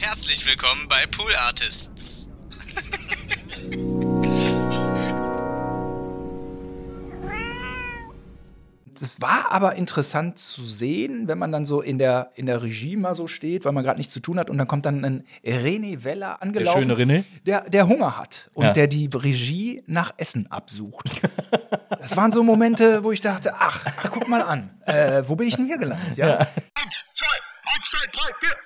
Herzlich willkommen bei Pool Artists. Das war aber interessant zu sehen, wenn man dann so in der, in der Regie mal so steht, weil man gerade nichts zu tun hat und dann kommt dann ein René Weller angelaufen. schöne René? Der, der Hunger hat und Ja. der die Regie nach Essen absucht. das waren so Momente, wo ich dachte, ach, ach guck mal an, äh, wo bin ich denn hier gelandet? Ja. Outside pipe beer.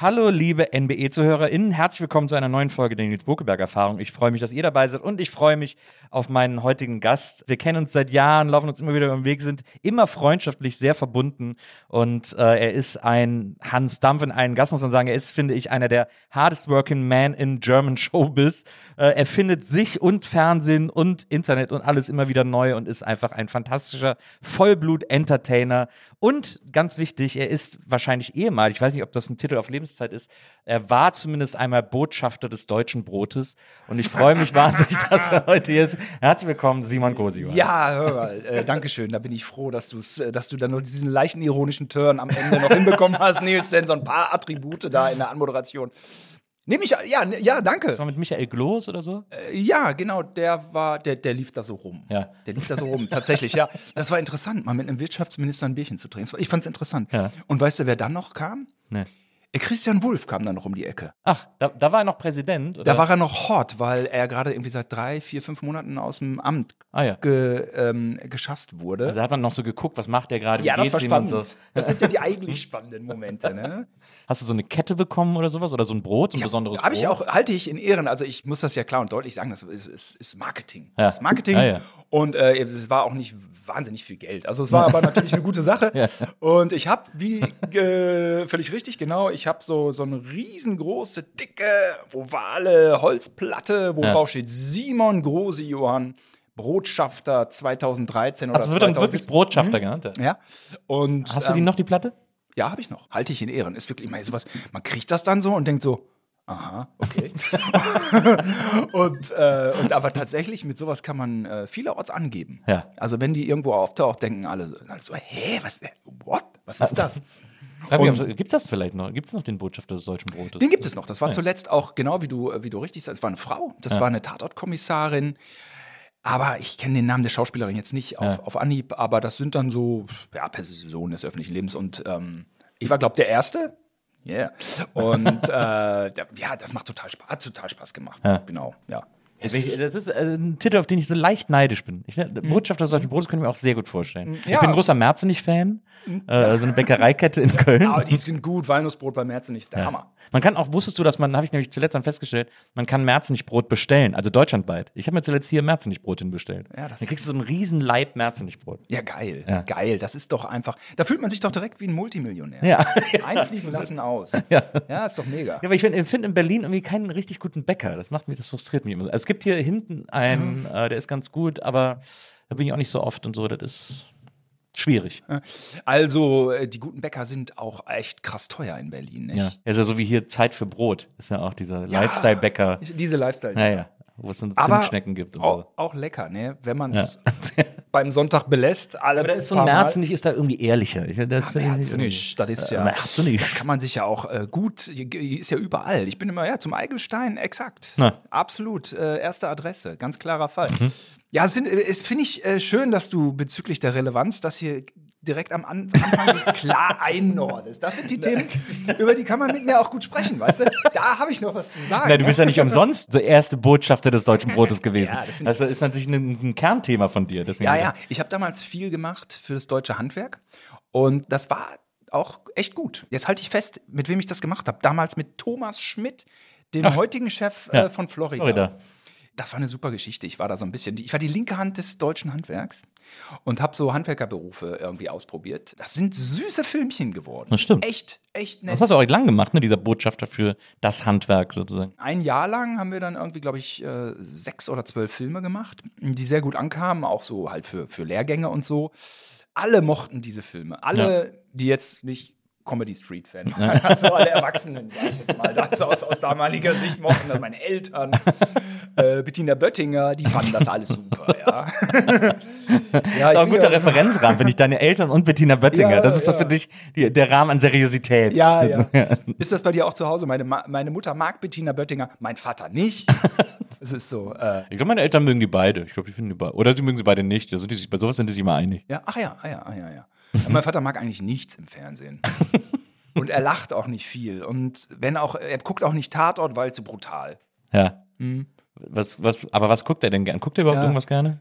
Hallo, liebe NBE-ZuhörerInnen. Herzlich willkommen zu einer neuen Folge der Nils Bokeberg-Erfahrung. Ich freue mich, dass ihr dabei seid und ich freue mich auf meinen heutigen Gast. Wir kennen uns seit Jahren, laufen uns immer wieder über den Weg, sind immer freundschaftlich sehr verbunden und äh, er ist ein Hans Dampf ein Gast, muss man sagen. Er ist, finde ich, einer der hardest working man in German Showbiz. Äh, er findet sich und Fernsehen und Internet und alles immer wieder neu und ist einfach ein fantastischer Vollblut-Entertainer. Und ganz wichtig, er ist wahrscheinlich ehemalig, ich weiß nicht, ob das ein Titel auf Lebenszeit ist, er war zumindest einmal Botschafter des deutschen Brotes. Und ich freue mich wahnsinnig, dass er heute hier ist. Herzlich willkommen, Simon Gosiwa. Ja, hör mal, äh, danke schön. Da bin ich froh, dass, du's, äh, dass du dann nur diesen leichten ironischen Turn am Ende noch hinbekommen hast, Nils, denn so ein paar Attribute da in der Anmoderation. Nehme ich, ja, ne- ja, danke. Das war mit Michael Gloß oder so? Ja, genau, der war, der, der lief da so rum. Ja. Der lief da so rum, tatsächlich, ja. Das war interessant, mal mit einem Wirtschaftsminister ein Bierchen zu trinken. Ich fand's interessant. Ja. Und weißt du, wer dann noch kam? Nee. Äh, Christian Wulff kam dann noch um die Ecke. Ach, da, da war er noch Präsident? Oder? Da war er noch hot, weil er gerade irgendwie seit drei, vier, fünf Monaten aus dem Amt Ah, ja. ge, ähm, geschasst wurde. Also hat man noch so geguckt, was macht der gerade? ja, das war spannend. so. Das sind ja die eigentlich spannenden Momente, ne? Hast du so eine Kette bekommen oder sowas? Oder so ein Brot, so ein besonderes Habe ich Brot? auch, halte ich in Ehren. Also ich muss das ja klar und deutlich sagen, das ist, ist, ist Marketing. Ja. Das ist Marketing. Ja, ja. Und äh, es war auch nicht wahnsinnig viel Geld. Also es war aber natürlich eine gute Sache. Ja. Und ich habe, wie äh, völlig richtig, genau, ich habe so, so eine riesengroße, dicke, ovale Holzplatte, wo Ja. drauf steht Simon Grosi Johann, Brotschafter 2013 oder Also wird dann 2000. wirklich Brotschafter genannt. Ja. Ja. Und, Hast du die ähm, noch, die Platte? Ja, habe ich noch. Halte ich in Ehren. Ist wirklich immer sowas. Man kriegt das dann so und denkt so, aha, okay. und, äh, und aber tatsächlich, mit sowas kann man äh, vielerorts angeben. Ja. Also wenn die irgendwo auftaucht, denken alle so, alle so hä, was, äh, what? Was ist das? Gibt es das vielleicht noch? Gibt es noch den Botschafter des deutschen Brotes? Den gibt es noch. Das war Ja. zuletzt auch, genau wie du, wie du richtig sagst, es war eine Frau. Das war eine Tatortkommissarin. Aber ich kenne den Namen der Schauspielerin jetzt nicht auf, Ja. auf Anhieb, aber das sind dann so ja, Personen des öffentlichen Lebens. Und ähm, ich war, glaube der Erste. Yeah. Und äh, ja, das macht total Spaß, hat total Spaß gemacht. Ja. Genau, ja. Das ist äh, ein Titel, auf den ich so leicht neidisch bin. Ich, ne, Botschafter des deutschen Brotes können wir auch sehr gut vorstellen. Ich Mhm. Ja. bin ein großer Merzenich-Fan. Äh, so eine Bäckereikette in Köln. Aber die sind gut, Walnussbrot bei Merzen ist der Hammer. Man kann auch, wusstest du, dass man, habe ich nämlich zuletzt dann festgestellt, man kann Merzenich-Brot bestellen, also deutschlandweit. Ich habe mir zuletzt hier Merzenich-Brot hinbestellt. Ja, das- Dann kriegst du so einen riesen Leib Merzenich-Brot. Ja, geil. Ja. Geil. Das ist doch einfach. Da fühlt man sich doch direkt wie ein Multimillionär. Ja. Einfliegen lassen aus. Ja. Ja, ist doch mega. Ja, aber ich finde find in Berlin irgendwie keinen richtig guten Bäcker. Das macht mich, das frustriert mich immer so. Also es gibt hier hinten einen, äh, der ist ganz gut, aber da bin ich auch nicht so oft und so. Das ist schwierig. Also, äh, die guten Bäcker sind auch echt krass teuer in Berlin. Nicht? Ja. Ja so wie hier Zeit für Brot. Ist ja auch dieser Lifestyle-Bäcker. Diese Lifestyle. Naja. wo es so Aber Zimtschnecken gibt und auch, so. auch lecker, ne? Wenn man es beim Sonntag belässt. Alle Aber da ist so ein Mal. Merzen ist da irgendwie ehrlicher. Ich, das finde ich Merzenich, das ist ja, Merzenich. das kann man sich ja auch äh, gut, ist ja überall. Ich bin immer, ja, zum Eigelstein, exakt. Na. Absolut, äh, erste Adresse, ganz klarer Fall. Mhm. Ja, es, äh, es finde ich äh, schön, dass du bezüglich der Relevanz das hier direkt am An- Anfang klar einordnest. Das sind die Themen, über die kann man mit mir auch gut sprechen, weißt du? Da habe ich noch was zu sagen. Na, du bist ja nicht umsonst der erste Botschafter des deutschen Brotes gewesen. Ja, das das ist natürlich ein, ein Kernthema von dir. Deswegen Ja, ja. Ich habe damals viel gemacht für das deutsche Handwerk und das war auch echt gut. Jetzt halte ich fest, mit wem ich das gemacht habe. Damals mit Thomas Schmidt, dem Ach. heutigen Chef Ja. äh, von Florida. Florida. Das war eine super Geschichte. Ich war da so ein bisschen, ich war die linke Hand des deutschen Handwerks und habe so Handwerkerberufe irgendwie ausprobiert. Das sind süße Filmchen geworden. Das stimmt. Echt, echt nett. Das hast du auch lang gemacht, ne? Dieser Botschafter für das Handwerk sozusagen. Ein Jahr lang haben wir dann irgendwie, glaube ich, äh, sechs oder zwölf Filme gemacht, die sehr gut ankamen, auch so halt für, für Lehrgänge und so. Alle mochten diese Filme. Alle, die jetzt nicht Comedy Street Fan. Also alle Erwachsenen, sag ich jetzt mal, das aus, aus damaliger Sicht mochten das meine Eltern. Äh, Bettina Böttinger, die fanden das alles super, ja. ja Das ist auch ein guter Referenzrahmen, finde ich. Deine Eltern und Bettina Böttinger. Ja, das ist so ja. für dich die, der Rahmen an Seriosität. Ja, ja. Ist das bei dir auch zu Hause? Meine, Ma meine Mutter mag Bettina Böttinger, mein Vater nicht. Es ist so, äh, Ich glaube, meine Eltern mögen die beide. Ich glaube, die finden die beide. Oder sie mögen sie beide nicht. Sind die bei sowas sind die sich immer einig. Ja, ach ja, ah ja, ah ja, ja. Aber mein Vater mag eigentlich nichts im Fernsehen. Und er lacht auch nicht viel. Und wenn auch, er guckt auch nicht Tatort, weil zu brutal. Ja. Was, was, aber was guckt er denn gerne? Guckt er überhaupt Ja. irgendwas gerne?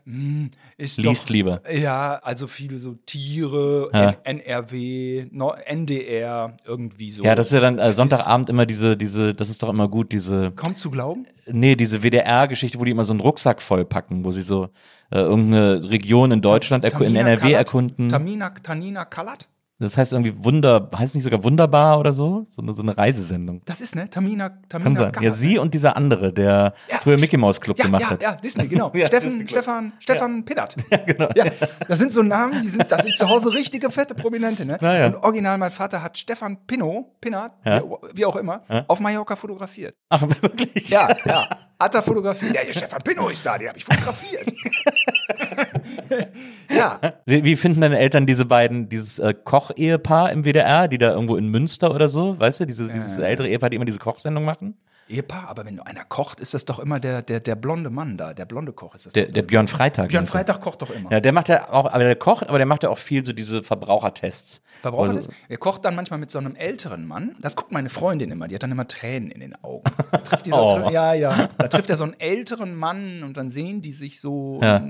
Ist Liest doch, lieber. Ja, also viele so Tiere, Ja. NRW, NDR, irgendwie so. Ja, das ist ja dann äh, Sonntagabend immer diese, diese, das ist doch immer gut, diese, Kaum zu glauben. nee, diese WDR-Geschichte, wo die immer so einen Rucksack vollpacken, wo sie so äh, irgendeine Region in Deutschland, erku- in NRW Kalat? erkunden. Tamina, Tanina Kalat? Das heißt irgendwie Wunder, heißt nicht sogar Wunderbar oder so? So eine, so eine Reisesendung. Das ist, ne? Tamina, Tamina Kann sein. Kalat. Ja, sie und dieser andere, der Ja, früher Mickey Mouse Club ja, gemacht ja, hat. Ja, Disney, genau. Ja, Steffen, Disney. Stefan, Stefan Pinnert. Ja, genau. Ja, das sind so Namen, die sind, das sind zu Hause richtige fette Prominente, ne? Und original, mein Vater hat Stefan Pinno, Pinnert, wie auch immer, auf Mallorca fotografiert. Ach, wirklich? Ja, ja. Hat er fotografiert. Ja, hier Stefan Pinno ist da, den habe ich fotografiert. ja. Wie, wie finden deine Eltern diese beiden, dieses äh, Koch-Ehepaar im WDR, die da irgendwo in Münster oder so, weißt du, dieses, dieses ältere Ehepaar, die immer diese Kochsendung machen? Ehepaar, aber wenn einer kocht, ist das doch immer der, der, der blonde Mann da. Der blonde Koch ist das. Der, der Björn Freitag. Björn? Freitag kocht doch immer. Ja, der macht ja auch, aber der kocht, aber der macht ja auch viel so diese Verbrauchertests. Verbraucher Also-. Er kocht dann manchmal mit so einem älteren Mann. Das guckt meine Freundin immer. Die hat dann immer Tränen in den Augen. Da trifft dieser, Oh. Ja, ja. Da trifft er so einen älteren Mann und dann sehen die sich so. Ja.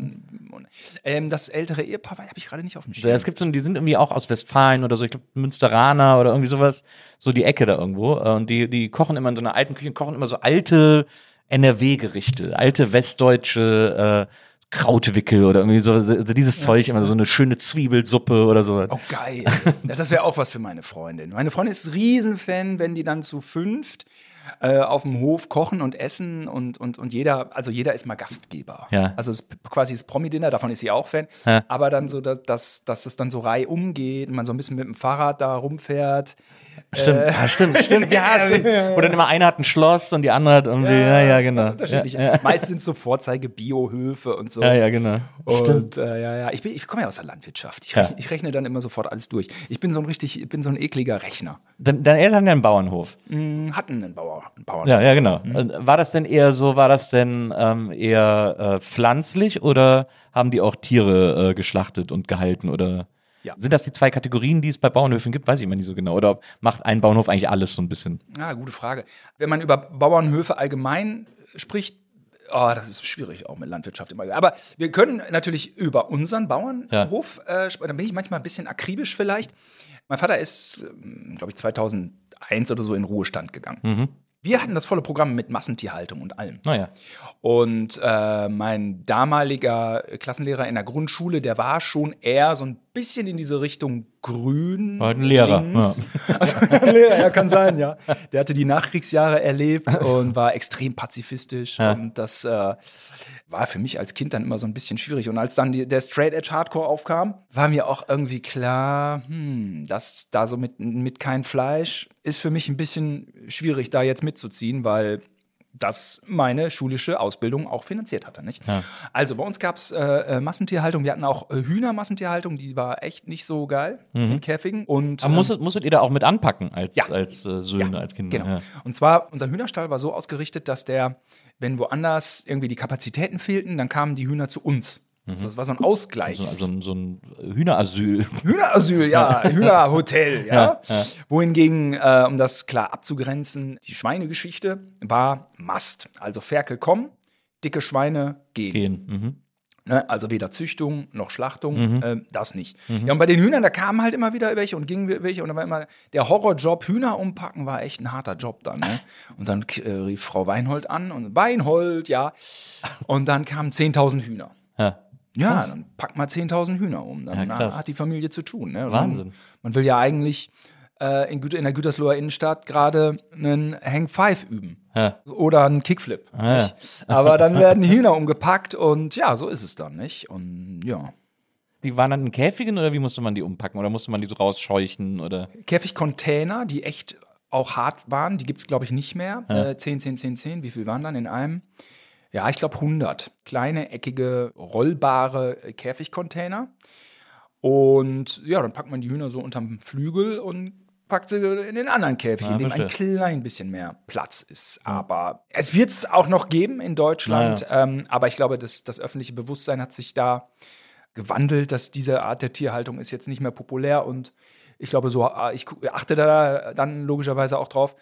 Ähm, das ältere Ehepaar habe ich gerade nicht auf dem Ja, Schirm. es gibt so, die sind irgendwie auch aus Westfalen oder so, ich glaube Münsteraner oder irgendwie sowas, so die Ecke da irgendwo. Äh, Und die, die kochen immer in so einer alten Küche, kochen immer so alte NRW-Gerichte, alte westdeutsche äh, Krautwickel oder irgendwie so, so dieses Zeug, immer so eine schöne Zwiebelsuppe oder so. Oh, geil. Ja, das wäre auch was für meine Freundin. Meine Freundin ist Riesenfan, wenn die dann zu fünft äh, auf dem Hof kochen und essen und, und, und jeder, also jeder ist mal Gastgeber. Ja. Also es ist quasi das Promi-Dinner, davon ist sie auch Fan. Ja. Aber dann so, dass, dass, dass das dann so reihum geht und man so ein bisschen mit dem Fahrrad da rumfährt. Stimmt, ja, stimmt, stimmt, ja, stimmt. Wo dann immer einer hat ein Schloss und die andere hat irgendwie, ja, ja, genau. Meist sind es so Vorzeige-Biohöfe und so. ja, ja, genau. Und äh, ja, ja, ich, bin- ich komme ja aus der Landwirtschaft. Ich, rechne, ich rechne dann immer sofort alles durch. Ich bin so ein richtig, ich bin so ein ekliger Rechner. Dein- Deine Eltern haben ja einen Bauernhof. Hm, Hatten einen Bauer, einen Bauern. Ja, ja, genau. Mhm. War das denn eher so, war das denn ähm, eher äh, pflanzlich oder haben die auch Tiere äh, geschlachtet und gehalten oder Ja. sind das die zwei Kategorien, die es bei Bauernhöfen gibt? Weiß ich immer nicht so genau. Oder macht ein Bauernhof eigentlich alles so ein bisschen? Ja, gute Frage. Wenn man über Bauernhöfe allgemein spricht, oh, das ist schwierig auch mit Landwirtschaft immer. Aber wir können natürlich über unseren Bauernhof, äh, sprechen. da bin ich manchmal ein bisschen akribisch vielleicht. Mein Vater ist, glaube ich, 2001 oder so in Ruhestand gegangen. Wir hatten das volle Programm mit Massentierhaltung und allem. Naja. Und äh, mein damaliger Klassenlehrer in der Grundschule, der war schon eher so ein bisschen in diese Richtung grün. War halt ein Lehrer, links. Also, ein Lehrer, ja, kann sein, ja. Der hatte die Nachkriegsjahre erlebt und war extrem pazifistisch. Ja. Und das äh, war für mich als Kind dann immer so ein bisschen schwierig. Und als dann die, der Straight Edge Hardcore aufkam, war mir auch irgendwie klar, hm, dass da so mit, mit kein Fleisch ist für mich ein bisschen schwierig, da jetzt mitzuziehen, weil das meine schulische Ausbildung auch finanziert hatte. Nicht? Also bei uns gab es äh, äh, Massentierhaltung. Wir hatten auch äh, Hühnermassentierhaltung, die war echt nicht so geil in Käfigen. Und, Aber ähm, musstet, musstet ihr da auch mit anpacken als, Ja. als äh, Söhne, Ja, als Kinder? Genau. Ja. Und zwar, unser Hühnerstall war so ausgerichtet, dass der, wenn woanders irgendwie die Kapazitäten fehlten, dann kamen die Hühner zu uns. Also das war so ein Ausgleich. Also, also so ein Hühnerasyl. Hühnerasyl, ja, Hühnerhotel, ja. Ja, ja. Wohingegen, äh, um das klar abzugrenzen, die Schweinegeschichte war Mast. Also Ferkel kommen, dicke Schweine gehen. Gehen. Mhm. Ne? Also weder Züchtung noch Schlachtung, äh, das nicht. Ja, und bei den Hühnern, da kamen halt immer wieder welche und gingen welche und da war immer der Horrorjob, Hühner umpacken war echt ein harter Job dann. Ne? Und dann äh, rief Frau Weinhold an und Weinhold, ja. Und dann kamen 10.000 Hühner. Ja. Ja, Krass. dann packt mal 10.000 Hühner um. Dann Ja, hat die Familie zu tun. Ne? Und Wahnsinn. Man will ja eigentlich äh, in, in der Gütersloher Innenstadt gerade einen Hang Five üben. Ja. Oder einen Kickflip. Ah, ja. Aber dann werden Hühner umgepackt und ja, so ist es dann, nicht? Und ja. Die waren dann in Käfigen oder wie musste man die umpacken? Oder musste man die so rausscheuchen? Oder? Käfigcontainer, die echt auch hart waren, die gibt es, glaube ich, nicht mehr. Äh, 10, 10, 10, 10. Wie viel waren dann in einem? Ja, ich glaube 100. Kleine, eckige, rollbare äh, Käfigcontainer. Und ja, dann packt man die Hühner so unterm Flügel und packt sie in den anderen Käfig, Ja, in dem ein klein bisschen mehr Platz ist. Aber es wird es auch noch geben in Deutschland. Ähm, aber ich glaube, das, das öffentliche Bewusstsein hat sich da gewandelt, dass diese Art der Tierhaltung ist jetzt nicht mehr populär und ich glaube, so, äh, ich achte da dann logischerweise auch drauf.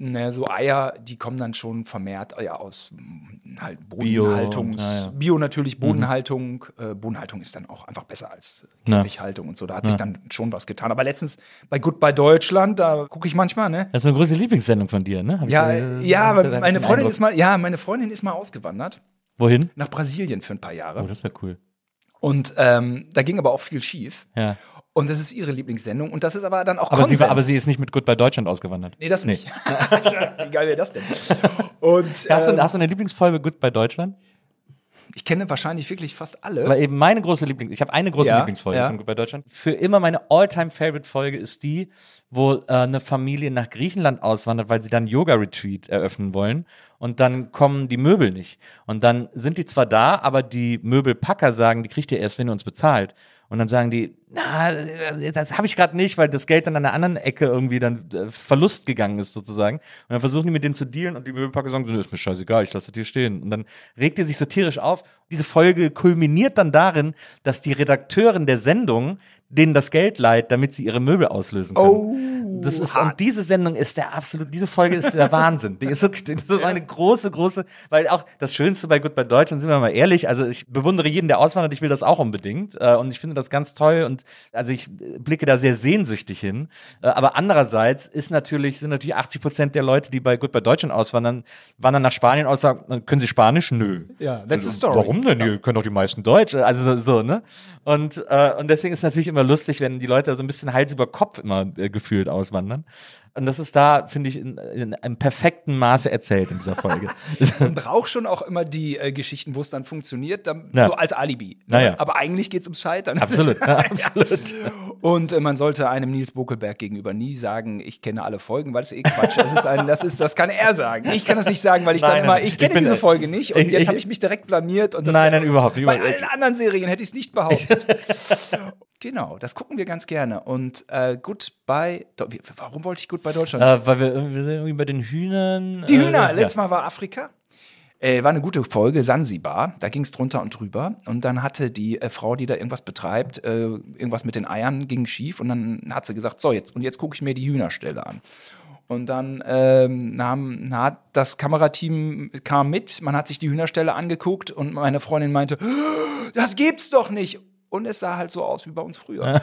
Ne, so Eier, die kommen dann schon vermehrt äh, ja, aus mm, halt Bio, Bodenhaltung. ja, ja. Bio natürlich, Bodenhaltung. Äh, Bodenhaltung ist dann auch einfach besser als Ja. Käfighaltung und so. Da hat sich dann schon was getan. Aber letztens bei Goodbye Deutschland, da gucke ich manchmal, ne? Das ist eine große Lieblingssendung von dir, ne? Hab ich, Ja, äh, ja, aber meine Freundin Eindruck. ist mal, ja, meine Freundin ist mal ausgewandert Wohin? nach Brasilien für ein paar Jahre. Oh, das ist ja cool. Und ähm, da ging aber auch viel schief. Ja. Und das ist ihre Lieblingssendung. Und das ist aber dann auch Aber sie, Konsens. war, aber sie ist nicht mit Goodbye Deutschland ausgewandert. Nee, das nicht. Wie geil wäre das denn? Und Hast, ähm, du, hast du eine Lieblingsfolge Goodbye Deutschland? ich kenne wahrscheinlich wirklich fast alle. Weil eben meine große Lieblings, ich habe eine große Ja, Lieblingsfolge ja. von Goodbye Deutschland. Für immer meine All-Time-Favorite-Folge ist die, wo äh, eine Familie nach Griechenland auswandert, weil sie dann Yoga-Retreat eröffnen wollen. Und dann kommen die Möbel nicht. Und dann sind die zwar da, aber die Möbelpacker sagen, die kriegt ihr erst, wenn ihr uns bezahlt. Und dann sagen die, na, das habe ich gerade nicht, weil das Geld dann an der anderen Ecke irgendwie dann äh, Verlust gegangen ist sozusagen. Und dann versuchen die mit denen zu dealen und die Möbelpacker sagen, so, ist mir scheißegal, ich lasse das hier stehen. Und dann regt die sich so tierisch auf. Diese Folge kulminiert dann darin, dass die Redakteurin der Sendung denen das Geld leiht, damit sie ihre Möbel auslösen können. Oh, das ist, und diese Sendung ist der absolute, diese Folge ist der Wahnsinn. Die ist wirklich die ist so eine große, große, weil auch das Schönste bei Goodbye Deutschland, sind wir mal ehrlich, also ich bewundere jeden, der auswandert, ich will das auch unbedingt. Äh, und ich finde das ganz toll und also ich äh, blicke da sehr sehnsüchtig hin. Äh, aber andererseits ist natürlich, sind natürlich 80 Prozent der Leute, die bei Goodbye Deutschland auswandern, wandern nach Spanien aus, sagen, können sie Spanisch? Nö. Ja, that's Also, the story. Warum denn? Die können doch die meisten Deutsch. Also so, ne? Und, äh, und deswegen ist es natürlich immer lustig, wenn die Leute so ein bisschen Hals über Kopf immer äh, gefühlt auswandern. Und das ist da, finde ich, in, in einem perfekten Maße erzählt in dieser Folge. Man braucht schon auch immer die äh, Geschichten, wo es dann funktioniert, dann, Ja. so als Alibi. Ne? Naja. Aber eigentlich geht es ums Scheitern. absolut, ja, absolut. Und äh, man sollte einem Nils Bokelberg gegenüber nie sagen, ich kenne alle Folgen, weil es eh Quatsch ist. Das, ist ein, das, ist, das kann er sagen. Ich kann das nicht sagen, weil ich Nein, dann immer, ich ich kenne bin- diese Folge nicht und ich- jetzt habe ich mich direkt blamiert. Und das Nein, nein, überhaupt nicht. Bei allen anderen Serien hätte ich es nicht behauptet. Genau, das gucken wir ganz gerne. Und äh, gut bei, warum wollte ich gut bei Deutschland? äh, weil wir, wir sind irgendwie bei den Hühnern. Die äh, Hühner, ja. letztes Mal war Afrika. Äh, war eine gute Folge, Sansibar. Da ging es drunter und drüber. Und dann hatte die äh, Frau, die da irgendwas betreibt, äh, irgendwas mit den Eiern, ging schief. Und dann hat sie gesagt: So, jetzt, und jetzt gucke ich mir die Hühnerstelle an. Und dann ähm, nahm, na, das Kamerateam kam mit, man hat sich die Hühnerstelle angeguckt und meine Freundin meinte, das gibt's doch nicht. Und es sah halt so aus wie bei uns früher.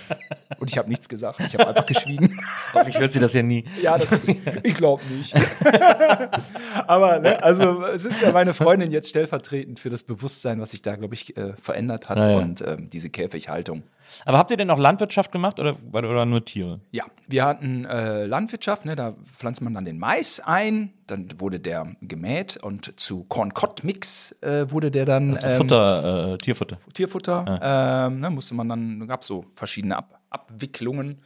und ich habe nichts gesagt, ich habe einfach geschwiegen. Hoffentlich hört sie das ja nie. Ja, das ich glaube nicht. Aber ne, also es ist ja meine Freundin jetzt stellvertretend für das Bewusstsein, was sich da, glaube ich, äh, verändert hat Ja, ja. und ähm, diese Käfighaltung. Aber habt ihr denn auch Landwirtschaft gemacht oder, oder nur Tiere? Ja, wir hatten äh, Landwirtschaft, ne, da pflanzt man dann den Mais ein, dann wurde der gemäht und zu Corn-Cod-Mix äh, wurde der dann Das ist ähm, Futter, äh, Tierfutter. Tierfutter. Ähm, ne, musste man dann, gab so verschiedene Ab Abwicklungen.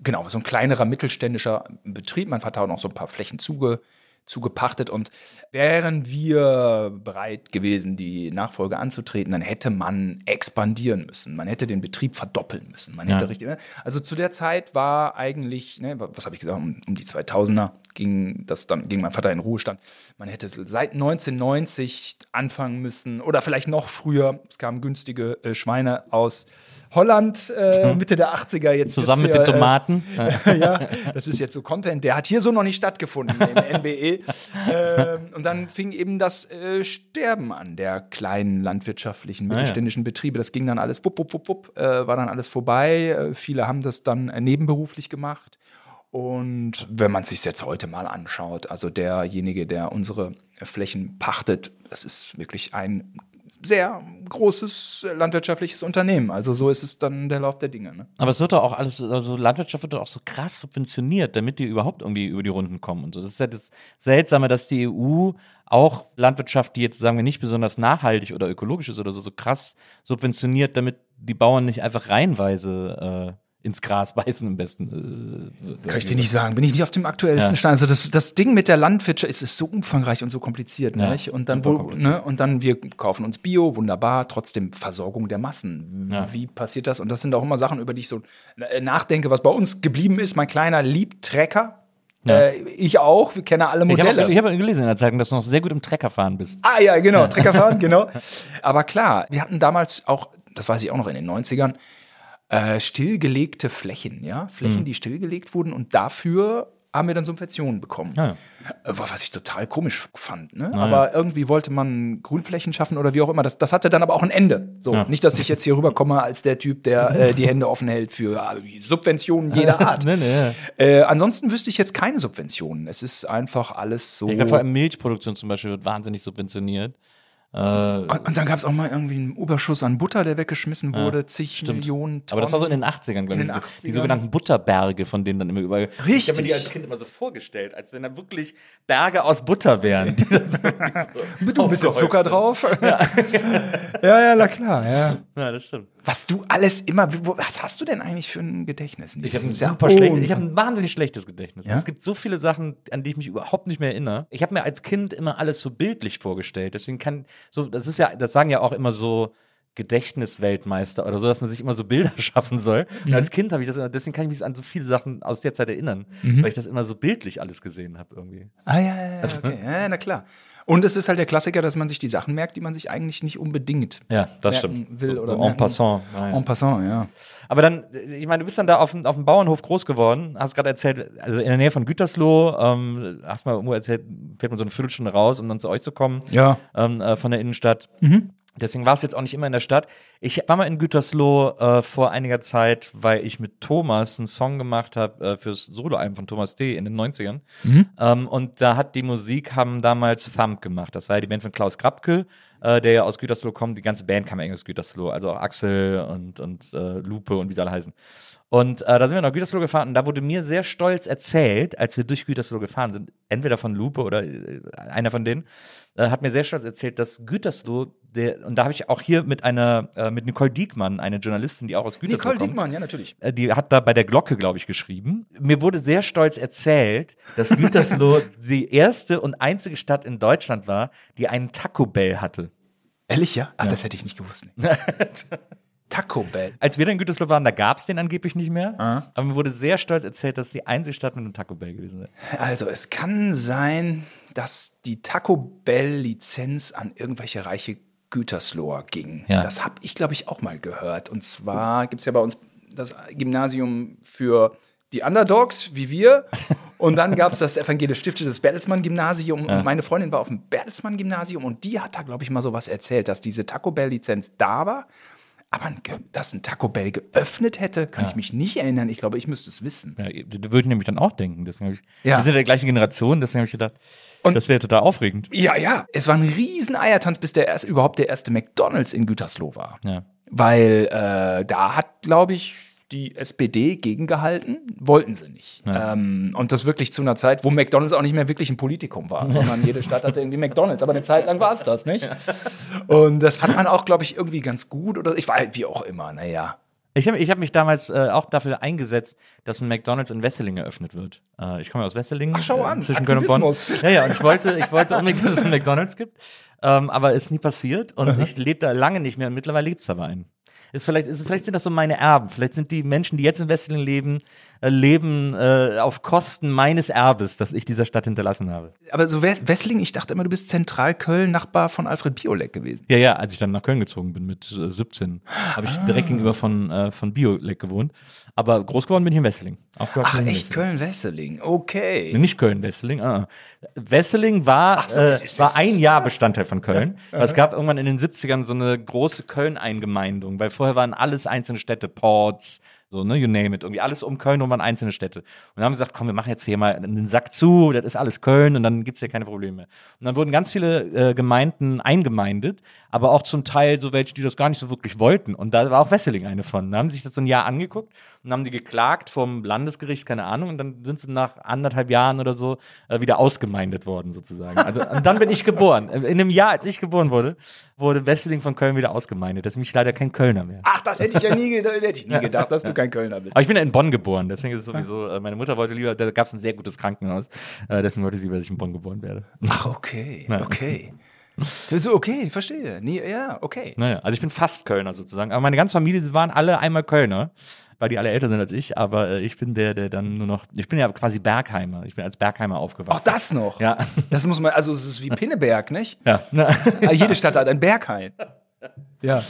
Genau, so ein kleinerer mittelständischer Betrieb. Mein Vater hat auch noch so ein paar Flächen zuge zugepachtet. Und wären wir bereit gewesen, die Nachfolge anzutreten, dann hätte man expandieren müssen. Man hätte den Betrieb verdoppeln müssen. Man hätte Ja. richtig, ne? Also zu der Zeit war eigentlich, ne, was habe ich gesagt, um, um die 2000er ging das dann ging mein Vater in Ruhestand. Man hätte seit 1990 anfangen müssen oder vielleicht noch früher. Es kamen günstige äh, Schweine aus Holland äh, Mitte der 80er jetzt Zusammen wird's mit den hier, Tomaten. Äh, ja, das ist jetzt so Content, der hat hier so noch nicht stattgefunden im NBE. ähm, und dann fing eben das äh, Sterben an der kleinen landwirtschaftlichen, Ah, ja. mittelständischen Betriebe. Das ging dann alles wupp, wupp, wupp, wupp, äh, war dann alles vorbei. Äh, viele haben das dann äh, nebenberuflich gemacht. Und wenn man sich jetzt heute mal anschaut, also derjenige, der unsere Flächen pachtet, das ist wirklich ein sehr großes landwirtschaftliches Unternehmen. Also so ist es dann der Lauf der Dinge. Ne? Aber es wird doch auch alles, also Landwirtschaft wird doch auch so krass subventioniert, damit die überhaupt irgendwie über die Runden kommen und so. Das ist ja das Seltsame, dass die EU auch Landwirtschaft, die jetzt sagen wir nicht besonders nachhaltig oder ökologisch ist oder so, so krass subventioniert, damit die Bauern nicht einfach reihenweise äh, ins Gras beißen im besten. Äh, Kann ich dir nicht sagen, bin ich nicht auf dem aktuellsten Ja. Stand. Also das, das Ding mit der Landwirtschaft ist, ist so umfangreich und so kompliziert. Ja, nicht? Und, dann, wo, ne? und dann, wir kaufen uns Bio, wunderbar, trotzdem Versorgung der Massen. Ja. Wie passiert das? Und das sind auch immer Sachen, über die ich so äh, nachdenke, was bei uns geblieben ist. Mein Kleiner liebt Trecker. Ja. Äh, ich auch, wir kennen alle Ich Modelle. habe ich hab gelesen in der Zeitung, dass du noch sehr gut im Trecker fahren bist. Ah ja, genau, Trecker fahren, genau. Aber klar, wir hatten damals auch, das weiß ich auch noch in den 90ern, äh, stillgelegte Flächen, ja, Flächen, Mhm. die stillgelegt wurden und dafür haben wir dann Subventionen bekommen. Ja. Äh, Was ich total komisch fand, ne? Aber irgendwie wollte man Grünflächen schaffen oder wie auch immer. Das, das hatte dann aber auch ein Ende. So, Ja. nicht, dass ich jetzt hier rüberkomme als der Typ, der äh, die Hände offen hält für äh, Subventionen jeder Art. Nee, nee. äh, ansonsten wüsste ich jetzt keine Subventionen. Es ist einfach alles so. Vor allem Milchproduktion zum Beispiel wird wahnsinnig subventioniert. Äh, Und, und dann gab es auch mal irgendwie einen Überschuss an Butter, der weggeschmissen wurde, zig Millionen Tonnen. Aber das war so in den 80ern, glaube ich. den so, Die 80ern. sogenannten Butterberge, von denen dann immer überall. Ich habe Richtig. mir die als Kind immer so vorgestellt, als wenn da wirklich Berge aus Butter wären. die dann so, Mit ein bisschen Zucker sind. drauf. Ja. ja, na klar, ja. Ja, das stimmt. Was du alles immer, was hast du denn eigentlich für ein Gedächtnis? Ich habe ein super schlechtes, ich habe ein wahnsinnig schlechtes Gedächtnis. Ja? Es gibt so viele Sachen, an die ich mich überhaupt nicht mehr erinnere. Ich habe mir als Kind immer alles so bildlich vorgestellt. Deswegen kann so, das ist ja, das sagen ja auch immer so Gedächtnisweltmeister oder so, dass man sich immer so Bilder schaffen soll. Und Mhm. als Kind habe ich das immer, deswegen kann ich mich an so viele Sachen aus der Zeit erinnern, weil ich das immer so bildlich alles gesehen habe irgendwie. Ah, ja, ja, ja, okay. ja, na klar. Und es ist halt der Klassiker, dass man sich die Sachen merkt, die man sich eigentlich nicht unbedingt Ja, das stimmt. will so, oder so en passant. Ja, ja. En passant, ja. Aber dann, ich meine, du bist dann da auf, dem- auf dem Bauernhof groß geworden, hast gerade erzählt, also in der Nähe von Gütersloh, ähm, hast mal irgendwo erzählt, fährt man so eine Viertelstunde raus, um dann zu euch zu kommen, Ja. ähm, äh, von der Innenstadt. Deswegen warst du jetzt auch nicht immer in der Stadt. Ich war mal in Gütersloh äh, vor einiger Zeit, weil ich mit Thomas einen Song gemacht habe äh, fürs Soloalbum von Thomas D. in den 90ern. Ähm, und da hat die Musik, haben damals Thump gemacht. Das war ja die Band von Klaus Krapke, äh, der ja aus Gütersloh kommt. Die ganze Band kam eigentlich aus Gütersloh. Also auch Axel und, und äh, Lupe und wie sie alle heißen. Und äh, da sind wir nach Gütersloh gefahren und da wurde mir sehr stolz erzählt, als wir durch Gütersloh gefahren sind, entweder von Lupe oder äh, einer von denen, äh, hat mir sehr stolz erzählt, dass Gütersloh, der, und da habe ich auch hier mit einer, äh, mit Nicole Diekmann, eine Journalistin, die auch aus Gütersloh Nicole kommt, Diekmann, ja, natürlich. äh, die hat da bei der Glocke, glaube ich, geschrieben. Mir wurde sehr stolz erzählt, dass Gütersloh die erste und einzige Stadt in Deutschland war, die einen Taco Bell hatte. Ehrlich, ja? Ach, das hätte ich nicht gewusst. Nee. Taco Bell. Als wir dann in Gütersloh waren, da gab es den angeblich nicht mehr. Ah. Aber mir wurde sehr stolz erzählt, dass die einzige Stadt mit einem Taco Bell gewesen ist. Also, es kann sein, dass die Taco Bell-Lizenz an irgendwelche reiche Gütersloher ging. Ja. Das habe ich, glaube ich, auch mal gehört. Und zwar gibt es ja bei uns das Gymnasium für die Underdogs, wie wir. Und dann gab es das evangelisch stiftete das Bertelsmann-Gymnasium. Und meine Freundin war auf dem Bertelsmann-Gymnasium und die hat da, glaube ich, mal sowas erzählt, dass diese Taco Bell-Lizenz da war. Aber dass ein Taco Bell geöffnet hätte, kann ich mich nicht erinnern. Ich glaube, ich müsste es wissen. Ja, da würde ich nämlich dann auch denken. Deswegen ich, Ja. Wir sind ja der gleichen Generation, deswegen habe ich gedacht, Und- das wäre total aufregend. Ja, ja. Es war ein riesen Eiertanz, bis der erst, überhaupt der erste McDonalds in Gütersloh war. Ja. Weil äh, da hat, glaube ich, die SPD gegengehalten, wollten sie nicht. Ähm, und das wirklich zu einer Zeit, wo McDonalds auch nicht mehr wirklich ein Politikum war, sondern jede Stadt hatte irgendwie McDonalds. Aber eine Zeit lang war es das, nicht? Und das fand man auch, glaube ich, irgendwie ganz gut. Oder ich war halt wie auch immer, naja. Ich habe ich hab mich damals äh, auch dafür eingesetzt, dass ein McDonalds in Wesseling eröffnet wird. Äh, ich komme ja aus Wesseling. Ach, schau äh, an, Zwischen Köln und Bonn. Ja, ja, und ich wollte, ich wollte unbedingt, dass es einen McDonalds gibt. Ähm, aber ist nie passiert und ich lebe da lange nicht mehr und mittlerweile gibt es aber einen. Ist vielleicht, ist, vielleicht sind das so meine Erben. Vielleicht sind die Menschen, die jetzt in Wesseling leben, leben äh, auf Kosten meines Erbes, das ich dieser Stadt hinterlassen habe. Aber so Wes- Wessling, ich dachte immer, du bist Zentralköln, Nachbar von Alfred Biolek gewesen. Ja, ja, als ich dann nach Köln gezogen bin mit äh, 17, habe ich direkt gegenüber von, äh, von Biolek gewohnt. Aber groß geworden bin ich in Wesseling. Ach, in echt Wesseling. Köln-Wesseling. Okay. Nee, Nicht Köln, Wesseling. Ah. Wesseling war, so, äh, war ein Jahr Bestandteil von Köln. Weil es gab irgendwann in den 70ern so eine große Köln-Eingemeindung, weil vorher waren alles einzelne Städte, Ports, so, ne, you name it. Irgendwie alles um Köln und waren einzelne Städte. Und dann haben sie gesagt, komm, wir machen jetzt hier mal einen Sack zu, das ist alles Köln und dann gibt's hier keine Probleme. Und dann wurden ganz viele äh, Gemeinden eingemeindet, aber auch zum Teil so welche, die das gar nicht so wirklich wollten. Und da war auch Wesseling eine von. Da haben sie sich das so ein Jahr angeguckt und haben die geklagt vom Landesgericht, keine Ahnung, und dann sind sie nach anderthalb Jahren oder so äh, wieder ausgemeindet worden, sozusagen. Also, und dann bin ich geboren. In einem Jahr, als ich geboren wurde, wurde Wesseling von Köln wieder ausgemeindet. Das ist mich leider kein Kölner mehr. Ach, das hätte ich ja nie, gedacht, hätte ich nie gedacht, dass du kein Kölner bist. Aber ich bin ja in Bonn geboren, deswegen ist es sowieso, äh, meine Mutter wollte lieber, da gab es ein sehr gutes Krankenhaus, äh, deswegen wollte sie, dass ich in Bonn geboren werde. Ach, okay, Ja. okay. Ist okay, verstehe. Nee, ja, okay. Naja, also ich bin fast Kölner sozusagen, aber meine ganze Familie, sie waren alle einmal Kölner, weil die alle älter sind als ich, aber äh, ich bin der, der dann nur noch, ich bin ja quasi Bergheimer, ich bin als Bergheimer aufgewachsen. Auch das noch. Ja. Das muss man, also es ist wie Pinneberg, nicht? Ja. Ah, Jede Stadt hat ein Berghain. Ja.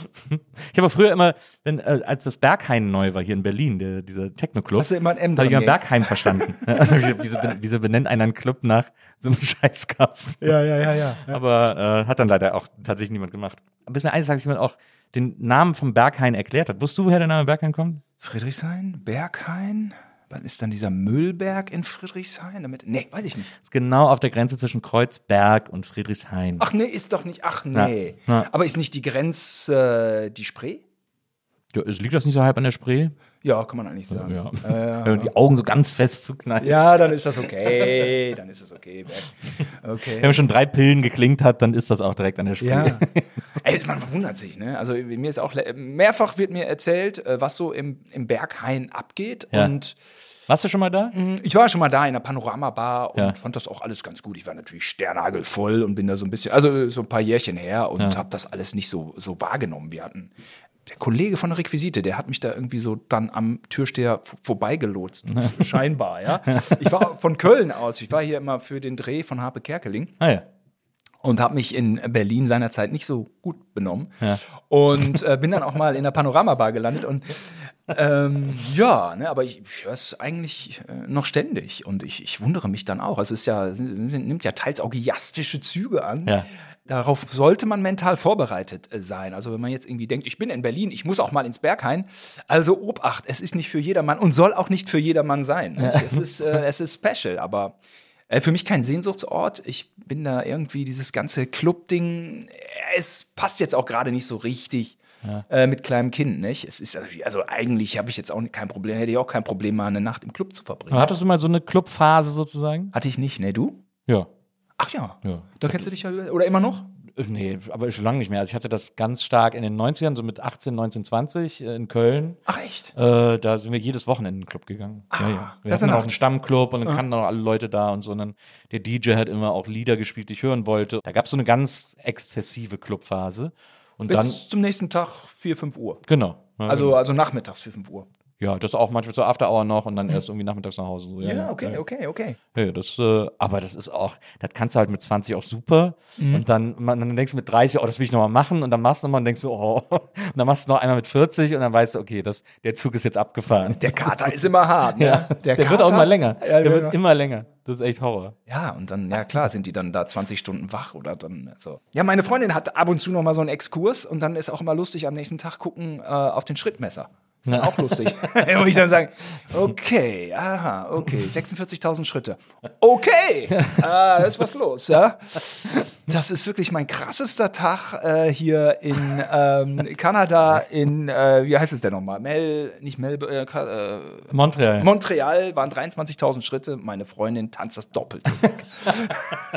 Ich habe früher immer, wenn, äh, als das Berghain neu war hier in Berlin, der, dieser Techno-Club, Hast du immer ein M habe ich immer? Bergheim verstanden. Also, wieso, wieso benennt einer einen Club nach so einem Scheißkampf? Ja, ja, ja, ja. Aber äh, hat dann leider auch tatsächlich niemand gemacht. Bis mir eines Tages jemand auch den Namen vom Berghain erklärt hat. Wusstest du, woher der Name Berghain kommt? Friedrichshain, Berghain. Was ist dann dieser Müllberg in Friedrichshain? Damit, nee, weiß ich nicht. ist genau auf der Grenze zwischen Kreuzberg und Friedrichshain. Ach nee, ist doch nicht. Ach nee. Ja, ja. Aber ist nicht die Grenze äh, die Spree? Ja, liegt das nicht so halb an der Spree? Ja, kann man eigentlich sagen. Ja. Äh, Wenn die Augen so ganz fest zukneifen. ja, dann ist das okay. Dann ist das okay. Okay. Wenn man schon drei Pillen geklingt hat, dann ist das auch direkt an der Spree. Ja. Ey, man wundert sich, ne? Also mir ist auch mehrfach wird mir erzählt, äh, was so im, im Berghain abgeht. Ja. Und Warst du schon mal da? ich war schon mal da in der Panoramabar und Ja. fand das auch alles ganz gut. Ich war natürlich sternagelvoll und bin da so ein bisschen, also so ein paar Jährchen her und Ja. habe das alles nicht so, so wahrgenommen. Wir hatten der Kollege von der Requisite, der hat mich da irgendwie so dann am Türsteher vorbeigelotst. Scheinbar, ja. Ich war von Köln aus. Ich war hier immer für den Dreh von Harpe Kerkeling Ah ja. und habe mich in Berlin seinerzeit nicht so gut benommen Ja. und äh, bin dann auch mal in der Panoramabar gelandet und ähm, ja, ne, aber ich, ich höre es eigentlich äh, noch ständig und ich, ich wundere mich dann auch. Es ist ja, es nimmt ja teils orgiastische Züge an. Ja. Darauf sollte man mental vorbereitet äh, sein. Also wenn man jetzt irgendwie denkt, ich bin in Berlin, ich muss auch mal ins Berghain. Also Obacht, es ist nicht für jedermann und soll auch nicht für jedermann sein. ne? Es, ist, äh, es ist special, aber äh, für mich kein Sehnsuchtsort. Ich bin da irgendwie dieses ganze Club-Ding. Es passt jetzt auch gerade nicht so richtig äh, mit kleinem Kind, nicht? Es ist also, also eigentlich habe ich jetzt auch kein Problem, hätte ich auch kein Problem, mal eine Nacht im Club zu verbringen. Hattest du mal so eine Clubphase sozusagen? Hatte ich nicht, ne? Du? Ja. Ach ja. Ja. Da kennst du dich ja oder immer noch? Äh, Nee, aber schon lange nicht mehr. Also ich hatte das ganz stark in den 90ern, so mit 18, 19, 20 äh, in Köln. Ach echt? Äh, da sind wir jedes Wochenende in den Club gegangen. ja, ja. Wir hatten auch einen Stammclub und dann kannten auch alle Leute da und so. Und dann der DJ hat immer auch Lieder gespielt, die ich hören wollte. Da gab es so eine ganz exzessive Clubphase. Und Bis dann, zum nächsten Tag 4, 5 Uhr. genau. Ja, Also, also nachmittags 4, 5 Uhr. Ja, das auch manchmal so After Hour noch und dann erst irgendwie nachmittags nach Hause. So. Ja, okay, okay, okay. Ja, das, äh, aber das ist auch, das kannst du halt mit 20 auch super. Mhm. Und dann, man, dann denkst du mit 30, oh, das will ich nochmal machen. Und dann machst du nochmal und denkst so, oh, und dann machst du noch einmal mit 40 und dann weißt du, okay, das, der Zug ist jetzt abgefahren. Der Kater ist immer hart, ne? ja, der, wird auch Kater- immer länger. Ja, der wird immer länger. Das ist echt Horror. Ja, und dann, ja klar, sind die dann da 20 Stunden wach oder dann so. Ja, meine Freundin hat ab und zu noch mal so einen Exkurs und dann ist auch immer lustig am nächsten Tag gucken äh, auf den Schrittmesser. Ist dann auch lustig. Wo ich dann sagen, okay, aha, okay, 46.000 Schritte. Okay, äh, da ist was los, ja. Das ist wirklich mein krassester Tag äh, hier in ähm, Kanada, in, äh, wie heißt es denn nochmal? Mel, nicht Mel, äh, äh, Montreal. Montreal waren 23.000 Schritte. Meine Freundin tanzt das Doppelte. weg.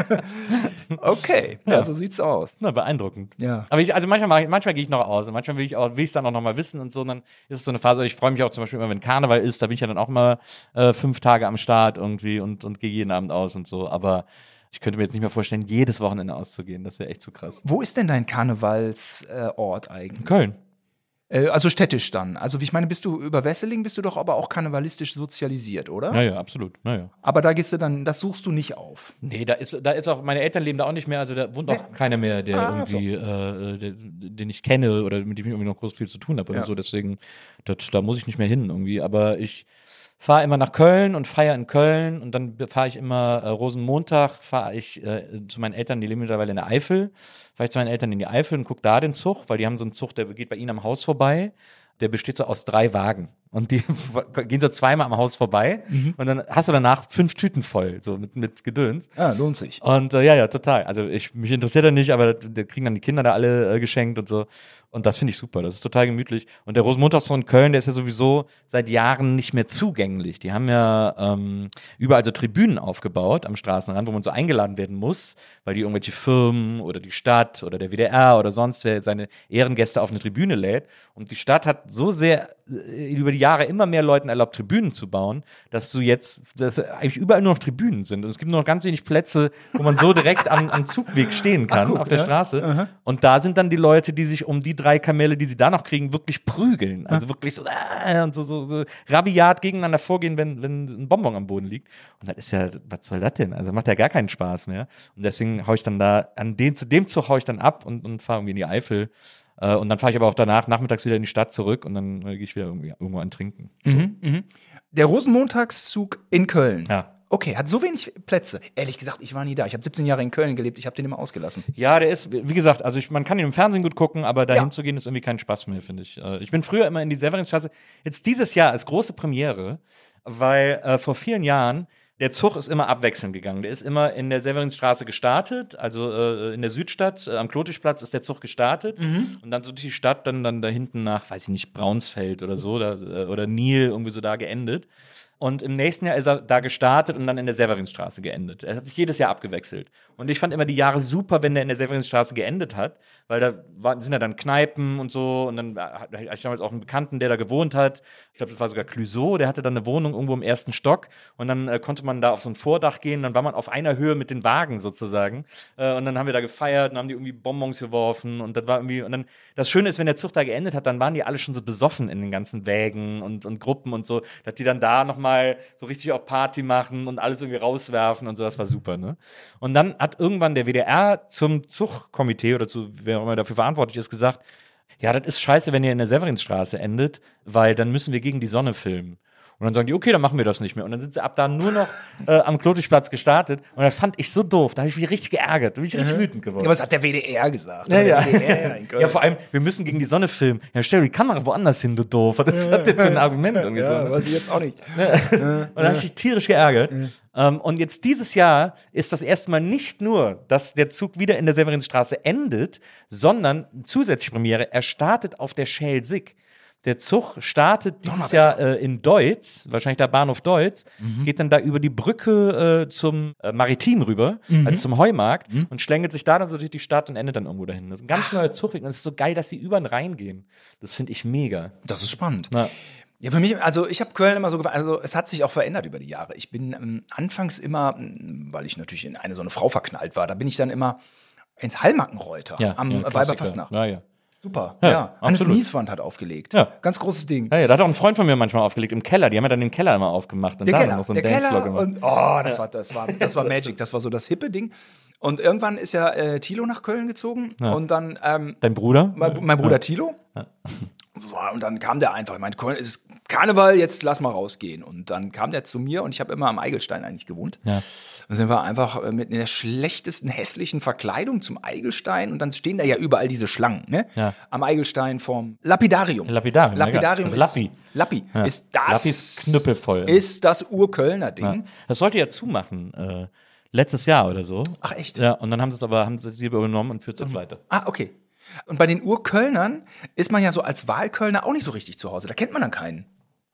okay, ja. so sieht's aus. Na, beeindruckend. Ja. Aber ich, also manchmal, manchmal gehe ich noch aus und manchmal will ich ich dann auch noch mal wissen und so. Und dann ist es so eine Phase. Ich freue mich auch zum Beispiel immer, wenn Karneval ist, da bin ich ja dann auch mal äh, fünf Tage am Start irgendwie und, und gehe jeden Abend aus und so. Aber ich könnte mir jetzt nicht mehr vorstellen, jedes Wochenende auszugehen. Das wäre echt zu krass. Wo ist denn dein Karnevalsort eigentlich? Köln. Äh, also städtisch dann. Also, wie ich meine, bist du über Wesseling, bist du doch aber auch karnevalistisch sozialisiert, oder? Ja, ja, absolut. Ja, ja. Aber da gehst du dann, das suchst du nicht auf. Nee, da ist, da ist auch, meine Eltern leben da auch nicht mehr, also da wohnt auch keiner mehr, der Ah, irgendwie, äh, der, den ich kenne oder mit dem ich irgendwie noch groß viel zu tun habe oder Ja. so. Deswegen, das, da muss ich nicht mehr hin irgendwie. Aber ich fahre immer nach Köln und feiere in Köln und dann fahre ich immer äh, Rosenmontag, fahre ich äh, zu meinen Eltern, die leben mittlerweile in der Eifel, fahre ich zu meinen Eltern in die Eifel und gucke da den Zug, weil die haben so einen Zug, der geht bei ihnen am Haus vorbei. Der besteht so aus drei Wagen. Und die gehen so zweimal am Haus vorbei. Und dann hast du danach fünf Tüten voll, so mit, mit Gedöns. Ja, lohnt sich. Und äh, ja, ja, total. Also ich, mich interessiert er nicht, aber da kriegen dann die Kinder da alle äh, geschenkt und so. Und das finde ich super. Das ist total gemütlich. Und der Rosenmontagszug in Köln, der ist ja sowieso seit Jahren nicht mehr zugänglich. Die haben ja ähm, überall so Tribünen aufgebaut am Straßenrand, wo man so eingeladen werden muss, weil die irgendwelche Firmen oder die Stadt oder der WDR oder sonst wer seine Ehrengäste auf eine Tribüne lädt. Und die Stadt hat so sehr äh, über die Jahre immer mehr Leuten erlaubt, Tribünen zu bauen, dass du jetzt, dass eigentlich überall nur noch Tribünen sind. Und es gibt nur noch ganz wenig Plätze, wo man so direkt am, am Zugweg stehen kann, guck, auf der ja. Straße. Und da sind dann die Leute, die sich um die drei Kamelle, die sie da noch kriegen, wirklich prügeln. Also wirklich so, äh, und so, so, so rabiat gegeneinander vorgehen, wenn, wenn ein Bonbon am Boden liegt. Und das ist ja, was soll das denn? Also macht ja gar keinen Spaß mehr. Und deswegen hau ich dann da, an den, zu dem Zug hau ich dann ab und, und fahre irgendwie in die Eifel. Äh, und dann fahre ich aber auch danach nachmittags wieder in die Stadt zurück und dann äh, gehe ich wieder irgendwie, irgendwo an Trinken. Der Rosenmontagszug in Köln. Ja. Okay, hat so wenig Plätze. Ehrlich gesagt, ich war nie da. Ich habe 17 Jahre in Köln gelebt. Ich habe den immer ausgelassen. Ja, der ist, wie gesagt, also ich, man kann ihn im Fernsehen gut gucken, aber dahin Ja. zu gehen ist irgendwie kein Spaß mehr, finde ich. Äh, Ich bin früher immer in die Severinstraße. Jetzt dieses Jahr als große Premiere, weil äh, vor vielen Jahren der Zug ist immer abwechselnd gegangen. Der ist immer in der Severinstraße gestartet, also äh, in der Südstadt, äh, am Klotischplatz ist der Zug gestartet und dann so durch die Stadt, dann, dann da hinten nach, weiß ich nicht, Braunsfeld oder so, da, äh, oder Nil, irgendwie so da geendet. Und im nächsten Jahr ist er da gestartet und dann in der Severinstraße geendet. Er hat sich jedes Jahr abgewechselt. Und ich fand immer die Jahre super, wenn der in der Severinstraße geendet hat, weil da waren, sind ja dann Kneipen und so. Und dann hatte ich damals auch einen Bekannten, der da gewohnt hat. Ich glaube, das war sogar Clouseau, der hatte dann eine Wohnung irgendwo im ersten Stock. Und dann äh, konnte man da auf so ein Vordach gehen. Dann war man auf einer Höhe mit den Wagen sozusagen. Äh, und dann haben wir da gefeiert und haben die irgendwie Bonbons geworfen. Und das war irgendwie, und dann, das Schöne ist, wenn der Zug da geendet hat, dann waren die alle schon so besoffen in den ganzen Wägen und, und Gruppen und so, dass die dann da nochmal so richtig auch Party machen und alles irgendwie rauswerfen und so, das war super, ne? Und dann hat irgendwann der WDR zum Zugkomitee oder zu wer auch immer dafür verantwortlich ist, gesagt, ja, das ist scheiße, wenn ihr in der Severinstraße endet, weil dann müssen wir gegen die Sonne filmen. Und dann sagen die, okay, dann machen wir das nicht mehr. Und dann sind sie ab da nur noch äh, am Klotischplatz gestartet. Und das fand ich so doof. Da habe ich mich richtig geärgert. Da bin ich richtig wütend geworden. Ja, was hat der WDR gesagt? Ja, ja. Der WDR ja, vor allem, wir müssen gegen die Sonne filmen. Ja, stell die Kamera woanders hin, du doof. Was das denn für ein Argument? Irgendwie so, ja, ne? weiß ich jetzt auch nicht. Und da habe ich mich tierisch geärgert. Ähm, und jetzt dieses Jahr ist das erstmal nicht nur, dass der Zug wieder in der Severinstraße endet, sondern zusätzliche Premiere, er startet auf der Schelsig. Der Zug startet dieses Jahr äh, in Deutz, wahrscheinlich der Bahnhof Deutz, geht dann da über die Brücke äh, zum äh, Maritim rüber, also zum Heumarkt und schlängelt sich da dann so durch die Stadt und endet dann irgendwo dahin. Das ist ein ganz neuer Zugweg und es ist so geil, dass sie über den Rhein gehen. Das finde ich mega. Das ist spannend. Na. Ja, für mich, also ich habe Köln immer so, also es hat sich auch verändert über die Jahre. Ich bin ähm, anfangs immer, weil ich natürlich in eine so eine Frau verknallt war, da bin ich dann immer ins Hallmackenreuter am ja, ja, Klassiker. Weiberfastnacht. Ja, ja. Super, Ja, ja. Hannes absolut. Nieswand hat aufgelegt. Ja. Ganz großes Ding. Ja, ja, da hat auch ein Freund von mir manchmal aufgelegt im Keller. Die haben ja dann den Keller immer aufgemacht und Der da Keller, noch so Dancefloor Keller gemacht. und oh, das war das war das war Magic, das war so das hippe Ding. Und irgendwann ist ja äh, Thilo nach Köln gezogen und dann ähm, Dein Bruder? mein, mein Bruder Thilo. So, und dann kam der einfach, ich meinte, Köln ist Karneval, jetzt lass mal rausgehen. Und dann kam der zu mir und ich habe immer am Eigelstein eigentlich gewohnt. Ja. Dann sind wir einfach äh, mit der schlechtesten, hässlichen Verkleidung zum Eigelstein und dann stehen da ja überall diese Schlangen, ne? Ja. Am Eigelstein vom Lapidarium. Lapidarium, ja, Lapidarium ist, Lappi. Lappi. Ja. Ist das, Lappi ist knüppelvoll. Ist das Urkölner Ding. Ja. Das sollte ja zumachen. Äh, letztes Jahr oder so. Ach, echt? Ja, und dann haben sie es aber haben sie sie übernommen und führt es jetzt weiter. Ah, okay. Und bei den Urkölnern ist man ja so als Wahlkölner auch nicht so richtig zu Hause. Da kennt man dann keinen.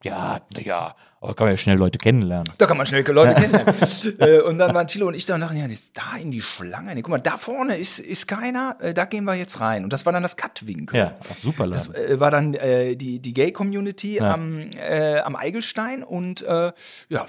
Ja, naja, Oh, kann man ja schnell Leute kennenlernen. Da kann man schnell Leute kennenlernen. äh, und dann waren Thilo und ich da und dachten, ja, ist da in die Schlange. Nee, guck mal, da vorne ist, ist keiner, äh, da gehen wir jetzt rein. Und das war dann das Cut-Winkel. Ja, ach, super Das äh, war dann äh, die, die Gay-Community am, äh, am Eigelstein und ja,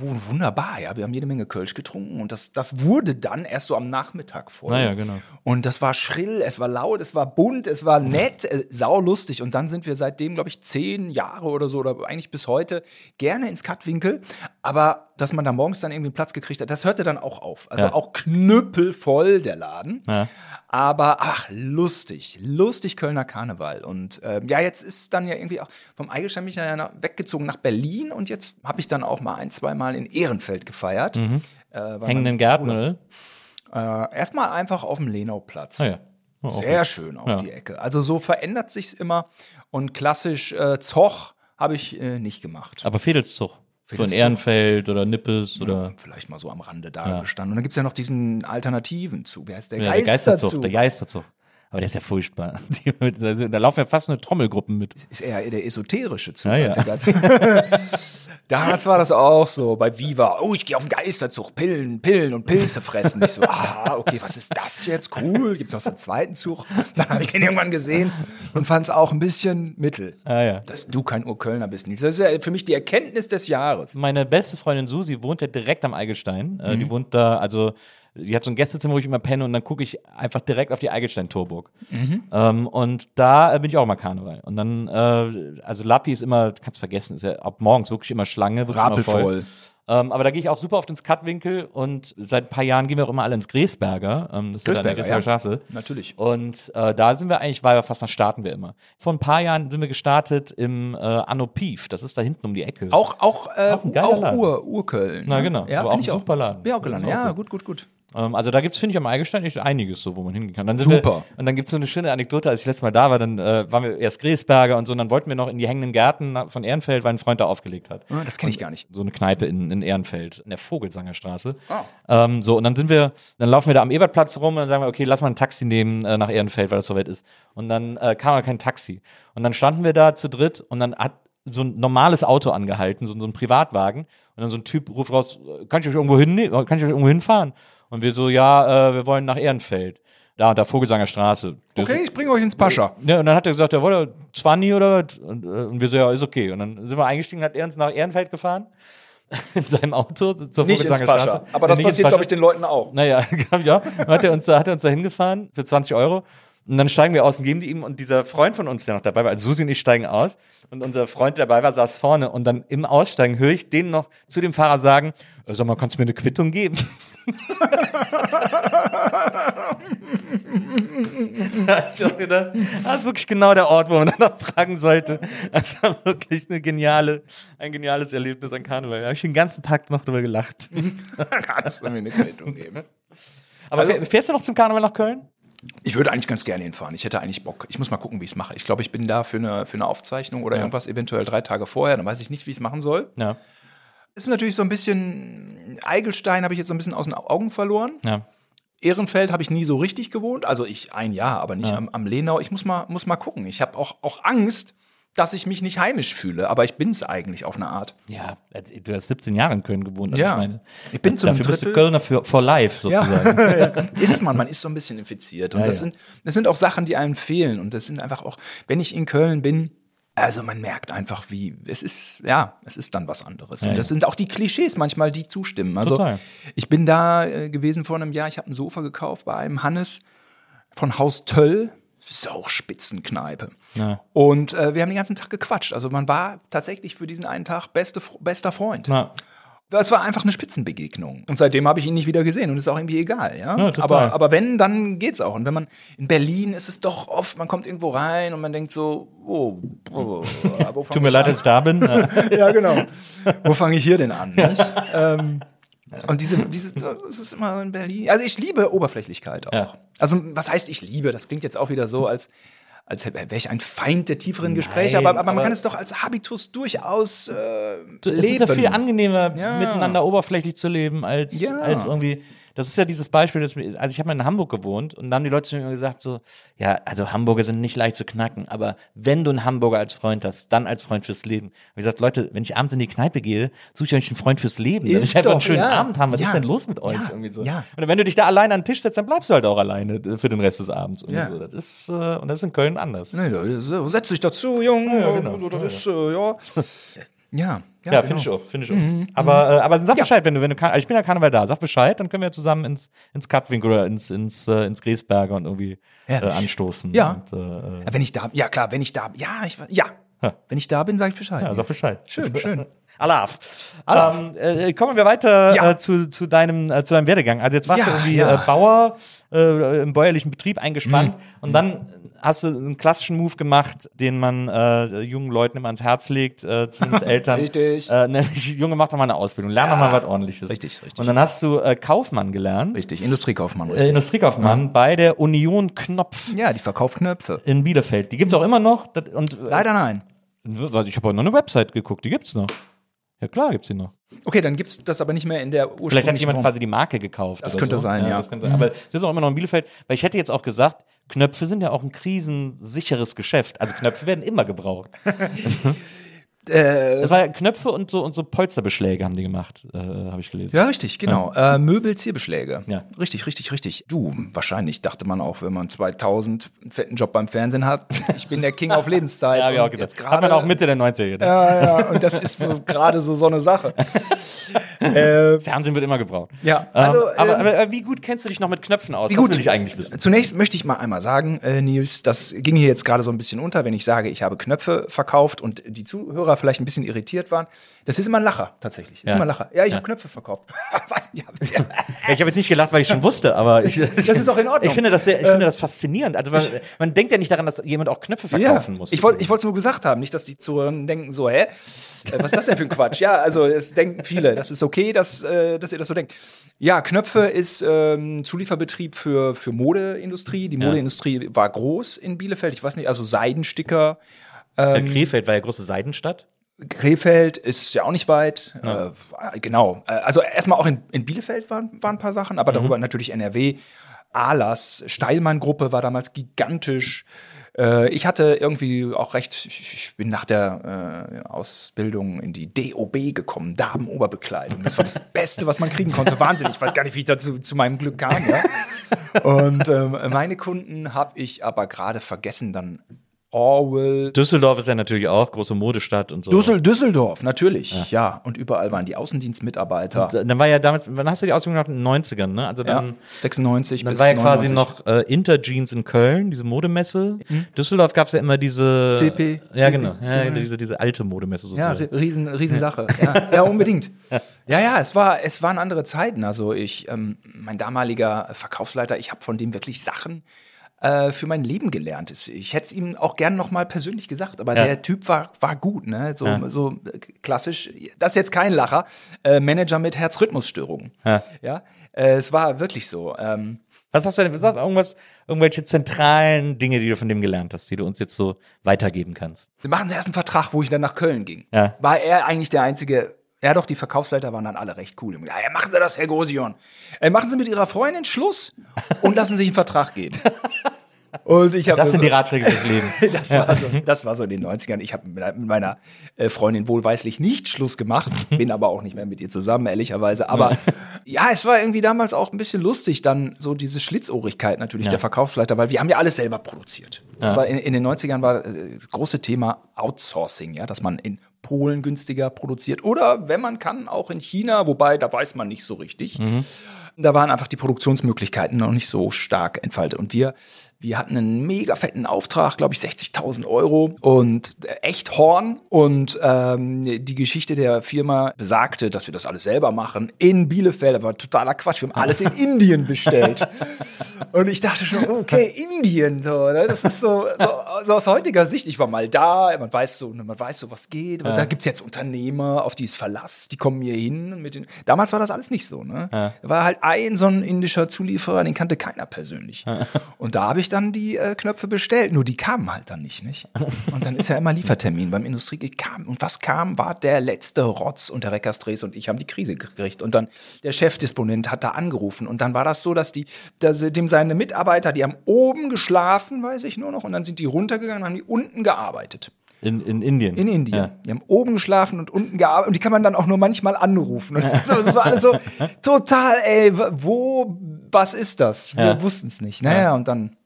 wunderbar, ja. Wir haben jede Menge Kölsch getrunken und das, das wurde dann erst so am Nachmittag voll. Naja, genau. Und das war schrill, es war laut, es war bunt, es war nett, äh, saulustig. Und dann sind wir seitdem, glaube ich, zehn Jahre oder so, oder eigentlich bis heute, gerne ins Cut-Winkel. Aber dass man da morgens dann irgendwie einen Platz gekriegt hat, das hörte dann auch auf. Also Ja. auch knüppelvoll der Laden. Ja. Aber ach, lustig, lustig Kölner Karneval. Und ähm, ja, jetzt ist dann ja irgendwie auch vom Eigelstein bin ich dann ja weggezogen nach Berlin und jetzt habe ich dann auch mal ein, zwei Mal in Ehrenfeld gefeiert. Äh, weil Hängenden Bruder- oder? Äh, erstmal einfach auf dem Lenauplatz. Ah ja. Oh. Sehr schön auf Ja. die Ecke. Also so verändert sich's immer. Und klassisch äh, Zoch habe ich äh, nicht gemacht. Aber Fedelszug. So in. Ehrenfeld oder Nippes oder. Vielleicht mal so am Rande da gestanden. Und dann gibt's ja noch diesen alternativen Zug. Wie heißt der? Ja, der Geisterzug. Geisterzug. Der Geisterzug. Aber der ist ja furchtbar. Die, da, laufen ja fast nur Trommelgruppen mit. ist eher der esoterische Zug. Ja, ja. Damals war das auch so bei Viva. Oh, ich gehe auf den Geisterzug, Pillen, Pillen und Pilze fressen. Ich so, ah, okay, was ist das jetzt? Cool. Gibt's noch so einen zweiten Zug? Dann habe ich den irgendwann gesehen und fand es auch ein bisschen mittel. Ah, ja. Dass du kein Urkölner bist. Das ist ja für mich die Erkenntnis des Jahres. Meine beste Freundin Susi wohnt ja direkt am Eigelstein. Äh, Mhm. Die wohnt da, also die hat so ein Gästezimmer, wo ich immer penne und dann gucke ich einfach direkt auf die Eigelstein-Torburg. Mhm. Ähm, und da äh, bin ich auch immer Karneval. Und dann, äh, also Lappi ist immer, kannst vergessen, ist ja ab morgens wirklich immer Schlange, wirklich immer voll. Ähm, aber da gehe ich auch super oft ins Cutwinkel und seit ein paar Jahren gehen wir auch immer alle ins Gräsberger. Ähm, das ist ja da an der Gräsberger, ja. Straße. Natürlich. Und äh, da sind wir eigentlich, weil wir fast, da starten wir immer. Vor ein paar Jahren sind wir gestartet im äh, Anno Pief. Das ist da hinten um die Ecke. Auch, auch, äh, Auch auch Laden. Ur, Urköln. Na ne? genau, Ja, aber auch ein super Laden. Bin auch gelandet. Ist auch Ja, gut. gut, gut, also da gibt's finde ich, am Eigelstein echt einiges so, wo man hingehen kann. Dann sind Super. Wir, und dann gibt's so eine schöne Anekdote, als ich letztes Mal da war, dann äh, waren wir erst Gräsberger und so, und dann wollten wir noch in die hängenden Gärten von Ehrenfeld, weil ein Freund da aufgelegt hat. Ah, Das kenne ich gar nicht. So eine Kneipe in, in Ehrenfeld, in der Vogelsangerstraße. Ah. Ähm, so, und dann sind wir, dann laufen wir da am Ebertplatz rum und dann sagen wir, okay, lass mal ein Taxi nehmen äh, nach Ehrenfeld, weil das so weit ist. Und dann äh, kam aber kein Taxi. Und dann standen wir da zu dritt und dann hat so ein normales Auto angehalten, so, so ein Privatwagen. Und dann so ein Typ ruft raus, äh, kann ich euch irgendwo hin, kann ich euch irgendwo hinfahren? Und wir so, ja, äh, wir wollen nach Ehrenfeld. Da und da Vogelsanger Straße. Der Okay, ich bringe euch ins Pascha. ja, und dann hat er gesagt, er wollte 20 oder was? Und, äh, und wir so, ja, ist okay. Und dann sind wir eingestiegen, hat er uns nach Ehrenfeld gefahren. In seinem Auto zur Nicht ins Vogelsanger Pascha. Straße. Aber Ja, das ins passiert, glaube ich, den Leuten auch. Naja, auch. Dann hat er uns, hat er uns da hingefahren für 20 Euro. Und dann steigen wir aus und geben die ihm und dieser Freund von uns, der noch dabei war, also Susi und ich steigen aus und unser Freund, der dabei war, saß vorne und dann im Aussteigen höre ich den noch zu dem Fahrer sagen, äh, sag mal, kannst du mir eine Quittung geben? da ich auch gedacht, das ist wirklich genau der Ort, wo man danach fragen sollte. Das war wirklich eine geniale, ein geniales Erlebnis an Karneval. Da habe ich den ganzen Tag noch drüber gelacht. Kannst du mir eine Quittung geben? Aber fähr- fährst du noch zum Karneval nach Köln? Ich würde eigentlich ganz gerne hinfahren. Ich hätte eigentlich Bock. Ich muss mal gucken, wie ich es mache. Ich glaube, ich bin da für eine, für eine Aufzeichnung oder irgendwas eventuell drei Tage vorher. Dann weiß ich nicht, wie ich es machen soll. Ja. Ist natürlich so ein bisschen. Eigelstein habe ich jetzt so ein bisschen aus den Augen verloren. Ja. Ehrenfeld habe ich nie so richtig gewohnt. Also ich ein Jahr, aber nicht am, am Lenau. Ich muss mal, muss mal gucken. Ich habe auch, auch Angst, dass ich mich nicht heimisch fühle. Aber ich bin es eigentlich auf eine Art. Ja, als- du hast 17 Jahre in Köln gewohnt. Also Ja. ich, meine, Ich bin zum dafür bist du Drittel- Kölner für, for life sozusagen. ist man, man ist so ein bisschen infiziert. Und Ja, das, ja. Sind, das sind auch Sachen, die einem fehlen. Und das sind einfach auch, wenn ich in Köln bin, also man merkt einfach, wie, es ist, ja, es ist dann was anderes. Ja, und das sind auch die Klischees manchmal, die zustimmen. Also Total. ich bin da äh, gewesen vor einem Jahr, ich habe ein Sofa gekauft bei einem Hannes von Haus Töll. Sauspitzenkneipe. Ja. Und äh, wir haben den ganzen Tag gequatscht. Also man war tatsächlich für diesen einen Tag beste, bester Freund. Ja. Das war einfach eine Spitzenbegegnung. Und seitdem habe ich ihn nicht wieder gesehen und ist auch irgendwie egal, ja. Ja, aber, aber wenn, dann geht's auch. Und wenn man in Berlin ist es doch oft, man kommt irgendwo rein und man denkt so, oh, oh, fang Tut mir leid, dass ich da bin. Ja. Genau. Wo fange ich hier denn an? Ähm, und diese, diese, es ist immer in Berlin. Also ich liebe Oberflächlichkeit auch. Ja. Also was heißt ich liebe? Das klingt jetzt auch wieder so, als als wäre ich ein Feind der tieferen Gespräche, Nein, aber, aber man aber- kann es doch als Habitus durchaus äh, Es leben. ist ja viel angenehmer, Ja. miteinander oberflächlich zu leben, als, Ja. als irgendwie. Das ist ja dieses Beispiel, das, also ich habe mal in Hamburg gewohnt und dann haben die Leute zu mir gesagt so, ja, also Hamburger sind nicht leicht zu knacken, aber wenn du einen Hamburger als Freund hast, dann als Freund fürs Leben. Und ich gesagt, Leute, wenn ich abends in die Kneipe gehe, suche ich euch einen Freund fürs Leben. Ist ich einfach einen schönen ja. Abend haben. Was Ja. ist denn los mit euch? Ja. Irgendwie so. Ja. Und wenn du dich da alleine an den Tisch setzt, dann bleibst du halt auch alleine für den Rest des Abends. Und, Ja. so. das ist, äh, und das ist in Köln anders. Nee, äh, setz dich dazu, Jung. Ja, genau. Das ist, äh, ja. Ja, Ja, ja, finde ich genau. auch, finde ich auch. Aber, äh, aber sag Bescheid, wenn du, wenn du kann, ich bin ja Karneval da, sag Bescheid, dann können wir zusammen ins, ins Katwinkel oder ins, ins, äh, ins Griesberger und irgendwie äh, anstoßen. Ja. Und, äh, Ja, wenn ich da, ja klar, wenn ich da, ja, ich, ja. Ja. Wenn ich da bin, sage ich Bescheid. ja, sag Bescheid. Schön, schön. Alaf. Ähm, äh, kommen wir weiter Ja. äh, zu, zu, deinem, äh, zu deinem Werdegang. Also jetzt warst du Ja, irgendwie ja. äh, Bauer äh, im bäuerlichen Betrieb eingespannt Mhm. und dann hast du einen klassischen Move gemacht, den man äh, jungen Leuten immer ans Herz legt, äh, zumindest Eltern. Richtig. Äh, nämlich, Junge, mach doch mal eine Ausbildung, lern doch mal was ordentliches. richtig, richtig. Und dann hast du äh, Kaufmann gelernt. Richtig, Industriekaufmann. äh, Richtig. Industriekaufmann bei der Union Knopf ja, die verkauft Knöpfe. in Bielefeld. Die gibt's auch immer noch. Das, und, äh, Leider nein. ich habe auch noch eine Website geguckt, die gibt's noch. Ja klar, gibt's die noch. Okay, dann gibt's das aber nicht mehr in der ursprünglichen Vielleicht hat jemand Form. quasi die Marke gekauft. Das oder könnte so. sein, ja. Mhm. Das könnte sein. Aber es ist auch immer noch in Bielefeld. Weil ich hätte jetzt auch gesagt, Knöpfe sind ja auch ein krisensicheres Geschäft. Also Knöpfe werden immer gebraucht. Äh, Das war ja Knöpfe und so und so Polsterbeschläge haben die gemacht, äh, habe ich gelesen. Ja, richtig, genau. Äh, Möbel, Zierbeschläge. Ja. Richtig, richtig, richtig. Du, wahrscheinlich dachte man auch, wenn man 2000 einen fetten Job beim Fernsehen hat, ich bin der King auf Lebenszeit. Ja, Und gedacht. jetzt Hat man auch Mitte der 90er gedacht. Ja, ja, und das ist so, gerade so so eine Sache. äh, Fernsehen wird immer gebraucht. Ja, also, ähm, aber, ähm, aber, aber wie gut kennst du dich noch mit Knöpfen aus? Wie das gut? will ich eigentlich wissen. Zunächst möchte ich mal einmal sagen, äh, Nils, das ging hier jetzt gerade so ein bisschen unter, wenn ich sage, ich habe Knöpfe verkauft und die Zuhörer vielleicht ein bisschen irritiert waren. Das ist immer ein Lacher, tatsächlich. Ist Ja. immer ein Lacher. Ja, ich Ja. habe Knöpfe verkauft. Ja, ich habe jetzt nicht gelacht, weil ich schon wusste, aber ich, das ist auch in Ordnung. Ich finde das, sehr, ich finde das faszinierend. Also man, man denkt ja nicht daran, dass jemand auch Knöpfe verkaufen muss. Ich wollte ich wollte es nur gesagt haben, nicht, dass die Zuhörer denken so, hä? Äh, Was ist das denn für ein Quatsch? Ja, also es denken viele, das ist okay, dass, äh, dass ihr das so denkt. Ja, Knöpfe ist ähm, Zulieferbetrieb für, für Modeindustrie. Die Modeindustrie war groß in Bielefeld, ich weiß nicht, also Seidensticker. Äh, Krefeld war ja große Seidenstadt. Krefeld ist ja auch nicht weit. Äh, genau. Äh, Also erstmal auch in, in Bielefeld waren, waren ein paar Sachen, aber darüber natürlich NRW. Alas, Steilmann-Gruppe war damals gigantisch. Äh, ich hatte irgendwie auch recht, ich ich bin nach der äh, Ausbildung in die DOB gekommen, Damenoberbekleidung. Das war das Beste, was man kriegen konnte. Wahnsinn, ich weiß gar nicht, wie ich dazu zu meinem Glück kam. Ja? Und ähm, meine Kunden habe ich aber gerade vergessen, dann Orwell, Düsseldorf ist ja natürlich auch große Modestadt und so. Düssel Düsseldorf, natürlich, ja. Und überall waren die Außendienstmitarbeiter. Dann war ja damit, wann hast du die Ausbildung gemacht? In den 90ern, ne? Also ja, dann, 96 dann bis war ja quasi 99. noch äh, Interjeans in Köln, diese Modemesse. Düsseldorf gab es ja immer diese. CP, Ja, CP, genau. Ja, diese, diese alte Modemesse Ja, sozusagen. ri- riesen, riesen Sache. Ja, ja unbedingt. Ja, ja, es war, es waren andere Zeiten. Also ich, ähm, mein damaliger Verkaufsleiter, ich habe von dem wirklich Sachen äh, für mein Leben gelernt. Ich hätte es ihm auch gern noch mal persönlich gesagt, aber Ja. der Typ war, war gut, ne? So, Ja. so äh, klassisch. Das ist jetzt kein Lacher. Äh, Manager mit Herzrhythmusstörungen. Ja. ja? Äh, es war wirklich so. Ähm, Was hast du denn, sag irgendwas, irgendwelche zentralen Dinge, die du von dem gelernt hast, die du uns jetzt so weitergeben kannst? Wir machen erst einen Vertrag, wo ich dann nach Köln ging. Ja. War er eigentlich der einzige. Ja, doch, die Verkaufsleiter waren dann alle recht cool. Ja, ja, machen Sie das, Herr Gosion. Äh, machen Sie mit Ihrer Freundin Schluss und lassen Sie sich einen Vertrag geben. Und ich Das sind die Ratschläge fürs Leben. das, war so, das war so in den 90ern. Ich habe mit meiner äh, Freundin wohlweislich nicht Schluss gemacht, bin aber auch nicht mehr mit ihr zusammen, ehrlicherweise. Aber ja, es war irgendwie damals auch ein bisschen lustig, dann so diese Schlitzohrigkeit natürlich Ja. der Verkaufsleiter, weil wir haben ja alles selber produziert. Das Ja. war in, in den 90ern war äh, das große Thema Outsourcing, ja, dass man in Polen günstiger produziert oder wenn man kann, auch in China, wobei da weiß man nicht so richtig. Da waren einfach die Produktionsmöglichkeiten noch nicht so stark entfaltet. Und wir, wir hatten einen mega fetten Auftrag, glaube ich, 60.000 Euro und echt Horn. Und ähm, die Geschichte der Firma besagte, dass wir das alles selber machen in Bielefeld. Das war totaler Quatsch. Wir haben alles in Indien bestellt. Und ich dachte schon, okay, Indien, so, ne? das ist so, so, so aus heutiger Sicht. Ich war mal da, man weiß so, man weiß so, was geht. Und da gibt es jetzt Unternehmer, auf die es Verlass, die kommen hier hin. Mit den Damals war das alles nicht so. Ne? Da war halt ein so ein indischer Zulieferer, den kannte keiner persönlich. Und da habe ich dann die äh, Knöpfe bestellt. Nur die kamen halt dann nicht, nicht. Und dann ist ja immer Liefertermin beim Industrie kam. Und was kam, war der letzte Rotz. Und der und ich haben die Krise gekriegt. Und dann der Chefdisponent hat da angerufen. Und dann war das so, dass die, dass dem seine Mitarbeiter, die haben oben geschlafen, weiß ich nur noch. Und dann sind die runtergegangen und haben die unten gearbeitet. In, in Indien. In Indien. Ja. Die haben oben geschlafen und unten gearbeitet. Und die kann man dann auch nur manchmal anrufen. Und so, das war alles so total, ey, wo, was ist das? Wir Ja. wussten es nicht. Naja, und dann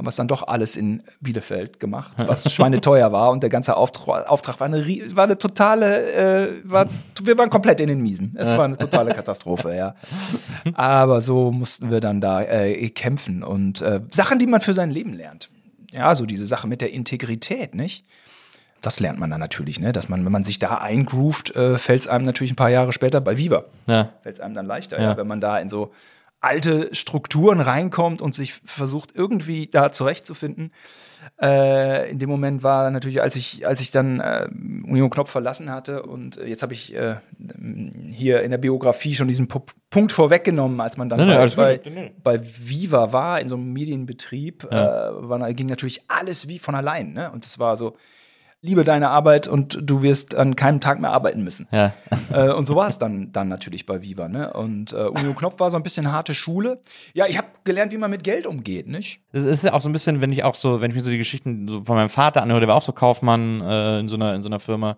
haben wir es dann doch alles in Bielefeld gemacht, was schweineteuer war. Und der ganze Auftrag, Auftrag war, eine, war eine totale, äh, war, wir waren komplett in den Miesen. Es war eine totale Katastrophe, ja. Aber so mussten wir dann da äh, kämpfen. Und äh, Sachen, die man für sein Leben lernt. Ja, so diese Sache mit der Integrität, nicht? Das lernt man dann natürlich, ne? Dass man, wenn man sich da eingroovt, äh, fällt es einem natürlich ein paar Jahre später bei Viva. Ja. Fällt es einem dann leichter, Ja. ja. wenn man da in so alte Strukturen reinkommt und sich versucht, irgendwie da zurechtzufinden. Äh, in dem Moment war natürlich, als ich, als ich dann äh, Union Knopf verlassen hatte und äh, jetzt habe ich äh, hier in der Biografie schon diesen Pu Punkt vorweggenommen, als man dann nee, bei, bei, gut. Nee, nee. bei Viva war, in so einem Medienbetrieb, äh, war, ging natürlich alles wie von allein. Ne? Und es war so, liebe deine Arbeit und du wirst an keinem Tag mehr arbeiten müssen. Ja. Äh, und so war es dann, dann natürlich bei Viva. Ne? Und äh, Union Knopf war so ein bisschen harte Schule. Ja, ich habe gelernt, wie man mit Geld umgeht, nicht? Das ist ja auch so ein bisschen, wenn ich auch so, wenn ich mir so die Geschichten so von meinem Vater anhöre, der war auch so Kaufmann äh, in so einer in so einer Firma.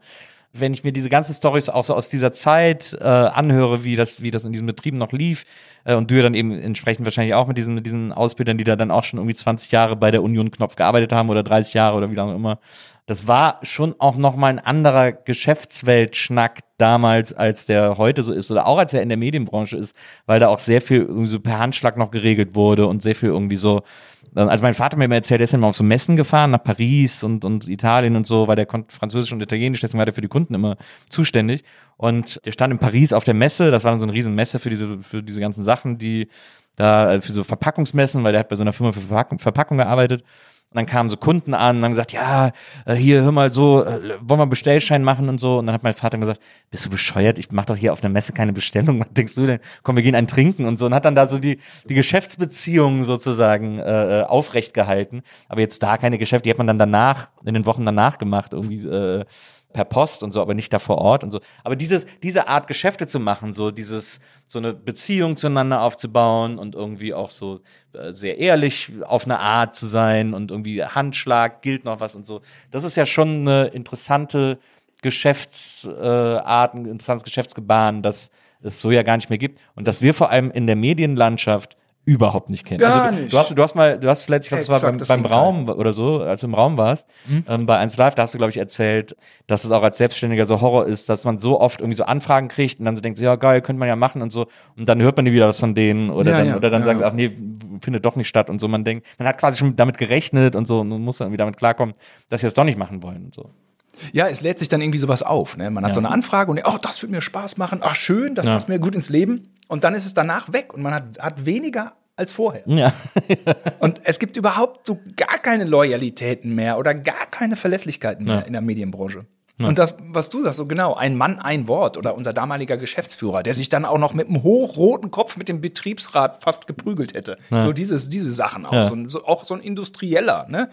Wenn ich mir diese ganzen Stories auch so aus dieser Zeit äh, anhöre, wie das wie das in diesen Betrieben noch lief äh, und du ja dann eben entsprechend wahrscheinlich auch mit diesen mit diesen Ausbildern, die da dann auch schon irgendwie 20 Jahre bei der Union Knopf gearbeitet haben oder 30 Jahre oder wie lange immer. Das war schon auch noch mal ein anderer Geschäftsweltschnack damals, als der heute so ist oder auch als er in der Medienbranche ist, weil da auch sehr viel irgendwie so per Handschlag noch geregelt wurde und sehr viel irgendwie so also mein Vater mir immer erzählt, der ist mal auf so Messen gefahren, nach Paris und, und Italien und so, weil der konnte Französisch und Italienisch, deswegen war der für die Kunden immer zuständig. Und der stand in Paris auf der Messe, das war dann so eine riesen Messe für diese, für diese ganzen Sachen, die da, äh, für so Verpackungsmessen, weil der hat bei so einer Firma für Verpackung, Verpackung gearbeitet. Und dann kamen so Kunden an und haben gesagt, ja, äh, hier, hör mal so, äh, wollen wir Bestellschein machen und so. Und dann hat mein Vater gesagt, bist du bescheuert? Ich mach doch hier auf einer Messe keine Bestellung. Was denkst du denn? Komm, wir gehen einen trinken und so. Und hat dann da so die, die Geschäftsbeziehungen sozusagen äh, äh, aufrecht gehalten. Aber jetzt da keine Geschäfte, die hat man dann danach, in den Wochen danach gemacht, irgendwie äh, per Post und so, aber nicht da vor Ort und so. Aber dieses, diese Art Geschäfte zu machen, so dieses, so eine Beziehung zueinander aufzubauen und irgendwie auch so äh, sehr ehrlich auf eine Art zu sein und irgendwie Handschlag gilt noch was und so. Das ist ja schon eine interessante Geschäftsart, ein interessantes Geschäftsgebaren, das es so ja gar nicht mehr gibt und das wir vor allem in der Medienlandschaft überhaupt nicht kennen. Gar also, du, nicht. du hast, du hast mal, du hast letztlich, das war beim, das beim. Raum oder so, als du im Raum warst, ähm, bei 1 Live, da hast du, glaube ich, erzählt, dass es auch als Selbstständiger so Horror ist, dass man so oft irgendwie so Anfragen kriegt und dann so denkt, so, ja geil, könnte man ja machen und so. Und dann hört man nie wieder was von denen oder Ja, dann, ja, oder dann ja. sagen sie, ach nee, findet doch nicht statt und so. Man denkt, man hat quasi schon damit gerechnet und so und muss dann irgendwie damit klarkommen, dass sie das doch nicht machen wollen und so. Ja, es lädt sich dann irgendwie sowas auf. Ne? Man hat Ja. so eine Anfrage und oh, das würde mir Spaß machen. Ach, schön, das Ja. passt mir gut ins Leben. Und dann ist es danach weg und man hat, hat weniger als vorher. Ja. Und es gibt überhaupt so gar keine Loyalitäten mehr oder gar keine Verlässlichkeiten mehr Ja. in der Medienbranche. Und das, was du sagst, so genau, ein Mann, ein Wort oder unser damaliger Geschäftsführer, der sich dann auch noch mit einem hochroten Kopf mit dem Betriebsrat fast geprügelt hätte. So dieses, diese Sachen auch. Ja. So, auch so ein Industrieller, ne?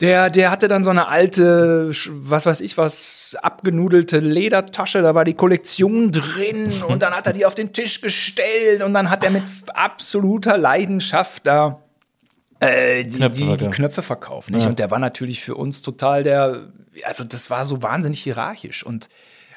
Ja. Der, der hatte dann so eine alte, was weiß ich was, abgenudelte Ledertasche, da war die Kollektion drin und dann hat er die auf den Tisch gestellt und dann hat er mit absoluter Leidenschaft da äh, die, Knöpfe die, die verkauft. Knöpfe verkauft. Nicht? Und der war natürlich für uns total der, also das war so wahnsinnig hierarchisch und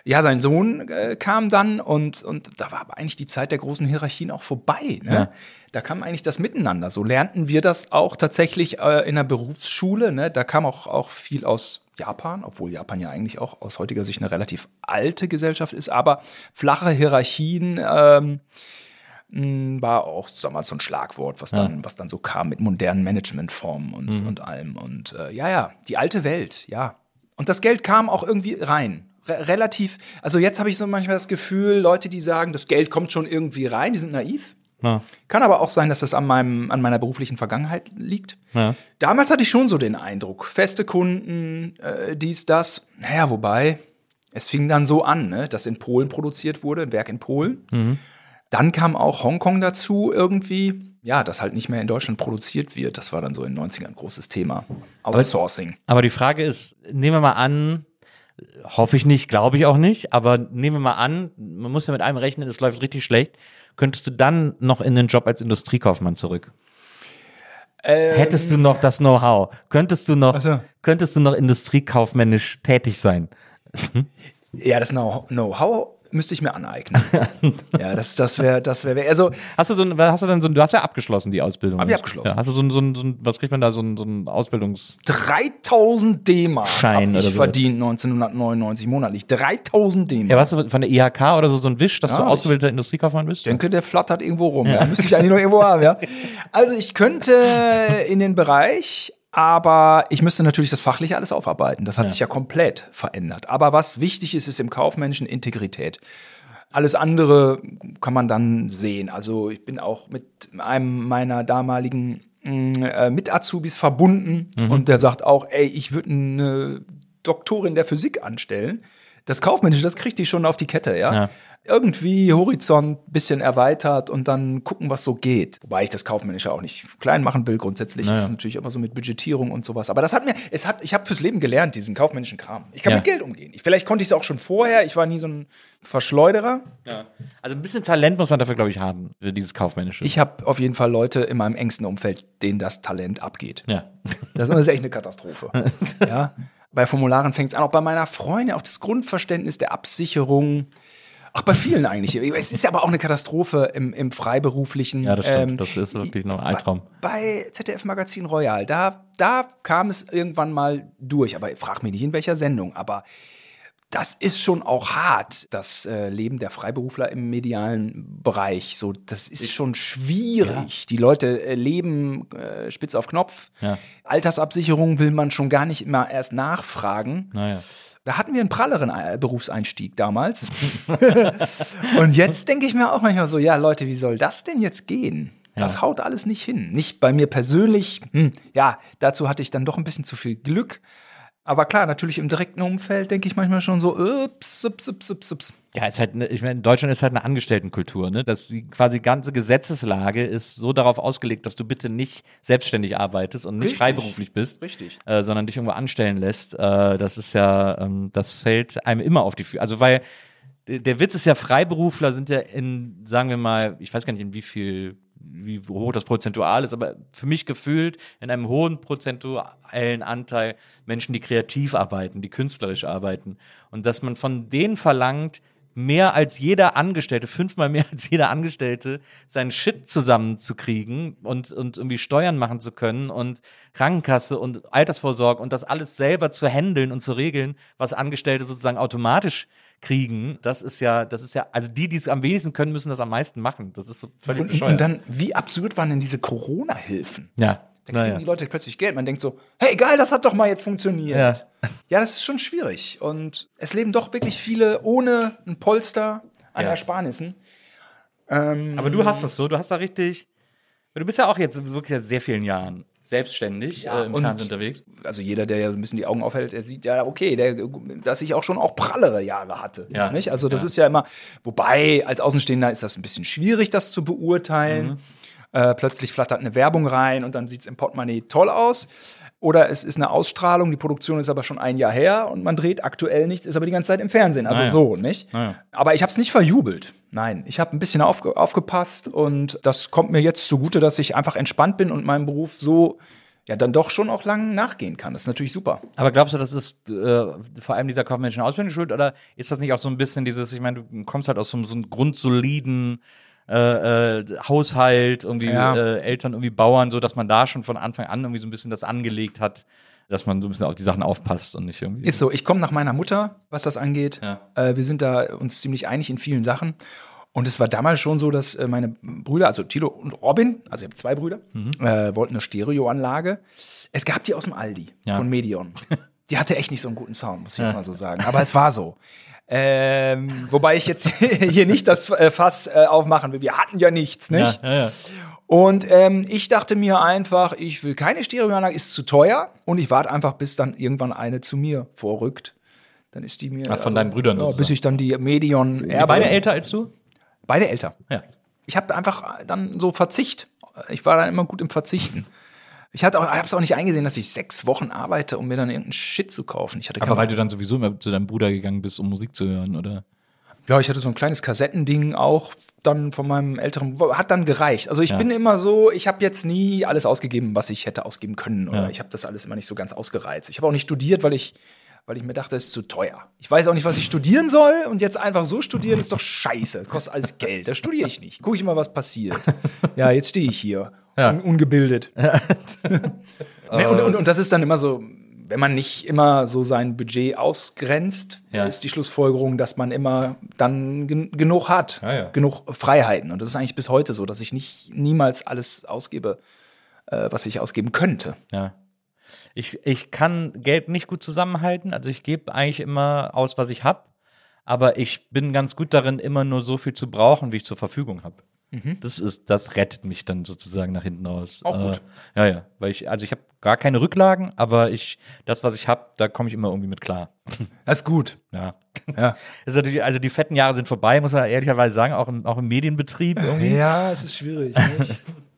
ja, sein Sohn äh, kam dann und, und da war aber eigentlich die Zeit der großen Hierarchien auch vorbei. Ne? Ja. Da kam eigentlich das Miteinander. So lernten wir das auch tatsächlich äh, in der Berufsschule. Ne? Da kam auch, auch viel aus Japan, obwohl Japan ja eigentlich auch aus heutiger Sicht eine relativ alte Gesellschaft ist, aber flache Hierarchien ähm, mh, war auch damals so ein Schlagwort, was dann, was dann so kam mit modernen Managementformen und, und allem. Und äh, ja, ja, die alte Welt, ja. Und das Geld kam auch irgendwie rein. Re relativ, also jetzt habe ich so manchmal das Gefühl, Leute, die sagen, das Geld kommt schon irgendwie rein, die sind naiv. Na. Kann aber auch sein, dass das an, meinem, an meiner beruflichen Vergangenheit liegt. Ja. Damals hatte ich schon so den Eindruck, feste Kunden, äh, dies, das. Naja, wobei, es fing dann so an, ne, dass in Polen produziert wurde, ein Werk in Polen. Mhm. Dann kam auch Hongkong dazu irgendwie. Ja, dass halt nicht mehr in Deutschland produziert wird. Das war dann so in den 90ern ein großes Thema. Outsourcing. Aber die Frage ist, nehmen wir mal an, hoffe ich nicht, glaube ich auch nicht, aber nehmen wir mal an, man muss ja mit einem rechnen, es läuft richtig schlecht. Könntest du dann noch in den Job als Industriekaufmann zurück? Hättest du noch das Know-how? Könntest du noch, so. könntest du noch industriekaufmännisch tätig sein? Ja, das Know- Know-how müsste ich mir aneignen. ja, das, das wäre, das wäre, also Hast du so ein, hast du dann so ein, du hast ja abgeschlossen, die Ausbildung. Hab ich abgeschlossen. Ja, hast du so ein, so ein, so ein was kriegt man da, so ein, so ein Ausbildungs... 3000 D-Mark habe ich so. verdient 1999 monatlich. 3000 D-Mark. Ja, warst du von der IHK oder so, so ein Wisch, dass Ja, du ausgebildeter Industriekaufmann bist? Ich denke, der flattert irgendwo rum. Ja. Müsste ich eigentlich noch irgendwo haben, ja. Also ich könnte in den Bereich, aber ich müsste natürlich das Fachliche alles aufarbeiten. Das hat sich ja komplett verändert. Aber was wichtig ist, ist im Kaufmännischen Integrität. Alles andere kann man dann sehen. Also ich bin auch mit einem meiner damaligen mh, äh, Mit-Azubis verbunden und der sagt auch, ey, ich würde eine Doktorin der Physik anstellen. Das Kaufmännische, das kriegt die schon auf die Kette, ja. Ja. Irgendwie Horizont bisschen erweitert und dann gucken, was so geht. Wobei ich das Kaufmännische auch nicht klein machen will. Grundsätzlich Naja. ist es natürlich immer so mit Budgetierung und sowas. Aber das hat mir, es hat, ich habe fürs Leben gelernt, diesen kaufmännischen Kram. Ich kann Ja. mit Geld umgehen. Ich, vielleicht konnte ich es auch schon vorher. Ich war nie so ein Verschleuderer. Ja. Also ein bisschen Talent muss man dafür, glaube ich, haben, für dieses Kaufmännische. Ich habe auf jeden Fall Leute in meinem engsten Umfeld, denen das Talent abgeht. ja. Das ist echt eine Katastrophe. ja. Bei Formularen fängt es an, auch bei meiner Freundin, auch das Grundverständnis der Absicherung. Ach, bei vielen eigentlich. Es ist aber auch eine Katastrophe im, im Freiberuflichen. Ja, das stimmt. Ähm, das ist wirklich noch ein Albtraum. Bei ZDF Magazin Royal, da, da kam es irgendwann mal durch. Aber frag mich nicht in welcher Sendung. Aber das ist schon auch hart, das äh, Leben der Freiberufler im medialen Bereich. So, das ist schon schwierig. Die Leute äh, leben äh, spitz auf Knopf. Ja. Altersabsicherung will man schon gar nicht immer erst nachfragen. Naja. Da hatten wir einen pralleren äh, Berufseinstieg damals. Und jetzt denke ich mir auch manchmal so, ja Leute, wie soll das denn jetzt gehen? Das haut alles nicht hin. Nicht bei mir persönlich. Hm, ja, dazu hatte ich dann doch ein bisschen zu viel Glück. Aber klar, natürlich im direkten Umfeld denke ich manchmal schon so, ups, ups, ups, ups, ups. Ja, ist halt, ne, ich meine, in Deutschland ist halt eine Angestelltenkultur, ne? Dass die quasi ganze Gesetzeslage ist so darauf ausgelegt, dass du bitte nicht selbstständig arbeitest und nicht Richtig. freiberuflich bist, Richtig. Äh, sondern dich irgendwo anstellen lässt. Äh, das ist ja, ähm, das fällt einem immer auf die Füße. Also weil der Witz ist ja, Freiberufler sind ja in, sagen wir mal, ich weiß gar nicht, in wie viel wie hoch das prozentual ist, aber für mich gefühlt in einem hohen prozentualen Anteil Menschen, die kreativ arbeiten, die künstlerisch arbeiten. Und dass man von denen verlangt, mehr als jeder Angestellte, fünfmal mehr als jeder Angestellte, seinen Shit zusammenzukriegen und, und irgendwie Steuern machen zu können und Krankenkasse und Altersvorsorge und das alles selber zu handeln und zu regeln, was Angestellte sozusagen automatisch kriegen, das ist ja, das ist ja, also die, die es am wenigsten können, müssen das am meisten machen. Das ist so völlig Und, bescheuert. und dann, wie absurd waren denn diese Corona-Hilfen? ja, Da kriegen naja. die Leute plötzlich Geld. Man denkt so, hey, geil, das hat doch mal jetzt funktioniert. Ja. Ja, das ist schon schwierig. Und es leben doch wirklich viele ohne ein Polster an Ja. Ersparnissen. Ähm, Aber du hast das so, du hast da richtig, du bist ja auch jetzt wirklich seit sehr vielen Jahren selbstständig Ja, äh, im Fernsehen unterwegs. also jeder, der ja so ein bisschen die Augen aufhält, der sieht ja, okay, der, dass ich auch schon auch prallere Jahre hatte. Ja. Nicht? Also das Ja. ist ja immer, wobei als Außenstehender ist das ein bisschen schwierig, das zu beurteilen. Mhm. Äh, plötzlich flattert eine Werbung rein und dann sieht es im Portemonnaie toll aus. Oder es ist eine Ausstrahlung, die Produktion ist aber schon ein Jahr her und man dreht aktuell nichts, ist aber die ganze Zeit im Fernsehen. Also Ah ja. so, nicht? Ah ja. Aber ich habe es nicht verjubelt. Nein, ich habe ein bisschen aufge aufgepasst und das kommt mir jetzt zugute, dass ich einfach entspannt bin und meinem Beruf so ja dann doch schon auch lang nachgehen kann. Das ist natürlich super. Aber glaubst du, das ist äh, vor allem dieser kaufmännischen Ausbildung schuld oder ist das nicht auch so ein bisschen dieses, ich meine, du kommst halt aus so, so einem grundsoliden äh, äh, Haushalt, irgendwie Ja. äh, Eltern, irgendwie Bauern, so dass man da schon von Anfang an irgendwie so ein bisschen das angelegt hat, dass man so ein bisschen auf die Sachen aufpasst und nicht irgendwie. Ist so, ich komme nach meiner Mutter, was das angeht. Ja. Äh, wir sind da uns ziemlich einig in vielen Sachen. Und es war damals schon so, dass äh, meine Brüder, also Tilo und Robin, also ich habe zwei Brüder, Mhm. äh, wollten eine Stereoanlage. Es gab die aus dem Aldi Ja. von Medion. Die hatte echt nicht so einen guten Sound, muss ich jetzt mal so sagen. Aber es war so. Ähm, wobei ich jetzt hier nicht das äh, Fass äh, aufmachen will. Wir hatten ja nichts, nicht? Ja, ja, ja. Und ähm, ich dachte mir einfach, ich will keine Stereoanlage, ist zu teuer. Und ich warte einfach, bis dann irgendwann eine zu mir vorrückt. Dann ist die mir. Ach, von deinen Brüdern Ja, bis ich dann die Medion erbe. beide älter als du? Beide älter. Ja. Ich habe einfach dann so Verzicht. Ich war dann immer gut im Verzichten. Ich hatte auch, habe es auch nicht eingesehen, dass ich sechs Wochen arbeite, um mir dann irgendeinen Shit zu kaufen. Ich hatte Aber weil du dann sowieso immer zu deinem Bruder gegangen bist, um Musik zu hören, oder? Ja, ich hatte so ein kleines Kassettending auch dann von meinem älteren, hat dann gereicht. Also ich Ja. bin immer so, ich habe jetzt nie alles ausgegeben, was ich hätte ausgeben können. Oder Ja. ich habe das alles immer nicht so ganz ausgereizt. Ich habe auch nicht studiert, weil ich, weil ich mir dachte, es ist zu teuer. Ich weiß auch nicht, was ich studieren soll und jetzt einfach so studieren ist doch scheiße. Kostet alles Geld. Da studiere ich nicht. Gucke ich mal, was passiert. Ja, jetzt stehe ich hier. Ja. Un ungebildet. Ne, und, und, und das ist dann immer so, wenn man nicht immer so sein Budget ausgrenzt, Ja. ist die Schlussfolgerung, dass man immer dann gen genug hat, Ja, ja. genug Freiheiten. Und das ist eigentlich bis heute so, dass ich nicht niemals alles ausgebe, äh, was ich ausgeben könnte. Ja. Ich, ich kann Geld nicht gut zusammenhalten. Also ich gebe eigentlich immer aus, was ich habe. Aber ich bin ganz gut darin, immer nur so viel zu brauchen, wie ich zur Verfügung habe. Das ist, das rettet mich dann sozusagen nach hinten raus. Auch gut. Äh, ja, ja. Weil ich, also ich habe gar keine Rücklagen, aber ich, das, was ich habe, da komme ich immer irgendwie mit klar. Das ist gut. Ja. Ja. Ist natürlich, also die fetten Jahre sind vorbei, muss man ehrlicherweise sagen, auch im, auch im Medienbetrieb irgendwie. Ja, es ist schwierig.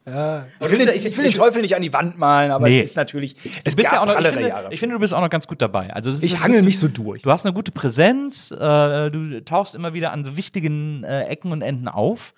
Ja. Ich will, ich, ich- will den Teufel nicht an die Wand malen, aber Nee. es ist natürlich, es bist ja auch noch, ich finde, Jahre. ich finde, du bist auch noch ganz gut dabei. Also ich hangel mich so durch. Du hast eine gute Präsenz, äh, du tauchst immer wieder an so wichtigen äh, Ecken und Enden auf.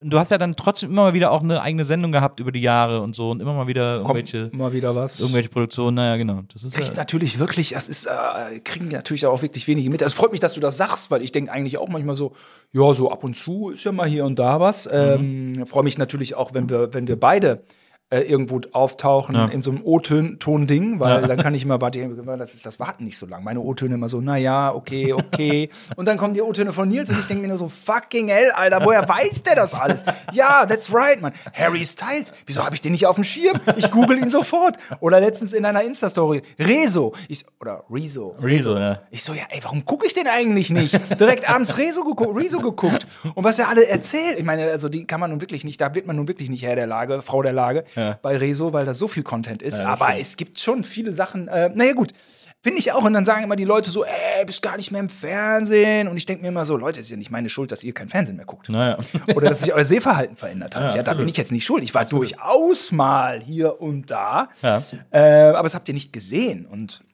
Du hast ja dann trotzdem immer mal wieder auch eine eigene Sendung gehabt über die Jahre und so und immer mal wieder Kommt irgendwelche, mal wieder was. irgendwelche Produktionen. Naja, genau. Das ist kriegt ja, natürlich wirklich, das ist, äh, kriegen natürlich auch wirklich wenige mit. Es freut mich, dass du das sagst, weil ich denke eigentlich auch manchmal so, ja, so ab und zu ist ja mal hier und da was. Ähm, freue mich natürlich auch, wenn wir, wenn wir beide äh, irgendwo auftauchen Ja. in so einem O-Ton-Ding, weil Ja. dann kann ich immer, warte, das ist das Warten nicht so lang. Meine O-Töne immer so, naja, okay, okay. und dann kommen die O-Töne von Nils und ich denke mir nur so, fucking hell, Alter, woher weiß der das alles? ja, that's right, man. Harry Styles, wieso habe ich den nicht auf dem Schirm? Ich google ihn sofort. Oder letztens in einer Insta-Story, Rezo, ich, oder Rezo. Rezo, ja. Ich so, ja, ey, warum gucke ich den eigentlich nicht? Direkt abends Rezo, geguckt, Rezo geguckt. Und was er alle erzählt, ich meine, also die kann man nun wirklich nicht, da wird man nun wirklich nicht Herr der Lage, Frau der Lage Ja. bei Rezo, weil da so viel Content ist. Ja, Aber stimmt. es gibt schon viele Sachen, äh, naja, gut. Finde ich auch. Und dann sagen immer die Leute so, ey, bist gar nicht mehr im Fernsehen. Und ich denke mir immer so, Leute, ist ja nicht meine Schuld, dass ihr kein Fernsehen mehr guckt. Naja. Oder dass sich euer Sehverhalten verändert hat. Ja, Ja, da absolut. bin ich jetzt nicht schuld. Ich war durchaus mal hier und da. Ja. Äh, aber das habt ihr nicht gesehen. Und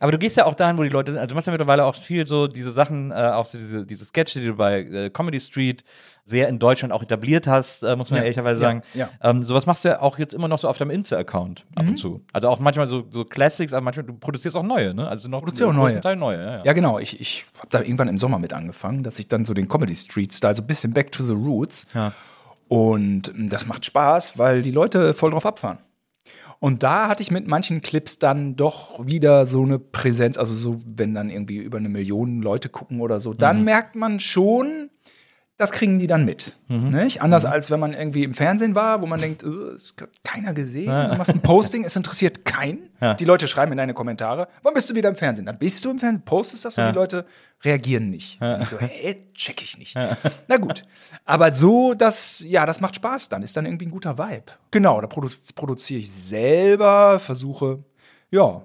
Aber du gehst ja auch dahin, wo die Leute sind. Also du machst ja mittlerweile auch viel so diese Sachen, äh, auch so diese, diese Sketche, die du bei äh, Comedy Street sehr in Deutschland auch etabliert hast, äh, muss man ja, Ja, ehrlicherweise sagen. ja. Mhm. Ähm, sowas machst du ja auch jetzt immer noch so auf deinem Insta-Account ab und zu. Also auch manchmal so, so Classics, aber manchmal du produzierst auch neue, ne? Also noch Produziere neue. Teil neue, ja, ja. Genau. Ich, ich habe da irgendwann im Sommer mit angefangen, dass ich dann so den Comedy Street Style, so ein bisschen back to the roots. Und mm, das macht Spaß, weil die Leute voll drauf abfahren. Und da hatte ich mit manchen Clips dann doch wieder so eine Präsenz, also so, wenn dann irgendwie über eine Million Leute gucken oder so, dann merkt man schon, das kriegen die dann mit. Nicht? Anders als wenn man irgendwie im Fernsehen war, wo man denkt, äh, es hat keiner gesehen. Du machst ein Posting, es interessiert keinen. Ja. Die Leute schreiben in deine Kommentare, wann bist du wieder im Fernsehen? Dann bist du im Fernsehen, postest das und Ja. die Leute reagieren nicht. Und ich so, hä, check ich nicht. Na gut. Aber so, das, ja, das macht Spaß dann, ist dann irgendwie ein guter Vibe. Genau, da produ produziere ich selber, versuche, ja.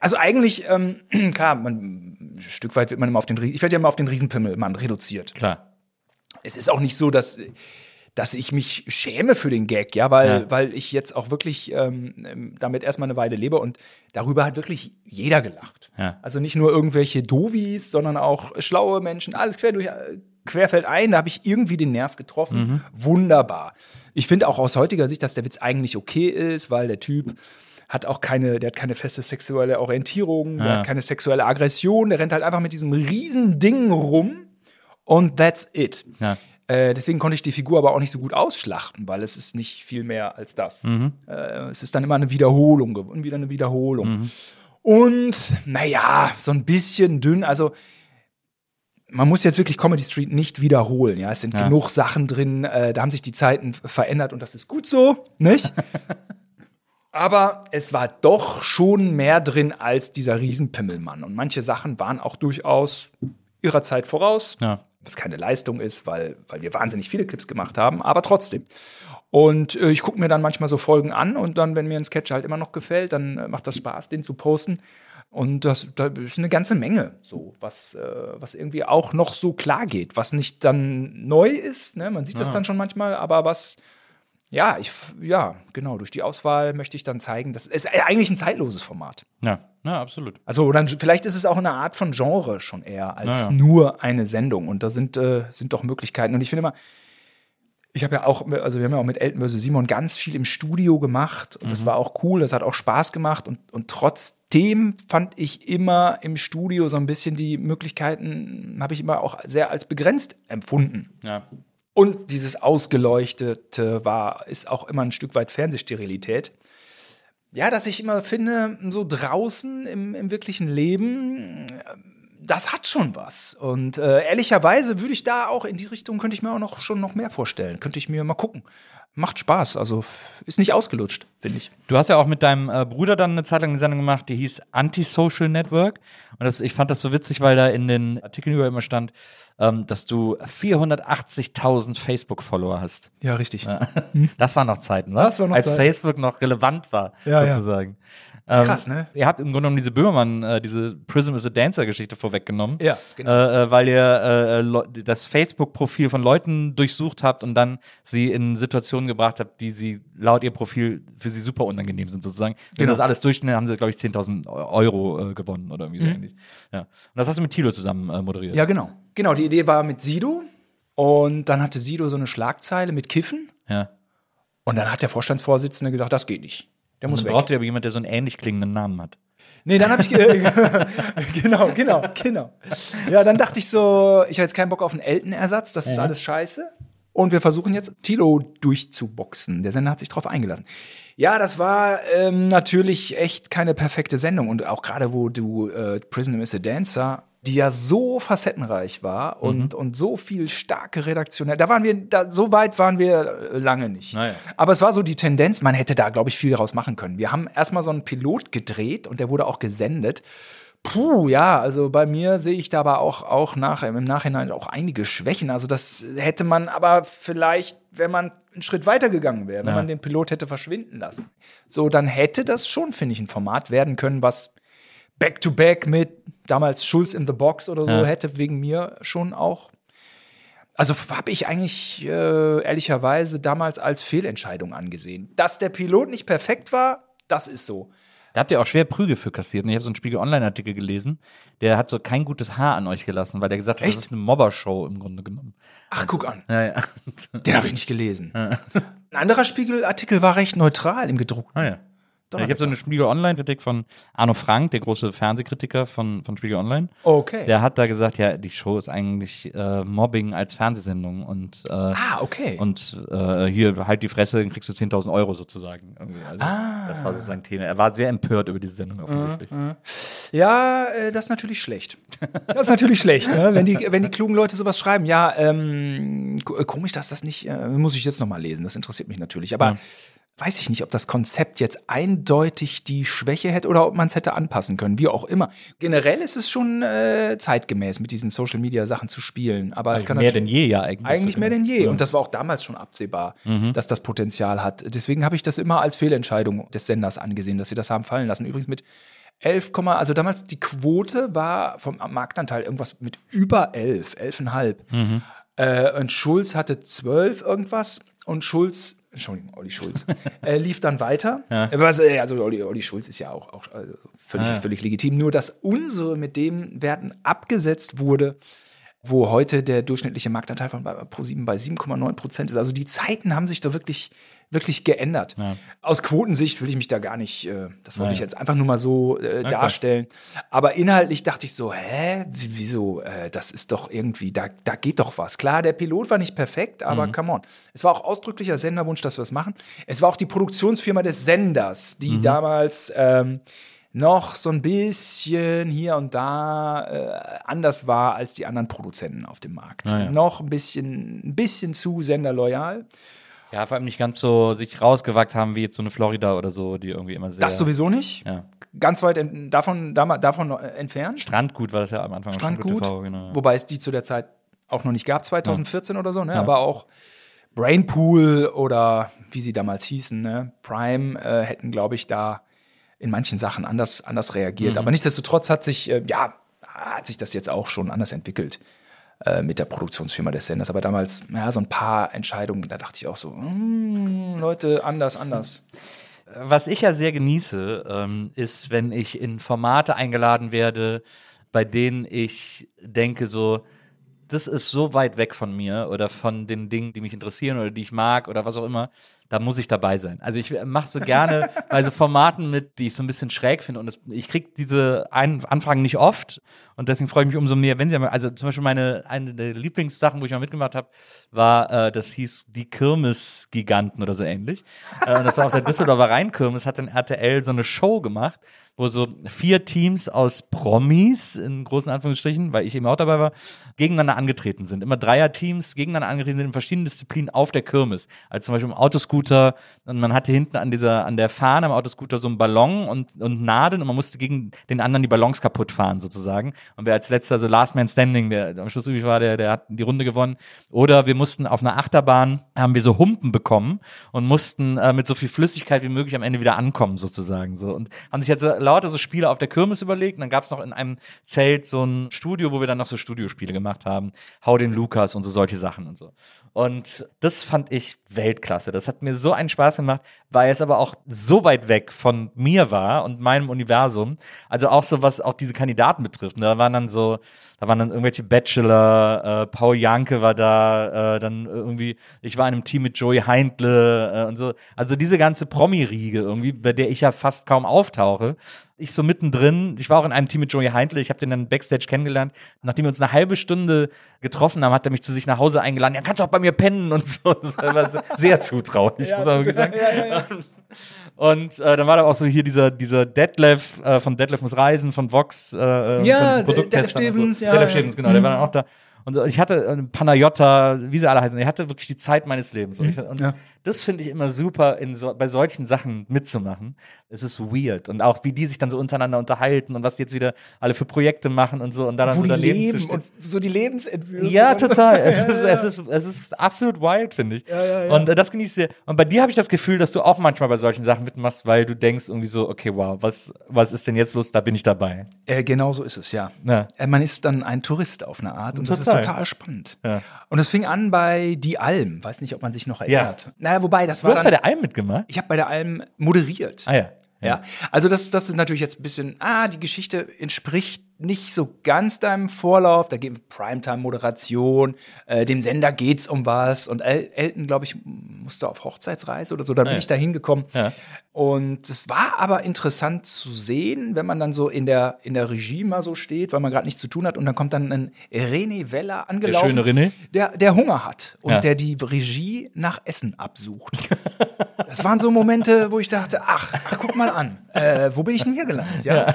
Also eigentlich, ähm, klar, man, ein Stück weit wird man immer auf den, ich werde ja immer auf den Riesenpimmelmann reduziert Klar. Es ist auch nicht so, dass, dass ich mich schäme für den Gag, ja, weil, Ja. weil ich jetzt auch wirklich ähm, damit erstmal eine Weile lebe und darüber hat wirklich jeder gelacht. Ja. Also nicht nur irgendwelche Dovis, sondern auch schlaue Menschen, alles quer durch, querfeld ein, da habe ich irgendwie den Nerv getroffen. Mhm. Wunderbar. Ich finde auch aus heutiger Sicht, dass der Witz eigentlich okay ist, weil der Typ hat auch keine, der hat keine feste sexuelle Orientierung, der Ja. hat keine sexuelle Aggression, der rennt halt einfach mit diesem riesen Ding rum und that's it. Ja. Äh, deswegen konnte ich die Figur aber auch nicht so gut ausschlachten, weil es ist nicht viel mehr als das. Äh, es ist dann immer eine Wiederholung gew- und wieder eine Wiederholung. Und naja, so ein bisschen dünn. Also man muss jetzt wirklich Comedy Street nicht wiederholen. Ja, es sind Ja. genug Sachen drin. Äh, da haben sich die Zeiten verändert und das ist gut so, nicht? Aber es war doch schon mehr drin als dieser Riesenpimmelmann. Und manche Sachen waren auch durchaus, ihrer Zeit voraus. Ja. Was keine Leistung ist, weil, weil wir wahnsinnig viele Clips gemacht haben, aber trotzdem. Und äh, ich gucke mir dann manchmal so Folgen an und dann, wenn mir ein Sketch halt immer noch gefällt, dann äh, macht das Spaß, den zu posten. Und das, das ist eine ganze Menge, so, was, äh, was irgendwie auch noch so klar geht, was nicht dann neu ist, ne? man sieht das dann schon manchmal, aber was, ja, ich, ja, genau, durch die Auswahl möchte ich dann zeigen, das ist eigentlich ein zeitloses Format. Ja, ja, absolut. Also dann, vielleicht ist es auch eine Art von Genre schon eher als Ja, nur eine Sendung. Und da sind, äh, sind doch Möglichkeiten. Und ich finde immer, ich habe ja auch, also wir haben ja auch mit Elton vs. Simon ganz viel im Studio gemacht. Und das Mhm. war auch cool, das hat auch Spaß gemacht. Und, und trotzdem fand ich immer im Studio so ein bisschen die Möglichkeiten, habe ich immer auch sehr als begrenzt empfunden. Ja. Und dieses Ausgeleuchtete war, ist auch immer ein Stück weit Fernsehsterilität. Ja, dass ich immer finde, so draußen im, im wirklichen Leben, das hat schon was. Und äh, ehrlicherweise würde ich da auch in die Richtung, könnte ich mir auch noch schon noch mehr vorstellen. Könnte ich mir mal gucken. Macht Spaß. Also ist nicht ausgelutscht, finde ich. Du hast ja auch mit deinem äh, Bruder dann eine Zeit lang eine Sendung gemacht, die hieß Antisocial Network. Und das, ich fand das so witzig, weil da in den Artikeln über immer stand, ähm, dass du 480.000 Facebook-Follower hast. Ja, richtig. Das waren noch Zeiten, was? War noch Als Zeiten. Facebook noch relevant war, Ja, ja. sozusagen. Ist Ähm, krass, ne? Ihr habt im Grunde genommen diese Böhmermann, äh, diese Prism is a Dancer-Geschichte vorweggenommen. Ja, genau. Äh, äh, weil ihr äh, Leu- das Facebook-Profil von Leuten durchsucht habt und dann sie in Situationen gebracht habt, die sie laut ihr Profil für sie super unangenehm sind, sozusagen. Wenn Genau. das alles durchschnitt, haben sie, glaube ich, 10.000 Euro äh, gewonnen oder irgendwie so ähnlich. Ja. Und das hast du mit Thilo zusammen äh, moderiert. Mhm. Ja, genau. Genau, die Idee war mit Sido. Und dann hatte Sido so eine Schlagzeile mit Kiffen. ja. Und dann hat der Vorstandsvorsitzende gesagt, das geht nicht. Der muss weg. braucht ja aber jemand, der so einen ähnlich klingenden Namen hat. Nee, dann habe ich. ge- genau, genau, genau. Ja, dann dachte ich so, ich habe jetzt keinen Bock auf einen Elton-Ersatz, das ist alles scheiße. Und wir versuchen jetzt Tilo durchzuboxen. Der Sender hat sich drauf eingelassen. Ja, das war ähm, natürlich echt keine perfekte Sendung. Und auch gerade, wo du äh, Prison is a Dancer, die ja so facettenreich war und, und so viel starke redaktionell. Da waren wir, da, so weit waren wir äh, lange nicht. Naja. Aber es war so die Tendenz, man hätte da, glaube ich, viel daraus machen können. Wir haben erstmal so einen Pilot gedreht und der wurde auch gesendet. Puh, ja, also bei mir sehe ich da aber auch, auch nach, im Nachhinein auch einige Schwächen. Also das hätte man aber vielleicht, wenn man einen Schritt weiter gegangen wäre, wenn Ja. man den Pilot hätte verschwinden lassen. So, dann hätte das schon, finde ich, ein Format werden können, was Back-to-Back mit damals Schulz in the Box oder so Ja. hätte wegen mir schon auch. Also habe ich eigentlich äh, ehrlicherweise damals als Fehlentscheidung angesehen. Dass der Pilot nicht perfekt war, das ist so. Da habt ihr auch schwer Prügel für kassiert. Und ich habe so einen Spiegel Online-Artikel gelesen, der hat so kein gutes Haar an euch gelassen, weil der gesagt hat, Echt? das ist eine Mobbershow im Grunde genommen. Ach, guck an. Ja, ja. Den habe ich nicht gelesen. Ein anderer Spiegelartikel war recht neutral im gedruckten. Ah, ja. Ja, ich habe so eine Spiegel Online-Kritik von Arno Frank, der große Fernsehkritiker von, von Spiegel Online. Okay. Der hat da gesagt, ja, die Show ist eigentlich äh, Mobbing als Fernsehsendung und, äh, ah, okay. und äh, hier halt die Fresse, dann kriegst du 10.000 Euro sozusagen. Also, Ah. Das war so sein Thema. Er war sehr empört über diese Sendung offensichtlich. Ja, äh, das ist natürlich schlecht. Das ist natürlich schlecht, ne? wenn, die, wenn die klugen Leute sowas schreiben. Ja, ähm, ko- komisch, dass das nicht, äh, muss ich jetzt nochmal lesen, das interessiert mich natürlich. Aber weiß ich nicht, ob das Konzept jetzt eindeutig die Schwäche hätte oder ob man es hätte anpassen können, wie auch immer. Generell ist es schon äh, zeitgemäß, mit diesen Social-Media-Sachen zu spielen. Aber es Also kann mehr denn je, ja, eigentlich. Eigentlich mehr denn je. Ja. Und das war auch damals schon absehbar, Mhm. dass das Potenzial hat. Deswegen habe ich das immer als Fehlentscheidung des Senders angesehen, dass sie das haben fallen lassen. Übrigens mit 11, also damals die Quote war vom Marktanteil irgendwas mit über 11, 11,5. Mhm. Äh, und Schulz hatte 12 irgendwas und Schulz, Entschuldigung, Olli Schulz, äh, lief dann weiter. Ja. Was, äh, also Olli, Olli Schulz ist ja auch, auch also völlig, Ah, ja. völlig legitim. Nur, dass unsere mit dem Werten abgesetzt wurde, wo heute der durchschnittliche Marktanteil von Pro7 bei 7,9 Prozent ist. Also die Zeiten haben sich da wirklich, wirklich geändert. Ja. Aus Quotensicht will ich mich da gar nicht, äh, das wollte Ja, ich jetzt einfach nur mal so äh, klar. darstellen. Aber inhaltlich dachte ich so, hä, Wie- wieso, äh, das ist doch irgendwie, da, da geht doch was. Klar, der Pilot war nicht perfekt, Mhm. aber come on. Es war auch ausdrücklicher Senderwunsch, dass wir es machen. Es war auch die Produktionsfirma des Senders, Mhm. die damals ähm, noch so ein bisschen hier und da äh, anders war als die anderen Produzenten auf dem Markt. Ja. Noch ein bisschen, ein bisschen zu senderloyal. Ja, vor allem nicht ganz so sich rausgewagt haben wie jetzt so eine Florida oder so, die irgendwie immer sehr. Das sowieso nicht. Ja. Ganz weit en- davon, davon äh, entfernt. Strandgut war das ja am Anfang. Strandgut, TV, genau. wobei es die zu der Zeit auch noch nicht gab, 2014 oder so, ne? aber auch Brainpool oder wie sie damals hießen, ne? Prime, äh, hätten, glaube ich, da in manchen Sachen anders, anders reagiert. Mhm. Aber nichtsdestotrotz hat sich, äh, ja, hat sich das jetzt auch schon anders entwickelt mit der Produktionsfirma des Senders. Aber damals, ja, so ein paar Entscheidungen, da dachte ich auch so, mm, Leute, anders, anders. Was ich ja sehr genieße, ähm, ist, wenn ich in Formate eingeladen werde, bei denen ich denke, so, das ist so weit weg von mir oder von den Dingen, die mich interessieren oder die ich mag oder was auch immer, da muss ich dabei sein. Also ich mache so gerne bei so Formaten mit, die ich so ein bisschen schräg finde und das, ich kriege diese Ein Anfragen nicht oft und deswegen freue ich mich umso mehr, wenn sie, also zum Beispiel meine, eine der Lieblingssachen, wo ich mal mitgemacht habe, war, äh, das hieß die Kirmes-Giganten oder so ähnlich. Äh, das war auf der Düsseldorfer Rheinkirmes, hat dann RTL so eine Show gemacht, wo so vier Teams aus Promis, in großen Anführungsstrichen, weil ich eben auch dabei war, gegeneinander angetreten sind. Immer Dreierteams gegeneinander angetreten sind in verschiedenen Disziplinen auf der Kirmes. Also zum Beispiel im Autoscooter, und man hatte hinten an dieser, an der Fahne im Autoscooter so einen Ballon und, und Nadeln und man musste gegen den anderen die Ballons kaputt fahren sozusagen. Und wer als letzter, so Last Man Standing, der am Schluss übrig war, der, der hat die Runde gewonnen. Oder wir mussten auf einer Achterbahn, haben wir so Humpen bekommen und mussten äh, mit so viel Flüssigkeit wie möglich am Ende wieder ankommen sozusagen. So. Und haben sich jetzt so lauter so Spiele auf der Kirmes überlegt. Und dann gab es noch in einem Zelt so ein Studio, wo wir dann noch so Studiospiele gemacht haben. Hau den Lukas und so solche Sachen und so. Und das fand ich Weltklasse. Das hat mir so einen Spaß gemacht, weil es aber auch so weit weg von mir war und meinem Universum. Also auch so, was auch diese Kandidaten betrifft. Da waren dann so, da waren dann irgendwelche Bachelor, äh, Paul Janke war da, äh, dann irgendwie, ich war in einem Team mit Joey Heindle äh, und so. Also diese ganze Promi-Riege irgendwie, bei der ich ja fast kaum auftauche. Ich so mittendrin, ich war auch in einem Team mit Joey Heindle, ich habe den dann Backstage kennengelernt. Nachdem wir uns eine halbe Stunde getroffen haben, hat er mich zu sich nach Hause eingeladen. Ja, kannst du auch bei mir pennen und so. Das war sehr zutraulich, muss man wirklich sagen. Und äh, dann war da auch so hier dieser, dieser Detlef äh, von Detlef muss reisen, von Vox, äh, Ja, von Detlef Stevens, so. ja, Detlef ja. Stevens, genau, der war dann auch da. Und ich hatte äh, Panayotta, wie sie alle heißen, ich hatte wirklich die Zeit meines Lebens. Und, ich, und Ja. das finde ich immer super, so, bei solchen Sachen mitzumachen. Es ist weird. Und auch wie die sich dann so untereinander unterhalten und was die jetzt wieder alle für Projekte machen und so. Und da dann Wo so die daneben zu leben stehen. und so die Lebensentwürfe. Ja, und- total. Es, Ja, ist, ja. Es, ist, es ist absolut wild, finde ich. Und äh, das genieße ich sehr. Und bei dir habe ich das Gefühl, dass du auch manchmal bei solchen Sachen mitmachst, weil du denkst irgendwie so, okay, wow, was, was ist denn jetzt los? Da bin ich dabei. Äh, genau so ist es, ja. Ja. Äh, Man ist dann ein Tourist auf eine Art und das ist Total. total spannend. Ja. Und es fing an bei Die Alm. Weiß nicht, ob man sich noch erinnert. Naja, wobei, das Du war hast dann, bei der Alm mitgemacht? Ich habe bei der Alm moderiert. Ah ja. Ja, also das, das ist natürlich jetzt ein bisschen, ah, die Geschichte entspricht nicht so ganz deinem Vorlauf. Da geht Primetime-Moderation, äh, dem Sender geht's um was. Und El Elton, glaube ich, musste auf Hochzeitsreise oder so, da bin ja. ich da hingekommen. Ja. Und es war aber interessant zu sehen, wenn man dann so in der, in der Regie mal so steht, weil man gerade nichts zu tun hat. Und dann kommt dann ein René Weller angelaufen. schöne René? Der, der Hunger hat und Ja. der die Regie nach Essen absucht. Das waren so Momente, wo ich dachte, ach, ach guck mal an, äh, wo bin ich denn hier gelandet? Ja.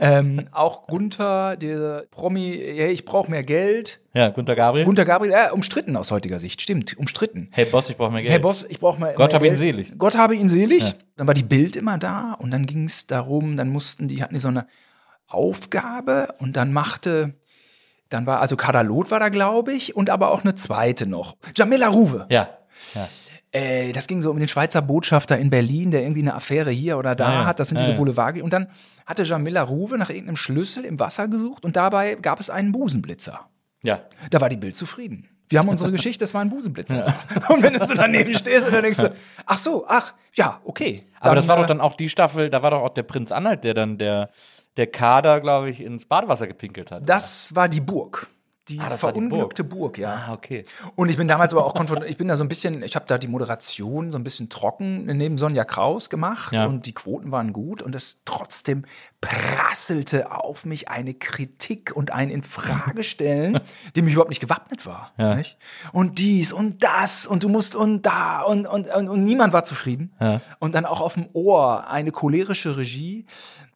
Ähm, auch Gunther, der Promi, hey, ich brauche mehr Geld. Ja, Gunter Gabriel. Gunther Gabriel, äh, umstritten aus heutiger Sicht, stimmt, umstritten. hey Boss, ich brauche mehr Geld. Hey Boss, ich brauche mal. Gott mehr habe ihn Geld. selig. Gott habe ihn selig. Dann war die Bild immer da und dann ging es darum, dann mussten die, hatten die so eine Aufgabe und dann machte, dann war, also Kadalot war da, glaube ich, und aber auch eine zweite noch. Jamila Ruwe. Ja. ja. Äh, das ging so um den Schweizer Botschafter in Berlin, der irgendwie eine Affäre hier oder da Ja, ja. hat. Das sind Ja, diese ja. Boulevard. Und dann hatte Jamila Ruwe nach irgendeinem Schlüssel im Wasser gesucht und dabei gab es einen Busenblitzer. Ja. Da war die Bild zufrieden. Wir haben unsere Geschichte, das war ein Busenblitzer. Und wenn du so daneben stehst und dann denkst du, ach so, ach, ja, okay. Aber das war äh, doch dann auch die Staffel, da war doch auch der Prinz Anhalt, der dann der, der Kader, glaube ich, ins Badewasser gepinkelt hat. Das war die Burg. Die Ah, war die verunglückte Burg. ja. ah, okay. Und ich bin damals aber auch konfrontiert, ich bin da so ein bisschen, ich habe da die Moderation so ein bisschen trocken neben Sonja Kraus gemacht Ja. und die Quoten waren gut und es trotzdem prasselte auf mich eine Kritik und ein Infragestellen, dem ich überhaupt nicht gewappnet war. Ja. Nicht? Und dies und das und du musst und da und, und, und, und niemand war zufrieden. Ja. Und dann auch auf dem Ohr eine cholerische Regie.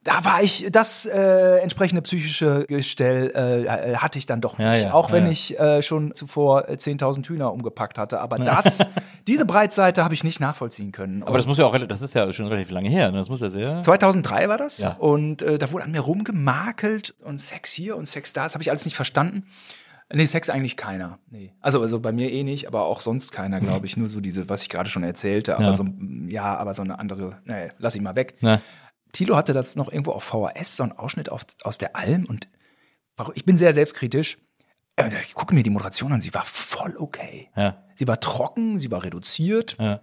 Da war ich, das äh, entsprechende psychische Gestell äh, hatte ich dann doch nicht. Ja, ja, auch wenn ja. ich äh, schon zuvor äh, 10.000 Hühner umgepackt hatte. Aber das, diese Breitseite habe ich nicht nachvollziehen können. Aber das muss ja auch, das ist ja schon relativ lange her. Ne? Das muss ja sehr. 2003 war das. Ja. Und äh, da wurde an mir rumgemakelt und Sex hier und Sex da. Das habe ich alles nicht verstanden. Nee, Sex eigentlich keiner. Nee. Also, also bei mir eh nicht, aber auch sonst keiner, glaube ich. Nur so diese, was ich gerade schon erzählte. Aber Ja. so, ja, aber so eine andere, nee, lass ich mal weg. Na, Tilo hatte das noch irgendwo auf VHS, so einen Ausschnitt auf, aus der Alm und ich bin sehr selbstkritisch. Äh, Ich gucke mir die Moderation an, sie war voll okay. ja, Sie war trocken, sie war reduziert, ja.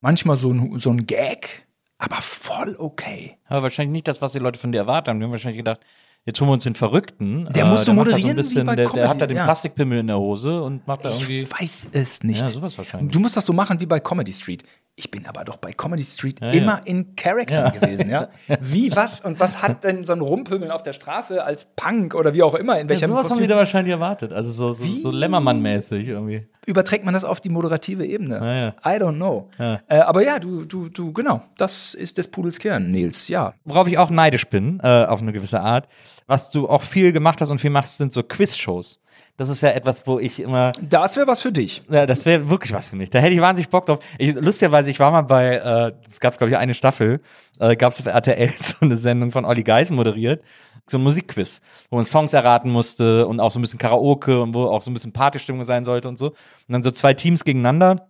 manchmal so ein, so ein Gag, aber voll okay. Aber wahrscheinlich nicht das, was die Leute von dir erwarten haben. Die haben wahrscheinlich gedacht, jetzt holen wir uns den Verrückten. Der muss so moderieren ein bisschen, wie bei der, der hat da den ja. Plastikpimmel in der Hose und macht da irgendwie. Ich weiß es nicht. Ja, sowas wahrscheinlich. Du musst das so machen wie bei Comedy Street. Ich bin aber doch bei Comedy Street Ja, immer ja. in Character gewesen, ja. Wie, was und was hat denn so ein Rumpöbeln auf der Straße als Punk oder wie auch immer, in Ja, welchem sowas haben Kostüm? die da wahrscheinlich erwartet. Also so, so, so Lämmermann-mäßig irgendwie. Überträgt man das auf die moderative Ebene? Ja, ja. I don't know. Ja. Äh, aber ja, du, du, du, genau, das ist des Pudels Kern, Nils, ja. Worauf ich auch neidisch bin, äh, auf eine gewisse Art, was du auch viel gemacht hast und viel machst, sind so Quiz-Shows. Das ist ja etwas, wo ich immer Das wäre was für dich. Ja, das wäre wirklich was für mich. Da hätte ich wahnsinnig Bock drauf. Ich, lustigerweise, ich war mal bei, äh, es gab glaube ich eine Staffel, äh, gab es auf RTL so eine Sendung von Olli Geisen moderiert, so ein Musikquiz, wo man Songs erraten musste und auch so ein bisschen Karaoke und wo auch so ein bisschen Partystimmung sein sollte und so. Und dann so zwei Teams gegeneinander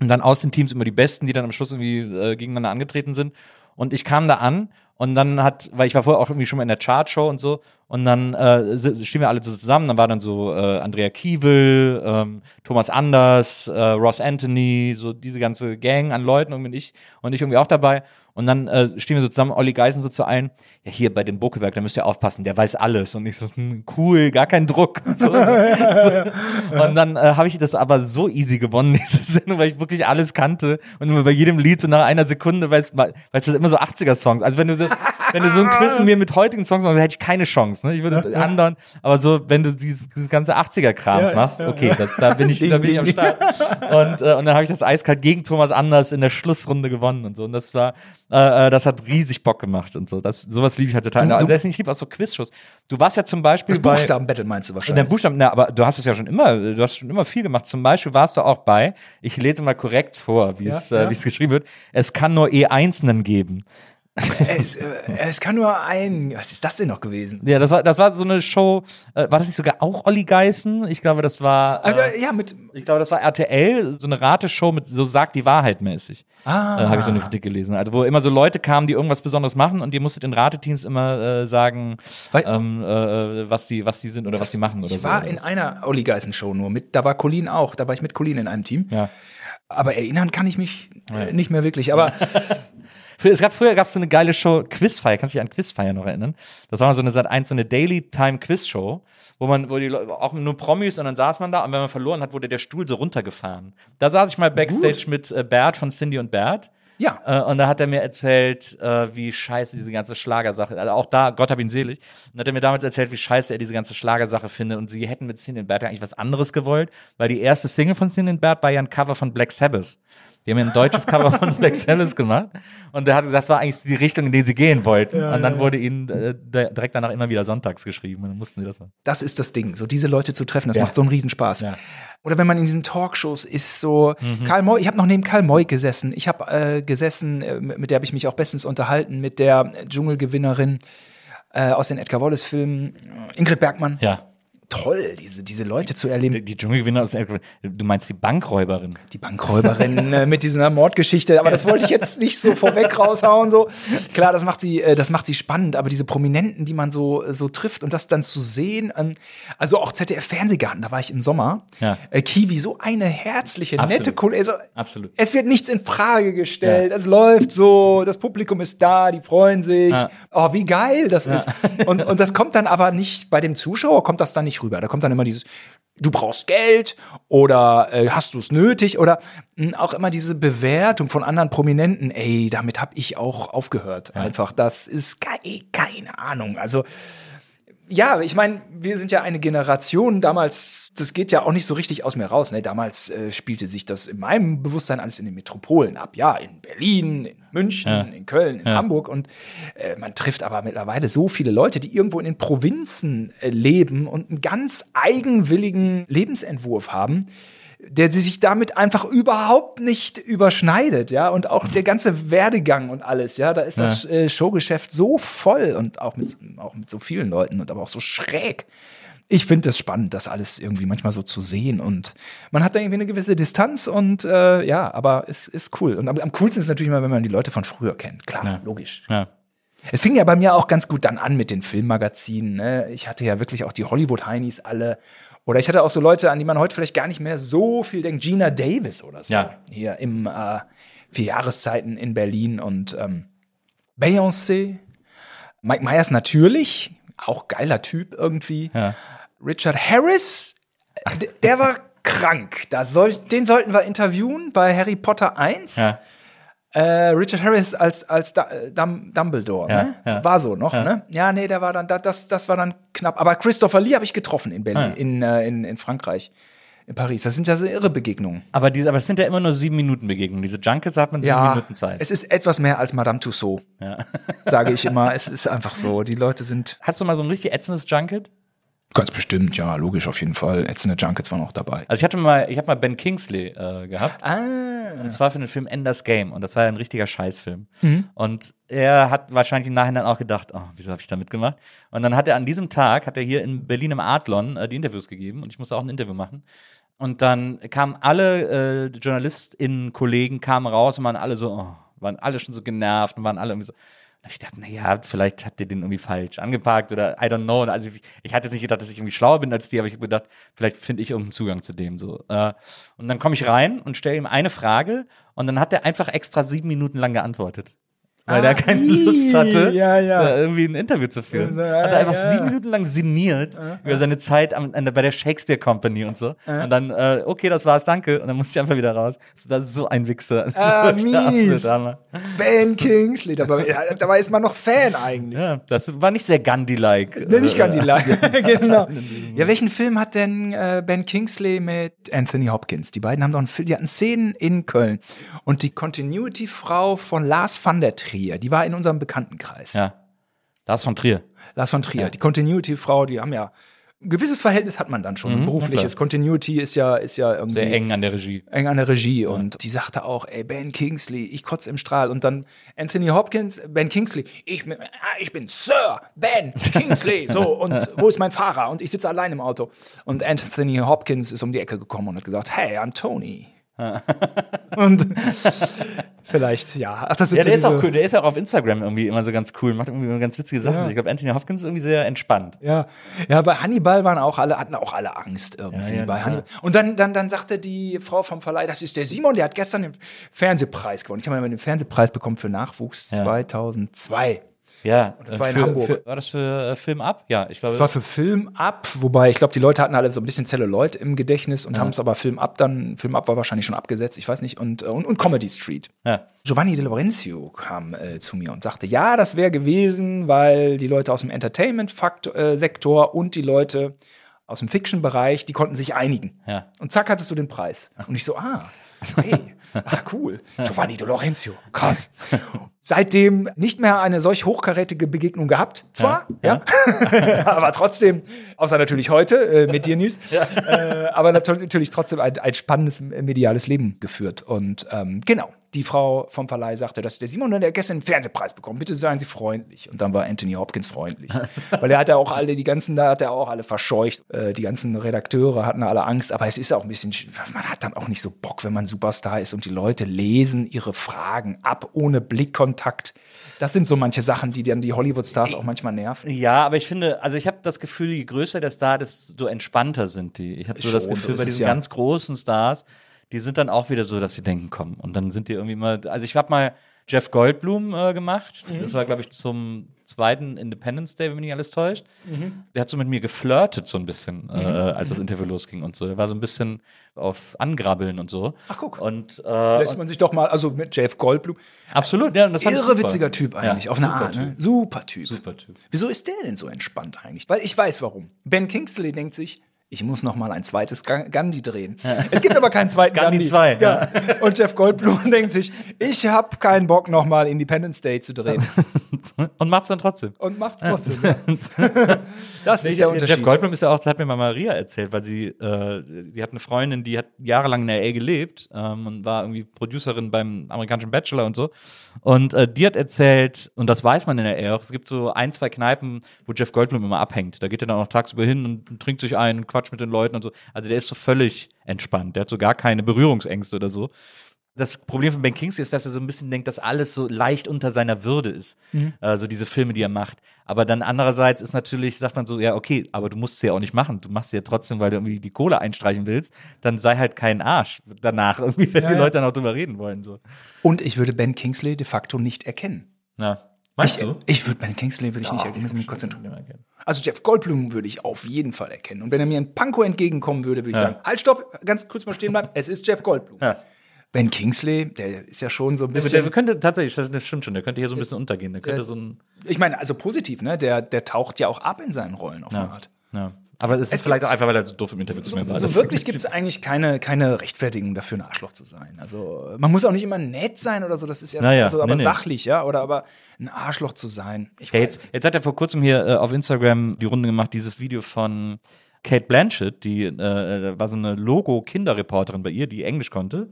und dann aus den Teams immer die Besten, die dann am Schluss irgendwie äh, gegeneinander angetreten sind. Und ich kam da an und dann hat, weil ich war vorher auch irgendwie schon mal in der Chartshow und so, und dann äh, stehen wir alle so zusammen. Dann war dann so äh, Andrea Kiewel, ähm, Thomas Anders, äh, Ross Anthony, so diese ganze Gang an Leuten und ich und ich irgendwie auch dabei. Und dann äh, stehen wir so zusammen, Olli Geisen so zu ein, ja hier bei dem Buckelberg, da müsst ihr aufpassen, der weiß alles. Und ich so, hm, cool, gar kein Druck. Und, so. und dann äh, habe ich das aber so easy gewonnen, diese Sendung, weil ich wirklich alles kannte und immer bei jedem Lied so nach einer Sekunde, weil es halt immer so 80er-Songs, also wenn du das, wenn du so ein Quiz mit mir mit heutigen Songs machst, dann hätte ich keine Chance, ne? Ich würde andauern, aber so, wenn du dieses, dieses ganze 80er-Krams machst, okay, das, da bin ich, da bin ich am Start. Und, äh, und dann habe ich das eiskalt gegen Thomas Anders in der Schlussrunde gewonnen und so. Und das war, äh, äh, das hat riesig Bock gemacht und so. Das, sowas liebe ich halt total. Du- Also du- deswegen, ich liebe auch so Quizshows. Du warst ja zum Beispiel Das bei Buchstabenbattle meinst du in der wahrscheinlich. Buchstaben, na, aber du hast es ja schon immer, du hast schon immer viel gemacht. Zum Beispiel warst du auch bei, ich lese mal korrekt vor, wie es, Ja, äh, ja. geschrieben wird. Es kann nur eh Einzelnen geben. Es, äh, es kann nur ein. Was ist das denn noch gewesen? Ja, das war, das war so eine Show. Äh, war das nicht sogar auch Olli Geißen? Ich glaube, das war. Also, Äh, ja, mit. ich glaube, das war RTL, so eine Rateshow mit so sagt die Wahrheit mäßig. Ah. Äh, Habe ich so eine Kritik gelesen. Also, wo immer so Leute kamen, die irgendwas Besonderes machen und ihr musstet in Rateteams immer äh, sagen, ähm, äh, was die, was die sind oder was die machen oder ich so. war in einer Olli Geißen Show nur mit. Da war Colin auch. Da war ich mit Colin in einem Team. ja. Aber erinnern kann ich mich äh, nicht mehr wirklich. Aber Es gab, früher gab es so eine geile Show, Quizfire. Kannst du dich an Quizfire noch erinnern? Das war so eine Sat 1, so eine Daily Time Quiz Show, wo man, wo die Leute, auch nur Promis und dann saß man da und wenn man verloren hat, wurde der Stuhl so runtergefahren. Da saß ich mal Backstage mit äh, Bert von Cindy und Bert. ja. Äh, und da hat er mir erzählt, äh, wie scheiße diese ganze Schlagersache, also auch da, Gott hab ihn selig, und hat er mir damals erzählt, wie scheiße er diese ganze Schlagersache findet und sie hätten mit Cindy und Bert ja eigentlich was anderes gewollt, weil die erste Single von Cindy und Bert war ja ein Cover von Black Sabbath. Die haben ja ein deutsches Cover von Black Sabbath gemacht und der hat gesagt, das war eigentlich die Richtung, in die sie gehen wollten. und dann wurde ihnen äh, direkt danach immer wieder sonntags geschrieben und dann mussten sie das machen. Das ist das Ding, so diese Leute zu treffen, das Ja. macht so einen Riesenspaß. Ja. Oder wenn man in diesen Talkshows ist, so Mhm. Karl Moy, ich habe noch neben Karl Moy gesessen. Ich habe äh, gesessen, äh, mit der habe ich mich auch bestens unterhalten, mit der Dschungelgewinnerin äh, aus den Edgar Wallace-Filmen, äh, Ingrid Bergmann. Ja. Toll, diese, diese Leute zu erleben. Die, die Dschungelgewinner aus du meinst die Bankräuberin. Die Bankräuberin äh, mit dieser Mordgeschichte, aber das wollte ich jetzt nicht so vorweg raushauen. So. Klar, das macht sie, äh, das macht sie spannend, aber diese Prominenten, die man so, äh, so trifft und das dann zu sehen, ähm, also auch ZDF-Fernsehgarten, da war ich im Sommer. Ja. Äh, Kiwi, so eine herzliche, Absolut. nette Kollegin. Also, Absolut. es wird nichts in Frage gestellt. Es läuft so, das Publikum ist da, die freuen sich. Ja. Oh, wie geil das ist. Und, und das kommt dann aber nicht bei dem Zuschauer, kommt das dann nicht rüber. Da kommt dann immer dieses, du brauchst Geld oder äh, hast du es nötig oder mh, auch immer diese Bewertung von anderen Prominenten. Ey, damit habe ich auch aufgehört. Einfach, das ist keine, keine Ahnung. Also ja, ich meine, wir sind ja eine Generation damals, das geht ja auch nicht so richtig aus mir raus. Ne? Damals äh, spielte sich das in meinem Bewusstsein alles in den Metropolen ab. Ja, in Berlin, in München, Ja. in Köln, in Ja. Hamburg. Und äh, man trifft aber mittlerweile so viele Leute, die irgendwo in den Provinzen äh, leben und einen ganz eigenwilligen Lebensentwurf haben der sie sich damit einfach überhaupt nicht überschneidet, ja, und auch der ganze Werdegang und alles, ja, da ist das äh, Showgeschäft so voll und auch mit, auch mit so vielen Leuten und aber auch so schräg. Ich finde es spannend, das alles irgendwie manchmal so zu sehen und man hat da irgendwie eine gewisse Distanz und äh, ja, aber es ist cool. Und am, am coolsten ist natürlich immer, wenn man die Leute von früher kennt. Klar, Ja. logisch. Ja. Es fing ja bei mir auch ganz gut dann an mit den Filmmagazinen. Ne? Ich hatte ja wirklich auch die Hollywood-Heinis alle. Oder ich hatte auch so Leute, an die man heute vielleicht gar nicht mehr so viel denkt. Gina Davis oder so. Ja. Hier im äh, Vier Jahreszeiten in Berlin und ähm, Beyoncé. Mike Myers natürlich. Auch geiler Typ irgendwie. Ja. Richard Harris, der war krank. Da soll, den sollten wir interviewen bei Harry Potter 1. Ja. Äh, Richard Harris als, als äh, Dum Dumbledore, Ja, ne? ja. War so noch, ne? Ja, nee, der war dann, da- das, das war dann knapp. Aber Christopher Lee habe ich getroffen in Berlin, Ah. in, äh, in, in Frankreich, in Paris. Das sind ja so irre Begegnungen. Aber, diese, aber es sind ja immer nur sieben Minuten Begegnungen. Diese Junkets hat man sieben Minuten Zeit. es ist etwas mehr als Madame Tussaud, sage ich immer. Es ist einfach so. Die Leute sind Hast du mal so ein richtig ätzendes Junket? Ganz bestimmt, ja, logisch auf jeden Fall. Ätzende Junkets waren auch dabei. Also ich hatte mal, ich habe mal Ben Kingsley äh, gehabt. Ah. Und zwar für den Film Enders Game. Und das war ja ein richtiger Scheißfilm. Mhm. Und er hat wahrscheinlich im Nachhinein auch gedacht, oh, wieso habe ich da mitgemacht? Und dann hat er an diesem Tag, hat er hier in Berlin im Adlon äh, die Interviews gegeben. Und ich musste auch ein Interview machen. Und dann kamen alle äh, JournalistInnen, Kollegen, kamen raus und waren alle so, oh, waren alle schon so genervt und waren alle irgendwie so. Ich dachte, naja, vielleicht habt ihr den irgendwie falsch angepackt oder I don't know. Also ich, ich hatte jetzt nicht gedacht, dass ich irgendwie schlauer bin als die, aber ich habe gedacht, vielleicht finde ich irgendeinen Zugang zu dem so. Äh, und dann komme ich rein und stelle ihm eine Frage und dann hat er einfach extra sieben Minuten lang geantwortet. Weil er keine Lust hatte, Ah, ja, ja. da irgendwie ein Interview zu führen. Ja, hat er einfach ja. sieben Minuten lang sinniert über seine Zeit am, an, bei der Shakespeare Company und so. Und dann, äh, okay, das war's, danke. Und dann musste ich einfach wieder raus. Das war so ein Wichser. Das Ah, war wirklich der mies. Ben Kingsley, ja, dabei ist man noch Fan eigentlich. Ja, das war nicht sehr Gandhi-like. Nee, nicht Äh, Gandhi genau. Ja, welchen Film hat denn äh, Ben Kingsley mit Anthony Hopkins? Die beiden haben doch einen Film, die hatten Szenen in Köln. Und die Continuity-Frau von Lars van der Trier, die war in unserem Bekanntenkreis. Ja. Lars von Trier. Lars von Trier, die Continuity-Frau, die haben ja ein gewisses Verhältnis hat man dann schon. ein berufliches. Continuity ist ja, ist ja irgendwie Sehr eng an der Regie. eng an der Regie und die sagte auch, ey, Ben Kingsley, ich kotze im Strahl. Und dann Anthony Hopkins, Ben Kingsley, ich, bin- ah, ich bin Sir Ben Kingsley. So, und wo ist mein Fahrer? Und ich sitze allein im Auto. Und Anthony Hopkins ist um die Ecke gekommen und hat gesagt, hey, I'm Tony. und vielleicht, ja. Ach, das sind Ja, so der ist auch cool. Der ist auch auf Instagram irgendwie immer so ganz cool, macht irgendwie immer ganz witzige Sachen. Ja. Ich glaube, Anthony Hopkins ist irgendwie sehr entspannt. Ja, ja, bei Hannibal waren auch alle, hatten auch alle Angst irgendwie. Ja, ja, bei. Hannibal. Und dann, dann, dann sagte die Frau vom Verleih, das ist der Simon, der hat gestern den Fernsehpreis gewonnen. Ich habe mal den Fernsehpreis bekommen für Nachwuchs Ja. 2002. Ja, das war in für, Hamburg. Für, war das für äh, Film ab? Ja, ich glaube. Das war für Film ab, wobei ich glaube, die Leute hatten alle so ein bisschen Celluloid im Gedächtnis und haben es aber Film ab dann, Film ab war wahrscheinlich schon abgesetzt, ich weiß nicht, und, äh, und, und Comedy Street. ja. Giovanni De Lorenzo kam äh, zu mir und sagte, ja, das wäre gewesen, weil die Leute aus dem Entertainment-Sektor und die Leute aus dem Fiction-Bereich, die konnten sich einigen. Ja. Und zack, hattest du den Preis. Und ich so, ah, hey, ah, cool. Giovanni De Lorenzo, krass. Seitdem nicht mehr eine solch hochkarätige Begegnung gehabt, zwar, ja, aber trotzdem, außer natürlich heute äh, mit dir, Nils, äh, aber nat- natürlich trotzdem ein, ein spannendes äh, mediales Leben geführt. Und ähm, genau, die Frau vom Verleih sagte, dass der Simon der gestern einen Fernsehpreis bekommen. Bitte seien Sie freundlich. Und dann war Anthony Hopkins freundlich. Weil er hat ja auch alle, die ganzen, da hat er auch alle verscheucht. Äh, die ganzen Redakteure hatten alle Angst. Aber es ist auch ein bisschen, sch- man hat dann auch nicht so Bock, wenn man Superstar ist und die Leute lesen ihre Fragen ab ohne Blickkontakt. Das sind so manche Sachen, die dann die Hollywood-Stars auch manchmal nerven. Ja, aber ich finde, also ich habe das Gefühl, je größer der Star, desto entspannter sind die. Ich habe so das Schon, so Gefühl, ist bei es diesen ja. ganz großen Stars, die sind dann auch wieder so, dass sie denken, komm. Und dann sind die irgendwie mal, also ich habe mal Jeff Goldblum äh, gemacht. Mhm. Das war, glaube ich, zum zweiten Independence Day, wenn mich nicht alles täuscht. Mhm. Der hat so mit mir geflirtet, so ein bisschen, äh, als das Interview losging und so. Der war so ein bisschen auf Angrabbeln und so. Ach, guck. Und, äh, Lässt man sich doch mal, also mit Jeff Goldblum. absolut, ja, das Irre witziger Typ eigentlich, Ja, auf eine Art. Ne? Typ. Super Typ. Super Typ. Wieso ist der denn so entspannt eigentlich? Weil ich weiß warum. Ben Kingsley denkt sich, ich muss noch mal ein zweites Ga- Gandhi drehen. Es gibt aber keinen zweiten Gandhi Gandhi. zwei, Ja. Und Jeff Goldblum denkt sich, ich habe keinen Bock noch mal Independence Day zu drehen. Und macht's dann trotzdem. Und macht's trotzdem. Ja. Das ist der Unterschied. Jeff Goldblum ist ja auch, das hat mir mal Maria erzählt, weil sie, äh, sie hat eine Freundin, die hat jahrelang in L.A. gelebt ähm, und war irgendwie Producerin beim amerikanischen Bachelor und so. Und äh, die hat erzählt, und das weiß man in L.A. auch, es gibt so ein, zwei Kneipen, wo Jeff Goldblum immer abhängt. Da geht er dann auch tagsüber hin und trinkt sich ein und quatscht mit den Leuten und so. Also der ist so völlig entspannt. Der hat so gar keine Berührungsängste oder so. Das Problem von Ben Kingsley ist, dass er so ein bisschen denkt, dass alles so leicht unter seiner Würde ist. Also diese Filme, die er macht. Aber dann andererseits ist natürlich, sagt man so, ja, okay, aber du musst sie ja auch nicht machen. Du machst sie ja trotzdem, weil du irgendwie die Kohle einstreichen willst. Dann sei halt kein Arsch danach, irgendwie, wenn die ja. Leute dann auch drüber reden wollen. So. Und ich würde Ben Kingsley de facto nicht erkennen. Ja. Meinst Ich, du? ich würde Ben Kingsley würde ich nicht erkennen. Muss mich konzentrieren. Also Jeff Goldblum würde ich auf jeden Fall erkennen. Und wenn er mir ein Panko entgegenkommen würde, würde ich Ja. sagen, halt, stopp, ganz kurz mal stehen bleiben. Es ist Jeff Goldblum. Ja. Ben Kingsley, der ist ja schon so ein bisschen. der könnte tatsächlich, das stimmt schon, der könnte hier so ein bisschen untergehen. Der könnte so ein. ich meine, also positiv, ne? Der, der taucht ja auch ab in seinen Rollen auf eine Ja. Art. ja. Aber es ist Es vielleicht gibt- auch einfach, weil er so doof im Interview zu mir So, war. so Das- wirklich gibt es eigentlich keine, keine Rechtfertigung dafür, ein Arschloch zu sein. Also man muss auch nicht immer nett sein oder so, das ist ja, Naja, also, aber nee, nee. sachlich, ja, oder aber ein Arschloch zu sein. Ja, jetzt, jetzt hat er vor kurzem hier äh, auf Instagram die Runde gemacht, dieses Video von Kate Blanchett, die äh, war so eine Logo-Kinderreporterin bei ihr, die Englisch konnte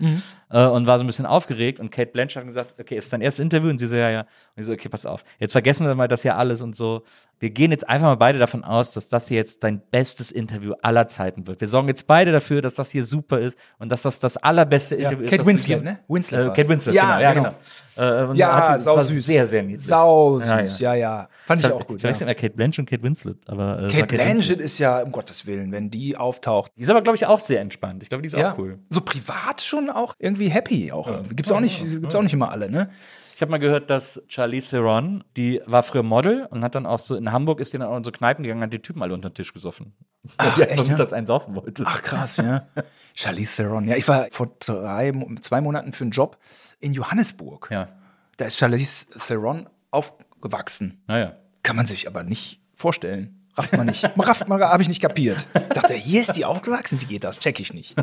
äh, und war so ein bisschen aufgeregt. Und Kate Blanchett hat gesagt, okay, ist dein erstes Interview? Und sie so, ja, ja. Und ich so, okay, pass auf. Jetzt vergessen wir mal das hier alles und so. Wir gehen jetzt einfach mal beide davon aus, dass das hier jetzt dein bestes Interview aller Zeiten wird. Wir sorgen jetzt beide dafür, dass das hier super ist und dass das das allerbeste Interview ist. Kate das du Winslet, ne? Winslet Äh. Kate Winslet, Ja, genau. Ja, genau. genau. Äh, und Ja, hat sau süß. Sehr, sehr niedlich. Sau süß, Ja, ja, ja. Fand ich auch gut. Vielleicht sind ja Kate Blanchett und Kate Winslet, aber äh, war Kate Blanchett Winslet. ist ja, um Gottes Willen, wenn die auftaucht. Die ist aber, glaube ich, auch sehr entspannt. Ich glaube, die ist auch cool. so privat schon auch irgendwie happy auch. Gibt's auch nicht, gibt's auch nicht immer alle, ne? Ich habe mal gehört, dass Charlize Theron, die war früher Model und hat dann auch so in Hamburg ist die dann auch in so Kneipen gegangen, hat die Typen alle unter den Tisch gesoffen. Ach, die echt, ja? das einen saufen wollte. Ach krass, ja. Charlize Theron. Ja, ich war vor drei, zwei Monaten für einen Job in Johannesburg. Ja. Da ist Charlize Theron aufgewachsen. Naja. Kann man sich aber nicht vorstellen. Rafft man nicht. Rafft man, habe ich nicht kapiert. Dachte, hier ist die aufgewachsen? Wie geht das? Check ich nicht.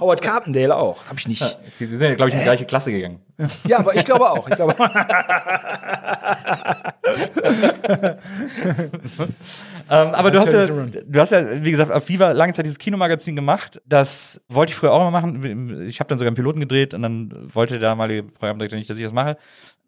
Howard Carpendale auch. Habe ich nicht. Die sind ja, glaube ich, in die gleiche Klasse gegangen. Ja, aber ich glaube auch. Ich glaube, Ähm, aber du hast, ja, du hast ja, wie gesagt, auf Viva lange Zeit dieses Kinomagazin gemacht. Das wollte ich früher auch mal machen. Ich habe dann sogar einen Piloten gedreht und dann wollte der damalige Programmdirektor nicht, dass ich das mache.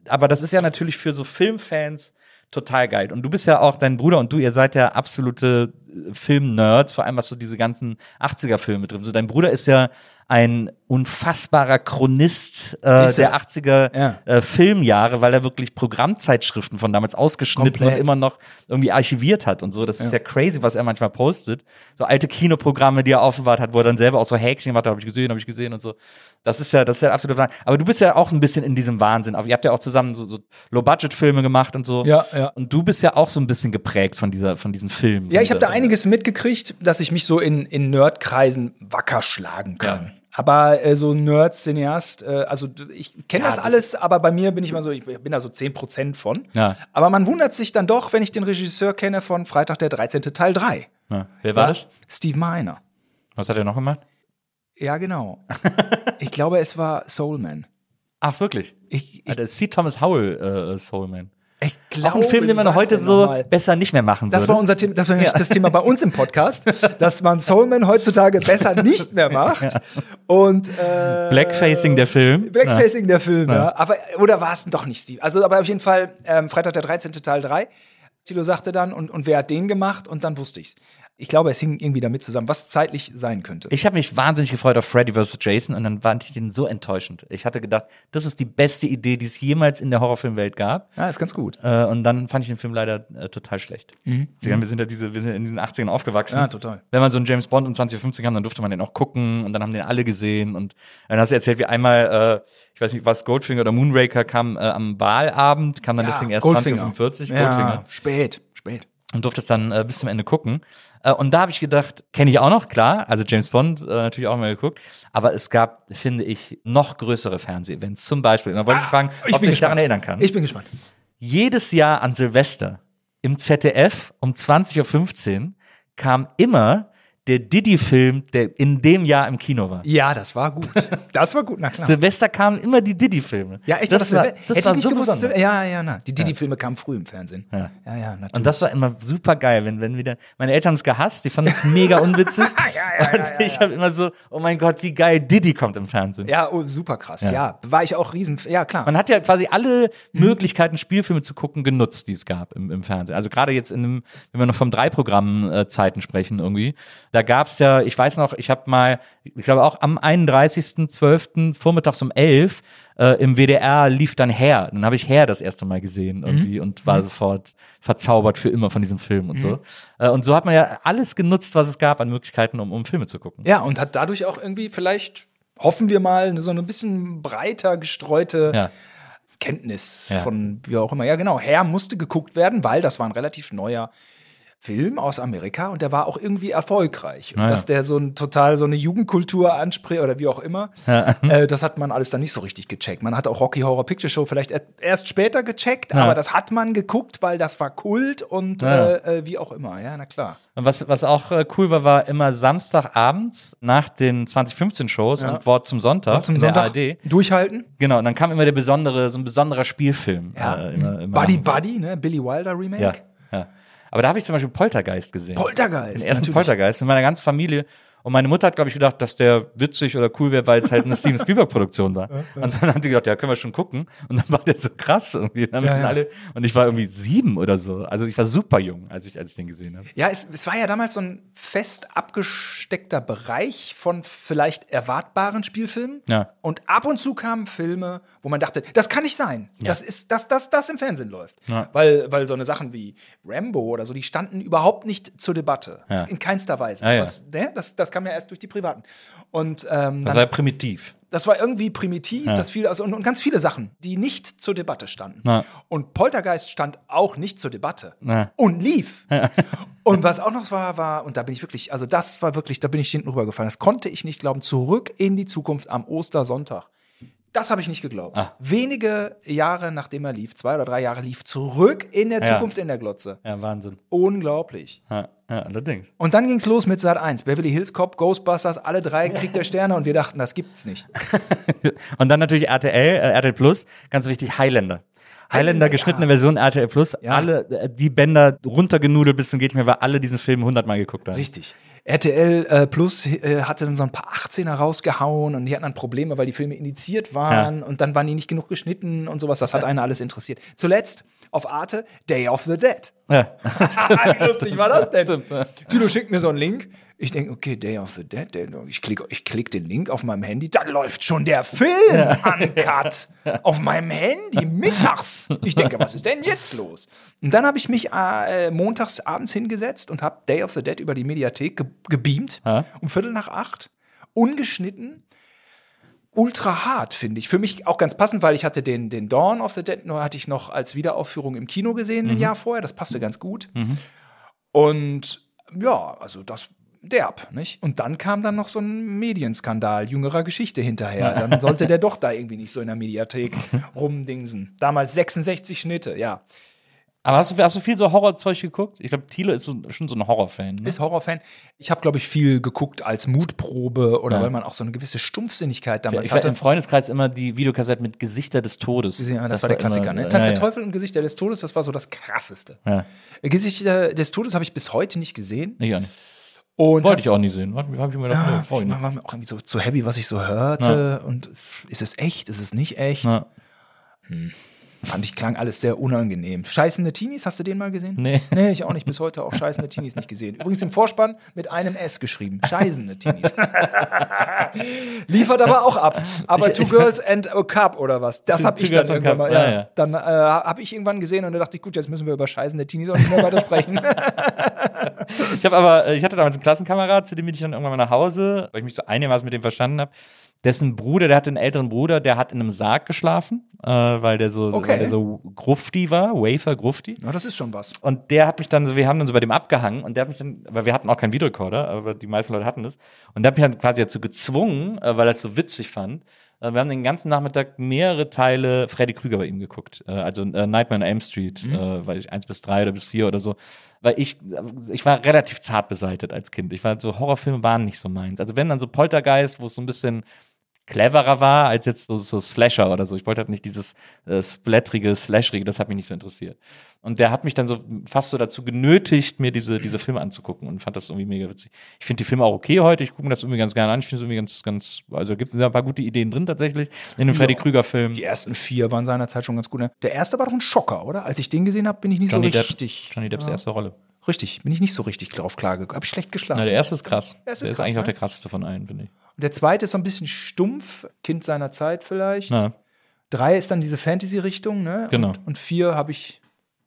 Aber das ist ja natürlich für so Filmfans total geil. Und du bist ja auch, dein Bruder und du, ihr seid ja absolute äh, Film-Nerds, vor allem was so diese ganzen 80er-Filme drin. So, dein Bruder ist ja ein unfassbarer Chronist äh, er? der 80er Ja. äh, Filmjahre, weil er wirklich Programmzeitschriften von damals ausgeschnitten Komplett. und immer noch irgendwie archiviert hat und so. Das ist ja crazy, was er manchmal postet. So alte Kinoprogramme, die er aufbewahrt hat, wo er dann selber auch so Häkchen gemacht hat, habe ich gesehen, habe ich gesehen und so. Das ist ja, das ist ja absolut Wahnsinn. Aber du bist ja auch ein bisschen in diesem Wahnsinn. Ihr habt ja auch zusammen so, so Low-Budget-Filme gemacht und so. Ja, ja. Und du bist ja auch so ein bisschen geprägt von dieser, von diesem Film. ja, ich habe da einiges mitgekriegt, dass ich mich so in, in Nerdkreisen wacker schlagen kann. Aber äh, so Nerd-Cineast, äh, also ich kenne Ja, das das alles, aber bei mir bin ich mal so, ich bin da so 10% von. Ja. Aber man wundert sich dann doch, wenn ich den Regisseur kenne von Freitag der 13. Teil 3. Ja. Wer war das? Steve Miner. Was hat er noch gemacht? Ja, genau. ich glaube, es war Soulman. Ach, wirklich? Ich, ich, Alter, C. Thomas Howell, äh, Soulman. Ich glaube, ein Film, den man heute so besser nicht mehr machen Das würde. war unser Thema, das war nämlich das Thema bei uns im Podcast, dass man Soulman heutzutage besser nicht mehr macht. Und äh, Blackfacing der Film. Blackfacing der Film, ja. Aber, oder war es denn doch nicht Steve? Also, aber auf jeden Fall, ähm, Freitag der 13. Teil 3. Tilo sagte dann, und, und wer hat den gemacht? Und dann wusste ich's. Ich glaube, es hing irgendwie damit zusammen, was zeitlich sein könnte. Ich habe mich wahnsinnig gefreut auf Freddy vs. Jason und dann fand ich den so enttäuschend. Ich hatte gedacht, das ist die beste Idee, die es jemals in der Horrorfilmwelt gab. ja, ist ganz gut. Äh, und dann fand ich den Film leider äh, total schlecht. Sie haben, wir, sind ja diese, wir sind in diesen 80ern aufgewachsen. Ja, total. Wenn man so einen James Bond um 20.50 kam, dann durfte man den auch gucken und dann haben den alle gesehen. Und dann hast du erzählt, wie einmal, äh, ich weiß nicht, was Goldfinger oder Moonraker kam äh, am Wahlabend, kam dann deswegen erst 20.45 Uhr. Ja, spät, spät. Und durfte es dann äh, bis zum Ende gucken. Äh, und da habe ich gedacht, kenne ich auch noch, klar, also James Bond äh, natürlich auch mal geguckt, aber es gab, finde ich, noch größere Fernsehevents. Zum Beispiel, und da wollte ich fragen, Ich ob du dich daran erinnern kannst. Ich bin gespannt. Jedes Jahr an Silvester im ZDF um 20.15 Uhr kam immer der Diddy-Film, der in dem Jahr im Kino war. Ja, das war gut. Das war gut, na klar. Silvester kamen immer die Diddy-Filme. Ja, echt, das war, Hätte das ich war nicht so gewusst, besonders. Ja, ja, na. Die Didi-Filme kamen früh im Fernsehen. Ja. ja, ja natürlich. Und das war immer super geil, wenn, wenn wieder, meine Eltern haben es gehasst, die fanden es mega unwitzig. und ich habe immer so, oh mein Gott, wie geil, Diddy kommt im Fernsehen. ja, oh, super krass. Ja. war ich auch riesen. Ja, klar. Man hat ja quasi alle Mhm. Möglichkeiten, Spielfilme zu gucken, genutzt, die es gab im, im Fernsehen. Also gerade jetzt in einem, wenn wir noch vom Drei-Programm äh, Zeiten sprechen irgendwie, da gab es ja, ich weiß noch, ich habe mal, ich glaube auch am 31.12. vormittags um 11 äh, im WDR lief dann Her. Dann habe ich Her das erste Mal gesehen irgendwie und war sofort verzaubert für immer von diesem Film und so. Äh, und so hat man ja alles genutzt, was es gab an Möglichkeiten, um, um Filme zu gucken. ja, und hat dadurch auch irgendwie vielleicht, hoffen wir mal, so ein bisschen breiter gestreute Ja. Kenntnis Ja. von wie auch immer. Ja, genau. Herr musste geguckt werden, weil das war ein relativ neuer Film aus Amerika und der war auch irgendwie erfolgreich. Und Ah, ja. dass der so ein total so eine Jugendkultur anspricht oder wie auch immer, äh, das hat man alles dann nicht so richtig gecheckt. Man hat auch Rocky Horror Picture Show vielleicht er- erst später gecheckt, Ja. aber das hat man geguckt, weil das war Kult und Ja. äh, äh, wie auch immer. Ja, na klar. Was, was auch äh, cool war, war immer Samstagabends nach den 2015-Shows Ja. und Wort zum Sonntag Zum in Sonntag der ARD. durchhalten. Genau, und dann kam immer der besondere, so ein besonderer Spielfilm. Äh, immer, immer Buddy Buddy, ne? Billy Wilder Remake. Ja, ja. Aber da habe ich zum Beispiel Poltergeist gesehen. Poltergeist, Den ersten natürlich. Poltergeist mit meiner ganzen Familie. Und meine Mutter hat, glaube ich, gedacht, dass der witzig oder cool wäre, weil es halt eine Steven Spielberg-Produktion war. Und dann haben die gedacht, ja, können wir schon gucken. Und dann war der so krass irgendwie. Und, dann Ja, ja. Alle, und ich war irgendwie sieben oder so. Also ich war super jung, als ich, als ich den gesehen habe. Ja, es, es war ja damals so ein fest abgesteckter Bereich von vielleicht erwartbaren Spielfilmen. Ja. Und ab und zu kamen Filme, wo man dachte, das kann nicht sein. Das ist, dass das, das im Fernsehen läuft. Ja. Weil, weil so eine Sachen wie Rambo oder so, die standen überhaupt nicht zur Debatte. Ja. In keinster Weise. Ah, ja. Ne? das, das kam ja erst durch die Privaten. Und ähm, Das war ja primitiv. das war irgendwie primitiv, das viel, also, und, und ganz viele Sachen, die nicht zur Debatte standen. Ja. Und Poltergeist stand auch nicht zur Debatte Ja. und lief. und was auch noch war, war, und da bin ich wirklich, also das war wirklich, da bin ich hinten rübergefallen. Das konnte ich nicht glauben. Zurück in die Zukunft am Ostersonntag. Das habe ich nicht geglaubt. Ah. Wenige Jahre nachdem er lief, zwei oder drei Jahre lief, zurück in der Ja. Zukunft in der Glotze. Ja, Wahnsinn. Unglaublich. Ja, ja allerdings. Und dann ging's los mit Sat 1. Beverly Hills Cop, Ghostbusters, alle drei Krieg der Sterne und wir dachten, das gibt's nicht. Und dann natürlich RTL, äh, RTL Plus, ganz wichtig, Highlander. Highlander, geschnittene Version RTL Plus, Ja. alle äh, die Bänder runtergenudelt bis zum geht mehr, weil alle diesen Film hundertmal geguckt haben. Richtig. RTL äh, Plus äh, hatte dann so ein paar 18er rausgehauen und die hatten dann Probleme, weil die Filme indiziert waren und dann waren die nicht genug geschnitten und sowas. Das hat einer alles interessiert. Zuletzt auf Arte Day of the Dead. Ja. Wie lustig war das denn? Stimmt, ja. Tilo schickt mir so einen Link. Ich denke, okay, Day of the Dead. Ich klicke ich klick den Link auf meinem Handy. Da läuft schon der Film uncut auf meinem Handy mittags. Ich denke, was ist denn jetzt los? Und dann habe ich mich äh, montags abends hingesetzt und habe Day of the Dead über die Mediathek ge gebeamt. Ja. Um Viertel nach acht. Ungeschnitten. Ultra hart, finde ich. Für mich auch ganz passend, weil ich hatte den, den Dawn of the Dead nur hatte ich noch als Wiederaufführung im Kino gesehen, ein Jahr vorher. Das passte ganz gut. Und ja, also das derb, nicht? Und dann kam dann noch so ein Medienskandal jüngerer Geschichte hinterher. Dann sollte der doch da irgendwie nicht so in der Mediathek rumdingsen. Damals 66 Schnitte, ja. Aber hast du, hast du viel so Horrorzeug geguckt? Ich glaube, Thiele ist so, schon so ein Horrorfan. Ne? Ist Horrorfan. Ich habe, glaube ich, viel geguckt als Mutprobe oder Ja. weil man auch so eine gewisse Stumpfsinnigkeit Ich, damals ich hatte hatte. im Freundeskreis immer die Videokassetten mit Gesichter des Todes. Ja, das, war der Klassiker, immer, ne? Tanz ja, der. Teufel und Gesichter des Todes, das war so das krasseste. Ja. Gesichter des Todes habe ich bis heute nicht gesehen. Nee, ja nicht. Und Wollte ich auch nie sehen. Habe ich mir gedacht, Ja, ich war mir auch irgendwie so zu heavy, was ich so hörte. Und ist es echt? Ist es nicht echt? Ja. Fand ich, klang alles sehr unangenehm. Scheißende Teenies, hast du den mal gesehen? Nee. Nee, ich auch nicht. Bis heute auch Scheißende Teenies nicht gesehen. Übrigens im Vorspann mit einem S geschrieben. Scheißende Teenies. Liefert aber auch ab. Aber Ich- Two ich- Girls and a Cup oder was? Das habe ich dann irgendwann mal. Ja, ja, ja. Dann äh, habe ich irgendwann gesehen und da dachte ich, gut, jetzt müssen wir über Scheißende Teenies auch nicht mehr weiter sprechen. Ich habe aber, äh, ich hatte damals einen Klassenkamerad, zu dem bin ich dann irgendwann mal nach Hause, weil ich mich so einigermaßen mit dem verstanden habe. Dessen Bruder, der hatte einen älteren Bruder, der hat in einem Sarg geschlafen, äh, weil der so, Okay. weil der so grufti war, Wafer grufti. Na, das ist schon was. Und der hat mich dann, so, wir haben dann so bei dem abgehangen und der hat mich dann, weil wir hatten auch keinen Videorekorder, aber die meisten Leute hatten das. Und der hat mich dann quasi dazu gezwungen, äh, weil er es so witzig fand. Äh, wir haben den ganzen Nachmittag mehrere Teile Freddy Krüger bei ihm geguckt. Äh, also äh, Nightmare on Elm Street, äh, weil ich eins bis drei oder bis vier oder so. Weil ich, ich war relativ zart beseitet als Kind. Ich war so, Horrorfilme waren nicht so meins. Also wenn dann so Poltergeist, wo es so ein bisschen cleverer war als jetzt so, so Slasher oder so. Ich wollte halt nicht dieses äh, splatterige, slasherige, das hat mich nicht so interessiert. Und der hat mich dann so fast so dazu genötigt, mir diese, diese Filme anzugucken und fand das irgendwie mega witzig. Ich finde die Filme auch okay heute, ich gucke mir das irgendwie ganz gerne an. Ich finde es irgendwie ganz, ganz, also gibt es ein paar gute Ideen drin tatsächlich in dem Freddy Krüger-Film. Die ersten vier waren seinerzeit schon ganz gut. Ne? Der erste war doch ein Schocker, oder? Als ich den gesehen habe, bin ich nicht Johnny so Depp, richtig. Johnny Depps erste Rolle. Richtig, bin ich nicht so richtig drauf klargekommen. Hab ich schlecht geschlafen. Na, der erste ist krass. Der ist ist krass, eigentlich ne? auch der krasseste von allen, finde ich. Und der zweite ist so ein bisschen stumpf, Kind seiner Zeit vielleicht. Na, Drei ist dann diese Fantasy-Richtung, ne? Genau. Und, und vier habe ich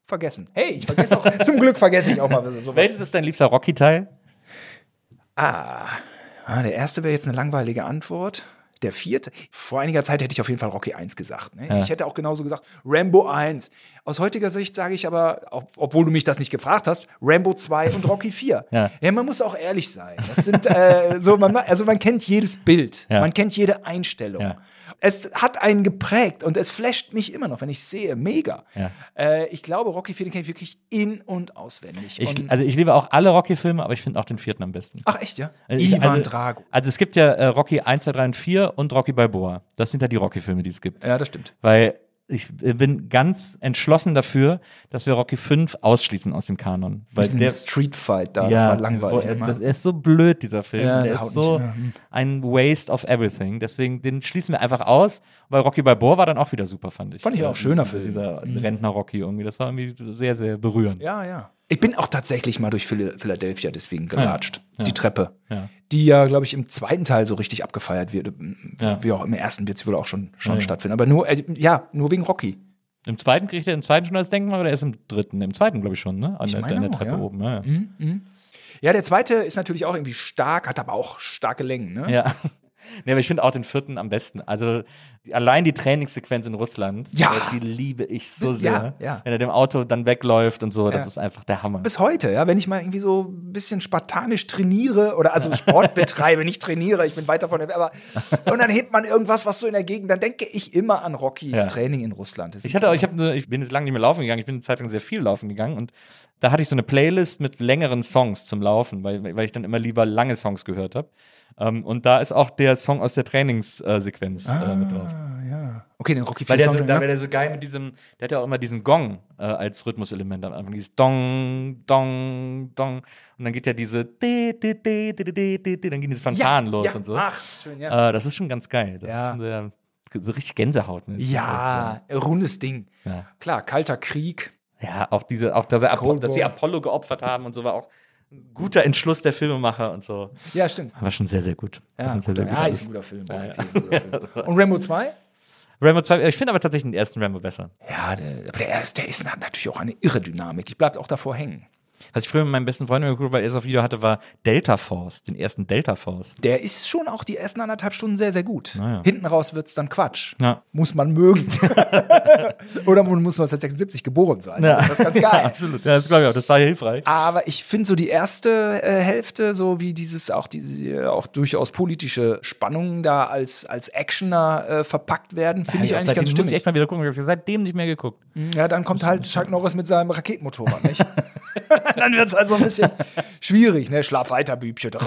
vergessen. Hey, ich vergesse auch, zum Glück vergesse ich auch mal sowas. welches ist dein liebster Rocky-Teil? Ah, der erste wäre jetzt eine langweilige Antwort. Der vierte, vor einiger Zeit hätte ich auf jeden Fall Rocky 1 gesagt. Ne? Ja. Ich hätte auch genauso gesagt, Rambo 1. Aus heutiger Sicht sage ich aber, ob, obwohl du mich das nicht gefragt hast, Rambo 2 und Rocky 4. Ja. man muss auch ehrlich sein. Das sind äh, so, man, also man kennt jedes Bild, Ja. man kennt jede Einstellung. Es hat einen geprägt und es flasht mich immer noch, wenn ich sehe. Mega. Ja. Äh, ich glaube, Rocky 4 den kenne ich wirklich in- und auswendig. Ich, und, also ich liebe auch alle Rocky-Filme, aber ich finde auch den vierten am besten. ach, echt, ja? Also ich- Ivan also, Drago. Also es gibt ja äh, Rocky 1, 2, 3 und 4 und Rocky Balboa. Das sind ja die Rocky-Filme, die es gibt. Ja, das stimmt. Weil ich äh, bin ganz entschlossen dafür, dass wir Rocky 5 ausschließen aus dem Kanon. Weil der, Street Fight da, ja, das war langweilig. Das, immer. das ist so blöd, dieser Film. Ja, der ist so ja. Ein Waste of everything. Deswegen, den schließen wir einfach aus, weil Rocky Balboa war dann auch wieder super, fand ich. Fand ich auch Äh, schöner dieser, Film. Dieser Rentner-Rocky irgendwie. Das war irgendwie sehr, sehr berührend. ja, ja. Ich bin auch tatsächlich mal durch Phil- Philadelphia deswegen gelatscht. Ja. Die Treppe. Ja. Die ja, glaube ich, im zweiten Teil so richtig abgefeiert wird. Ja. Wie auch im ersten wird es wohl auch schon, schon Ja, ja. stattfinden. Aber nur, äh, ja, nur wegen Rocky. Im zweiten kriegt er im zweiten schon das Denkmal oder erst im dritten? Im zweiten, glaube ich, schon, ne? An, Ich der, an der auch, Treppe ja. oben. Ja, ja. Ja, der zweite ist natürlich auch irgendwie stark, hat aber auch starke Längen. Ne? Ja. Nee, aber ich finde auch den vierten am besten. Also die, allein die Trainingssequenz in Russland, Ja. äh, die liebe ich so Ja, sehr. ja. Wenn er dem Auto dann wegläuft und so, das Ja. ist einfach der Hammer. Bis heute, ja, wenn ich mal irgendwie so ein bisschen spartanisch trainiere oder also Sport betreibe, nicht trainiere, ich bin weit davon aber und dann hebt man irgendwas, was so in der Gegend, dann denke ich immer an Rockys Ja. Training in Russland. Das Ich ist- hatte auch, ich, ne- ich bin jetzt lange nicht mehr laufen gegangen, ich bin eine Zeit lang sehr viel laufen gegangen und da hatte ich so eine Playlist mit längeren Songs zum Laufen, weil, weil ich dann immer lieber lange Songs gehört habe. Ähm, und da ist auch der Song aus der Trainingssequenz äh, mit drauf. Ah, ja. Okay, den Rocky Weil der, so, da, ne? weil der so geil mit diesem, der hat ja auch immer diesen Gong äh, als Rhythmuselement am Anfang. Dieses Dong, Dong, Dong. Und dann geht ja diese, di, di, di, dann gehen diese Fanfaren los ja. und so. Ach, schön, ja. Äh, das ist schon ganz geil. Das Ja. ist schon sehr, so richtig Gänsehaut. Ne? Ja, rundes Ding. Ja. Klar, kalter Krieg. Ja, auch diese, auch dass, er Apo Cold dass sie. Apollo geopfert haben und so war auch guter Entschluss der Filmemacher und so. Ja, stimmt. War schon sehr, sehr gut. Ja, sehr, sehr gut ja ist alles. ein guter Film. Ja, ja. IV ist ein guter Film. Und Rambo 2? Rambo 2, ich finde aber tatsächlich den ersten Rambo besser. Ja, der, aber der, ist, der ist natürlich auch eine irre Dynamik. Ich bleib auch davor hängen. Was ich früher mit meinem besten Freund geguckt, weil er es auf Video hatte, war Delta Force, den ersten Delta Force. Der ist schon auch die ersten anderthalb Stunden sehr, sehr gut. Naja. Hinten raus wird's dann Quatsch. Ja. Muss man mögen. Oder man muss 1976 geboren sein. Das ist ganz geil. absolut. Ja, das glaube ich auch, das war hilfreich. Aber ich finde so die erste äh, Hälfte, so wie dieses auch diese auch durchaus politische Spannungen da als als Actioner äh, verpackt werden, finde ich Ja, eigentlich ganz muss ich stimmig. echt mal wieder gucken, ich habe seitdem nicht mehr geguckt. Ja, dann kommt halt Chuck Norris mit seinem Raketenmotorrad, nicht? dann wird's also ein bisschen schwierig, ne? Schlaf weiter, Bübchen.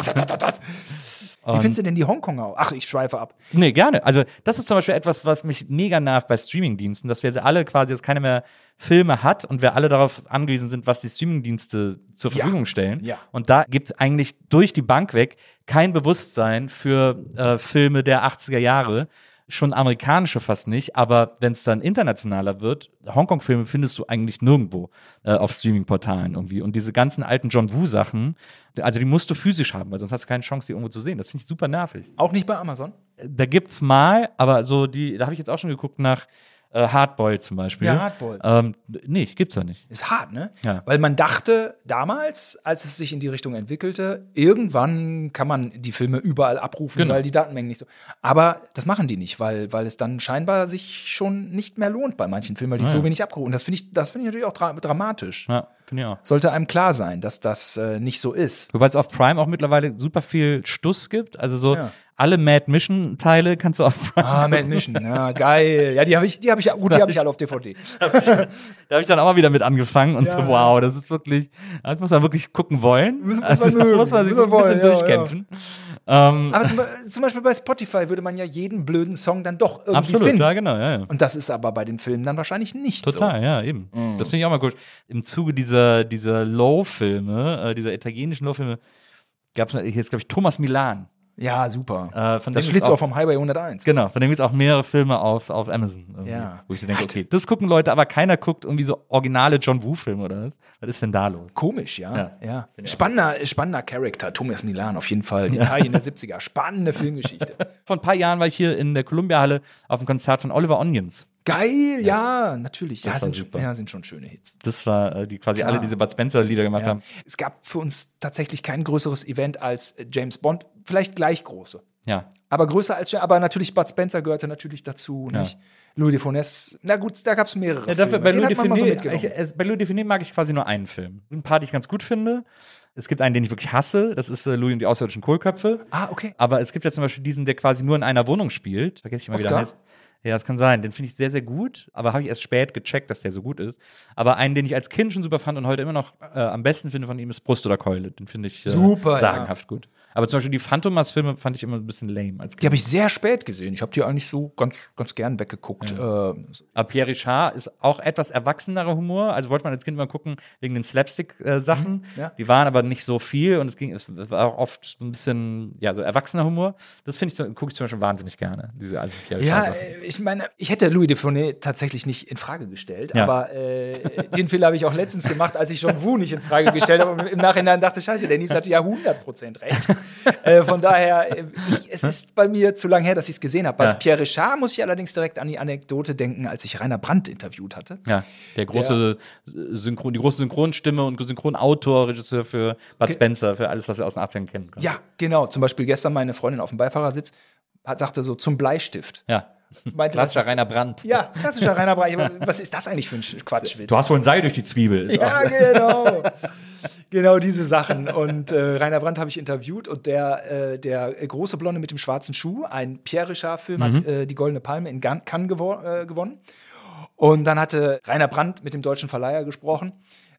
Wie findest du denn die Hongkonger? Ach, ich schweife ab. Nee, gerne. Also, das ist zum Beispiel etwas, was mich mega nervt bei Streamingdiensten, dass wir alle quasi jetzt keine mehr Filme hat und wir alle darauf angewiesen sind, was die Streamingdienste zur Ja. Verfügung stellen. Ja. Und da gibt es eigentlich durch die Bank weg kein Bewusstsein für äh, Filme der 80er Jahre. Schon amerikanische fast nicht, aber wenn es dann internationaler wird, Hongkong-Filme findest du eigentlich nirgendwo äh, auf Streaming-Portalen irgendwie. Und diese ganzen alten John Woo-Sachen, also die musst du physisch haben, weil sonst hast du keine Chance, die irgendwo zu sehen. Das finde ich super nervig. Auch nicht bei Amazon? Da gibt's mal, aber so die, da habe ich jetzt auch schon geguckt nach äh, Hardboiled zum Beispiel. Ja, Hardboiled. Ähm, nee, gibt's da nicht. Ist hart, ne? Ja. Weil man dachte damals, als es sich in die Richtung entwickelte, irgendwann kann man die Filme überall abrufen, Genau. weil die Datenmengen nicht so. Aber das machen die nicht, weil, weil es dann scheinbar sich schon nicht mehr lohnt bei manchen Filmen, weil die Ah, so ja. wenig abgerufen. Und das finde ich, das finde ich natürlich auch dra dramatisch. Ja, finde ich auch. Sollte einem klar sein, dass das äh, nicht so ist. Wobei es auf Prime auch mittlerweile super viel Stuss gibt. Also so Ja. Alle Mad Mission Teile kannst du auf Prime. Ah, Mad Mission, ja, geil. Ja, die habe ich, die habe ich, gut, die habe ich alle auf DVD. Da habe ich dann auch mal wieder mit angefangen und Ja. so, wow, das ist wirklich, das muss man wirklich gucken wollen. Muss- muss also, man muss man sich ein bisschen ja, durchkämpfen. Ähm, Aber zum, zum Beispiel bei Spotify würde man ja jeden blöden Song dann doch irgendwie absolut, finden. ja, genau, ja, ja. Und das ist aber bei den Filmen dann wahrscheinlich nicht Total, so. ja, eben. Mhm. Das finde ich auch mal gut. Im Zuge dieser, dieser Low-Filme, äh, dieser italienischen Low-Filme, gab es, hier ist, glaube ich, Thomas Milan. Ja, super. Äh, von das Schlitzohr auch- vom Highway 101. Genau, von dem gibt es auch mehrere Filme auf, auf Amazon. Ja. Wo ich so denke, okay, das gucken Leute, aber keiner guckt irgendwie so originale John Woo-Filme oder was? Was ist denn da los? Komisch, ja. Ja. ja. Spannender, spannender Charakter, Thomas Milan auf jeden Fall. Italien der 70er. Spannende Filmgeschichte. Vor ein paar Jahren war ich hier in der Columbia-Halle auf einem Konzert von Oliver Onions. Geil, ja, natürlich. Das ja, war sind, super. ja, sind schon schöne Hits. Das war, äh, die quasi Klar. alle diese Bud Spencer-Lieder gemacht Ja. haben. Es gab für uns tatsächlich kein größeres Event als äh, James Bond. Vielleicht gleich große. Ja. Aber größer als, aber natürlich Bud Spencer gehörte natürlich dazu, Ja. nicht? Louis de Funès, na gut, da gab es mehrere. Ja, dafür, Filme. bei, Louis man mal so äh, bei Louis mag ich quasi nur einen Film. Ein paar, die ich ganz gut finde. Es gibt einen, den ich wirklich hasse. Das ist äh, Louis und die außerirdischen Kohlköpfe. ah, okay. Aber es gibt ja zum Beispiel diesen, der quasi nur in einer Wohnung spielt. Vergesse ich mal, wie der Oscar? heißt. Ja, das kann sein. Den finde ich sehr, sehr gut. Aber habe ich erst spät gecheckt, dass der so gut ist. Aber einen, den ich als Kind schon super fand und heute immer noch äh, am besten finde von ihm, ist Brust oder Keule. Den finde ich äh, Super, ja. sagenhaft gut. Aber zum Beispiel die Phantomas-Filme fand ich immer ein bisschen lame als Die habe ich sehr spät gesehen. Ich habe die eigentlich so ganz, ganz gern weggeguckt. Äh, Aber Pierre Richard ist auch etwas erwachsenerer Humor. Also wollte man als Kind mal gucken wegen den Slapstick-Sachen. Mhm, ja. Die waren aber nicht so viel und es ging, es war auch oft so ein bisschen, ja, so erwachsener Humor. Das finde ich, gucke ich zum Beispiel wahnsinnig gerne. Diese alten Pierre ja, Richard-Sachen. äh, ich meine, ich hätte Louis de Funès tatsächlich nicht in Frage gestellt, Ja. aber äh, den Fehler habe ich auch letztens gemacht, als ich John Woo nicht in Frage gestellt habe und im Nachhinein dachte, scheiße, der Nils hatte ja 100% recht. äh, von daher, äh, ich, es ist bei mir zu lange her, dass ich es gesehen habe. Bei Ja. Pierre Richard muss ich allerdings direkt an die Anekdote denken, als ich Rainer Brandt interviewt hatte. Ja, der große Synchron, die große Synchronstimme und Synchronautor, Regisseur für Bud Spencer, für alles, was wir aus den 80ern kennen. Ja, genau. Zum Beispiel gestern meine Freundin auf dem Beifahrersitz hat, sagte so zum Bleistift. Ja. Meinte, Klassischer ist- Rainer Brandt. Ja, klassischer Rainer Brandt. Was ist das eigentlich für ein Sch- Quatschwitz? Du hast wohl ein Seil durch die Zwiebel. Ja, genau. genau diese Sachen. Und äh, Rainer Brandt habe ich interviewt und der, äh, der große Blonde mit dem schwarzen Schuh, ein Pierre Richard-Film, Mhm. hat äh, die Goldene Palme in Cannes gewo äh, gewonnen. Und dann hatte Rainer Brandt mit dem deutschen Verleiher gesprochen.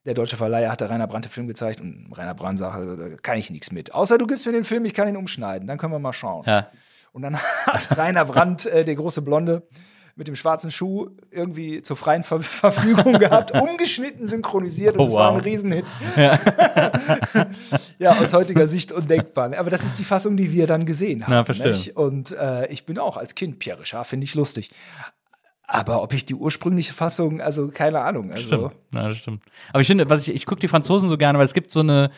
Der deutsche Verleiher hatte Rainer Brandt den Film gezeigt und Rainer Brandt sagte, da kann ich nichts mit. Außer du gibst mir den Film, ich kann ihn umschneiden. Dann können wir mal schauen. Ja. Und dann hat Rainer Brandt, äh, der große Blonde, mit dem schwarzen Schuh irgendwie zur freien Ver Verfügung gehabt, umgeschnitten, synchronisiert und Oh, es war wow. ein Riesenhit. Ja. aus heutiger Sicht undenkbar. Aber das ist die Fassung, die wir dann gesehen haben. Na, verstehe. Und äh, ich bin auch als Kind Pierre Richard, finde ich lustig. Aber ob ich die ursprüngliche Fassung, also keine Ahnung. Also, Stimmt. Ja, das stimmt. Aber ich finde, was ich, ich gucke die Franzosen so gerne, weil es gibt so eine,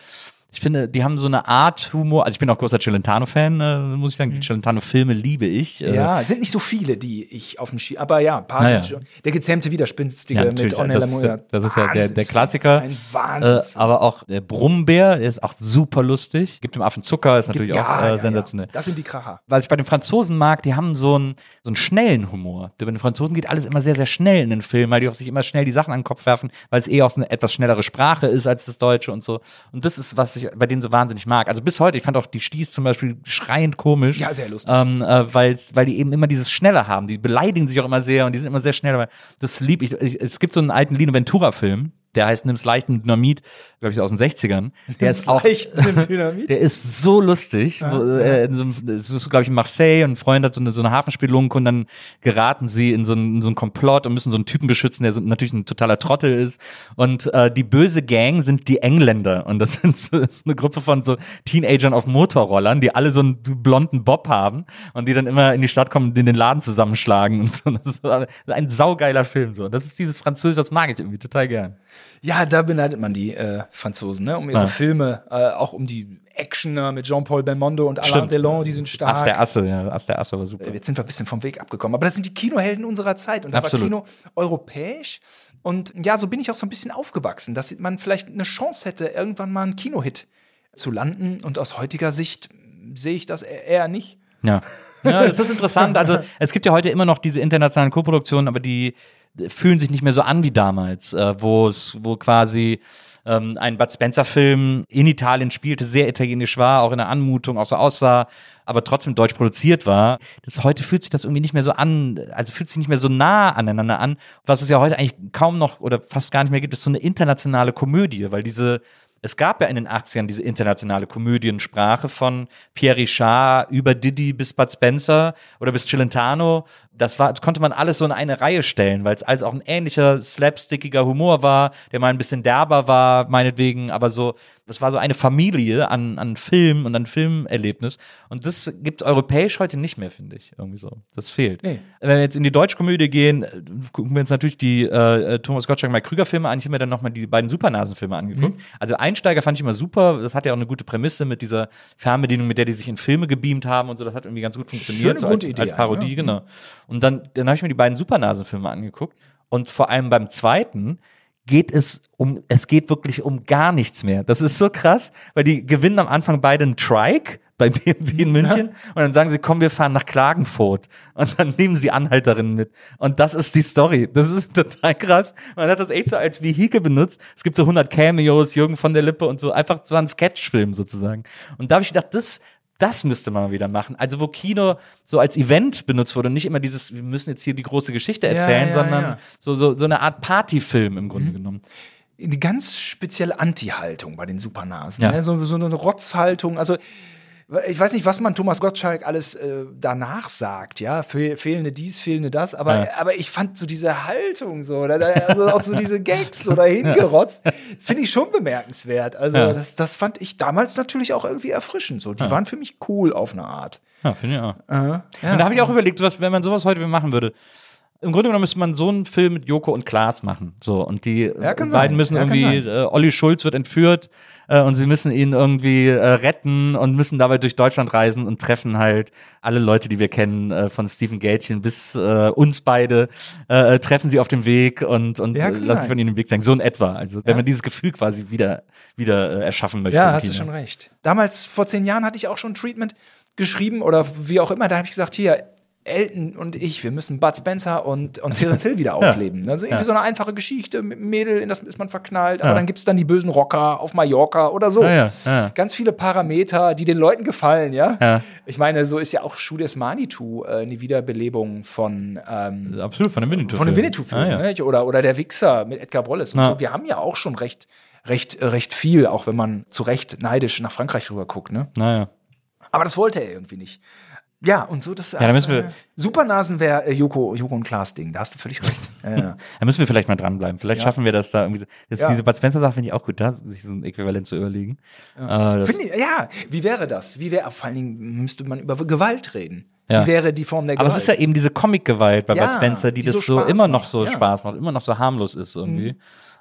ich finde, die haben so eine Art Humor. Also ich bin auch großer Celentano-Fan, äh, muss ich sagen. Die Celentano-Filme liebe ich. Äh, Mhm. Ja, sind nicht so viele, die ich auf dem Ski, aber ja, ein paar Naja. sind schon. Der gezähmte Widerspinstige Ja, mit. Ornella Das, ist- Mujer. das ist ja der, der. Klassiker. Ein Äh, Wahnsinn. aber auch der Brummbär, der ist auch super lustig. Gibt dem Affen Zucker, ist natürlich auch äh, sensationell. Das sind die Kracher. Was ich bei den Franzosen mag, die haben so einen, so einen schnellen Humor. Bei den Franzosen geht alles immer sehr, sehr schnell in den Film, weil die auch sich immer schnell die Sachen an den Kopf werfen, weil es eh auch so eine etwas schnellere Sprache ist als das Deutsche und so. Und das ist, was ich bei denen so wahnsinnig mag. Also bis heute, ich fand auch die Sties zum Beispiel schreiend komisch. Ja, sehr lustig. Ähm, äh, weil's, weil die eben immer dieses Schnelle haben. Die beleidigen sich auch immer sehr und die sind immer sehr schnell. Aber das lieb ich. ich. Es gibt so einen alten Lino Ventura-Film, Der heißt Nimm's leicht mit Dynamit, glaube ich, aus den 60ern. Der ist auch, Leicht mit Dynamit? der ist so lustig. Wo, äh, in so, es ist, glaube ich, in Marseille und ein Freund hat so eine, so eine Hafenspielung und dann geraten sie in so, einen, in so einen Komplott und müssen so einen Typen beschützen, der so, natürlich ein totaler Trottel ist. Und äh, die böse Gang sind die Engländer. Und das, sind so, das ist eine Gruppe von so Teenagern auf Motorrollern, die alle so einen blonden Bob haben und die dann immer in die Stadt kommen und den Laden zusammenschlagen und so. Das ist ein saugeiler Film. So. Das ist dieses Französisch, das mag ich irgendwie total gern. Ja, da beneidet man die äh, Franzosen, ne? Um ihre Ja. Filme, äh, auch um die Actioner mit Jean-Paul Belmondo und Alain Stimmt. Delon, die sind stark. Ass der Asse, ja, Ass der Asse war super. Äh, Jetzt sind wir ein bisschen vom Weg abgekommen. Aber das sind die Kinohelden unserer Zeit. Und da Absolut. war Kino europäisch. Und ja, so bin ich auch so ein bisschen aufgewachsen, dass man vielleicht eine Chance hätte, irgendwann mal einen Kinohit zu landen. Und aus heutiger Sicht sehe ich das e- eher nicht. Ja. Ja, das ist interessant. Also es gibt ja heute immer noch diese internationalen Koproduktionen, aber die fühlen sich nicht mehr so an wie damals, äh, wo es, wo quasi ähm, ein Bud Spencer-Film in Italien spielte, sehr italienisch war, auch in der Anmutung, auch so aussah, aber trotzdem deutsch produziert war. Das, heute fühlt sich das irgendwie nicht mehr so an, also fühlt sich nicht mehr so nah aneinander an. Was es ja heute eigentlich kaum noch oder fast gar nicht mehr gibt, ist so eine internationale Komödie, weil diese es gab ja in den 80ern diese internationale Komödiensprache von Pierre Richard über Didi bis Bud Spencer oder bis Celentano. Das war, das konnte man alles so in eine Reihe stellen, weil es alles auch ein ähnlicher slapstickiger Humor war, der mal ein bisschen derber war, meinetwegen, aber so, das war so eine Familie an, an Film und an Filmerlebnis. Und das gibt europäisch heute nicht mehr, finde ich, irgendwie so. Das fehlt. Nee. Wenn wir jetzt in die Deutschkomödie gehen, gucken wir uns natürlich die äh, Thomas Gottschalk, Mike Krüger Filme an. Ich habe mir dann nochmal die beiden Supernasen-Filme angeguckt. Also Einsteiger fand ich immer super. Das hat ja auch eine gute Prämisse mit dieser Fernbedienung, mit der die sich in Filme gebeamt haben und so. Das hat irgendwie ganz gut funktioniert. Schöne so als, als Parodie, ja. genau. Und dann, dann habe ich mir die beiden Supernasen-Filme angeguckt. Und vor allem beim zweiten geht es um, es geht wirklich um gar nichts mehr. Das ist so krass, weil die gewinnen am Anfang beide einen Trike bei BMW in München und dann sagen sie, komm, wir fahren nach Klagenfurt und dann nehmen sie Anhalterinnen mit. Und das ist die Story. Das ist total krass. Man hat das echt so als Vehikel benutzt. Es gibt so 100 Cameos, Jürgen von der Lippe und so. Einfach so ein Sketchfilm sozusagen. Und da habe ich gedacht, das, das müsste man mal wieder machen. Also wo Kino so als Event benutzt wurde und nicht immer dieses, wir müssen jetzt hier die große Geschichte erzählen, ja, sondern ja. So, so, so eine Art Partyfilm im Grunde genommen. Eine ganz spezielle Anti-Haltung bei den Supernasen. Ja. Ne? So, so eine Rotzhaltung. Also, ich weiß nicht, was man Thomas Gottschalk alles äh, danach sagt, ja, Fe fehlende dies, fehlende das, aber, Ja. aber ich fand so diese Haltung so, oder, also auch so diese Gags so dahin gerotzt, finde ich schon bemerkenswert. Also Ja. das, das fand ich damals natürlich auch irgendwie erfrischend so. Die waren für mich cool auf eine Art. Ja, finde ich auch. Ja. Und da habe ich auch überlegt, was, wenn man sowas heute machen würde. Im Grunde genommen müsste man so einen Film mit Joko und Klaas machen. So, und die Ja, kann beiden sein. müssen Ja, irgendwie, äh, Olli Schulz wird entführt äh, und sie müssen ihn irgendwie äh, retten und müssen dabei durch Deutschland reisen und treffen halt alle Leute, die wir kennen, äh, von Stephen Gätchen bis äh, uns beide, äh, treffen sie auf dem Weg und, und Ja, äh, lassen sich von ihnen den Weg zeigen. So in etwa. Also, wenn man dieses Gefühl quasi wieder, wieder äh, erschaffen möchte. Ja, hast du Kino. schon recht. Damals, vor zehn Jahren, hatte ich auch schon ein Treatment geschrieben oder wie auch immer. Da habe ich gesagt, hier, Elton und ich, wir müssen Bud Spencer und, und Terence Hill wieder aufleben. Also irgendwie Ja. so eine einfache Geschichte mit einem Mädel, in das ist man verknallt, aber Ja. dann gibt es dann die bösen Rocker auf Mallorca oder so. Ja, ja, ja. Ganz viele Parameter, die den Leuten gefallen, ja. Ja. Ich meine, so ist ja auch Schuh des Manitou äh, eine Wiederbelebung von ähm, Absolut, von dem Winnetou. von dem Winnetou-Film, Ah, ja. ne? oder, oder der Wichser mit Edgar Wallace und Ja. so. Wir haben ja auch schon recht, recht, äh, recht viel, auch wenn man zu Recht neidisch nach Frankreich rüber guckt, ne? Naja. Aber das wollte er irgendwie nicht. Ja, und so das. da müssen wir- äh, Supernasen wäre äh, Joko, Joko und Klaas Ding. Da hast du völlig recht. Ja, ja. Da müssen wir vielleicht mal dranbleiben. Vielleicht schaffen wir das da irgendwie. so- Das, Ja. Diese Bud Spencer-Sache finde ich auch gut, da sich so ein Äquivalent zu überlegen. Äh, das, Finde ich, ja, wie wäre das? Wie wäre, vor allen Dingen müsste man über Gewalt reden. Ja. Wie wäre die Form der aber Gewalt? es ist ja eben diese Comic-Gewalt bei Ja, Bud Spencer, die, die das so so, immer noch so ja. Mhm. Spaß macht, immer noch so harmlos ist irgendwie.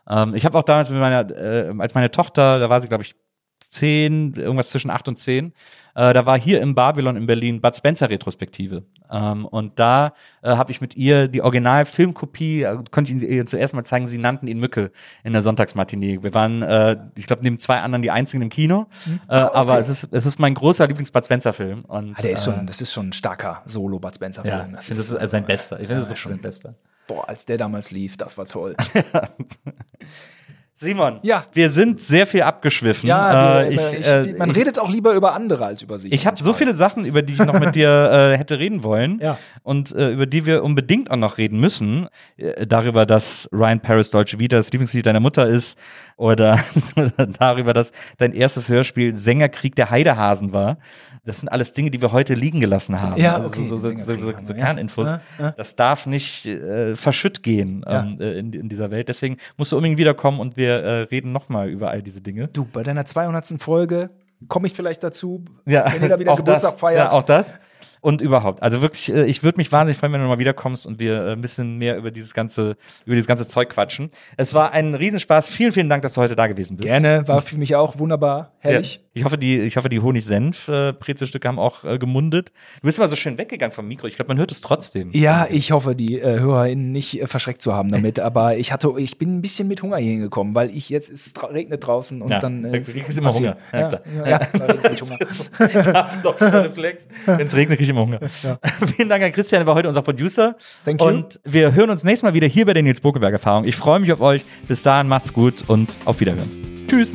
Ähm, ich habe auch damals mit meiner, äh, als meine Tochter, da war sie, glaube ich, zehn, irgendwas zwischen acht und zehn, äh, da war hier im Babylon in Berlin Bud Spencer Retrospektive. Ähm, und da äh, habe ich mit ihr die Original-Filmkopie, äh, konnte ich ihr zuerst mal zeigen, sie nannten ihn Mücke in der Sonntagsmatinee. Wir waren, äh, ich glaube, neben zwei anderen die einzigen im Kino. Äh, Aber es ist, es ist mein großer Lieblings-Bud Spencer-Film. Und, Ah, der ist äh, schon, das ist schon ein starker Solo-Bud Spencer-Film. ja, ich finde, das ist sein bester. Ich finde, das ist wirklich sein bester. Boah, als der damals lief, das war toll. Simon, Ja. wir sind sehr viel abgeschwiffen. Ja, Äh, wir, ich, ich, äh, man ich, redet auch lieber über andere als über sich. Ich habe so viele Sachen, über die ich noch mit dir äh, hätte reden wollen Ja. und äh, über die wir unbedingt auch noch reden müssen. Äh, darüber, dass Ryan Paris Deutsche Vita das Lieblingslied deiner Mutter ist oder darüber, dass dein erstes Hörspiel Sängerkrieg der Heidehasen war. Das sind alles Dinge, die wir heute liegen gelassen haben. Ja, also okay, so, so, so, so, haben so. Kerninfos. Ja, ja. Das darf nicht äh, verschütt gehen ähm, äh, in, in dieser Welt. Deswegen musst du unbedingt wiederkommen und wir äh, reden nochmal über all diese Dinge. Du, bei deiner 200. Folge komme ich vielleicht dazu, Ja, wenn da wieder auch Geburtstag das, feiert. Ja, auch das. Und überhaupt. Also wirklich, äh, ich würde mich wahnsinnig freuen, wenn du mal wiederkommst und wir äh, ein bisschen mehr über dieses ganze, über dieses ganze Zeug quatschen. Es war ein Riesenspaß. Vielen, vielen Dank, dass du heute da gewesen bist. Gerne, war für mich auch wunderbar, herrlich. Ja. Ich hoffe, die, ich hoffe, die Honig-Senf-Brezelstücke haben auch äh, gemundet. Du bist immer so schön weggegangen vom Mikro. Ich glaube, man hört es trotzdem. Ja, ich hoffe, die äh, HörerInnen nicht äh, verschreckt zu haben damit, aber ich hatte, ich bin ein bisschen mit Hunger hier hingekommen, weil ich jetzt es regnet draußen und Ja, dann da äh, kriegst du immer passiert. Hunger. Ja, Ja, ja, ja. Wenn es regnet, kriege ich immer Hunger. Vielen Dank an Christian, der war heute unser Producer. Thank you. Und wir hören uns nächstes Mal wieder hier bei der Nils Bokeberg Erfahrung. Ich freue mich auf euch. Bis dahin, macht's gut und auf Wiederhören. Tschüss.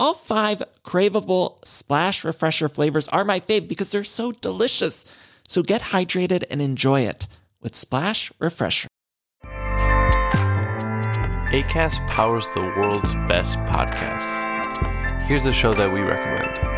All five craveable splash refresher flavors are my fave because they're so delicious. So get hydrated and enjoy it with Splash Refresher. ACAST powers the world's best podcasts. Here's a show that we recommend.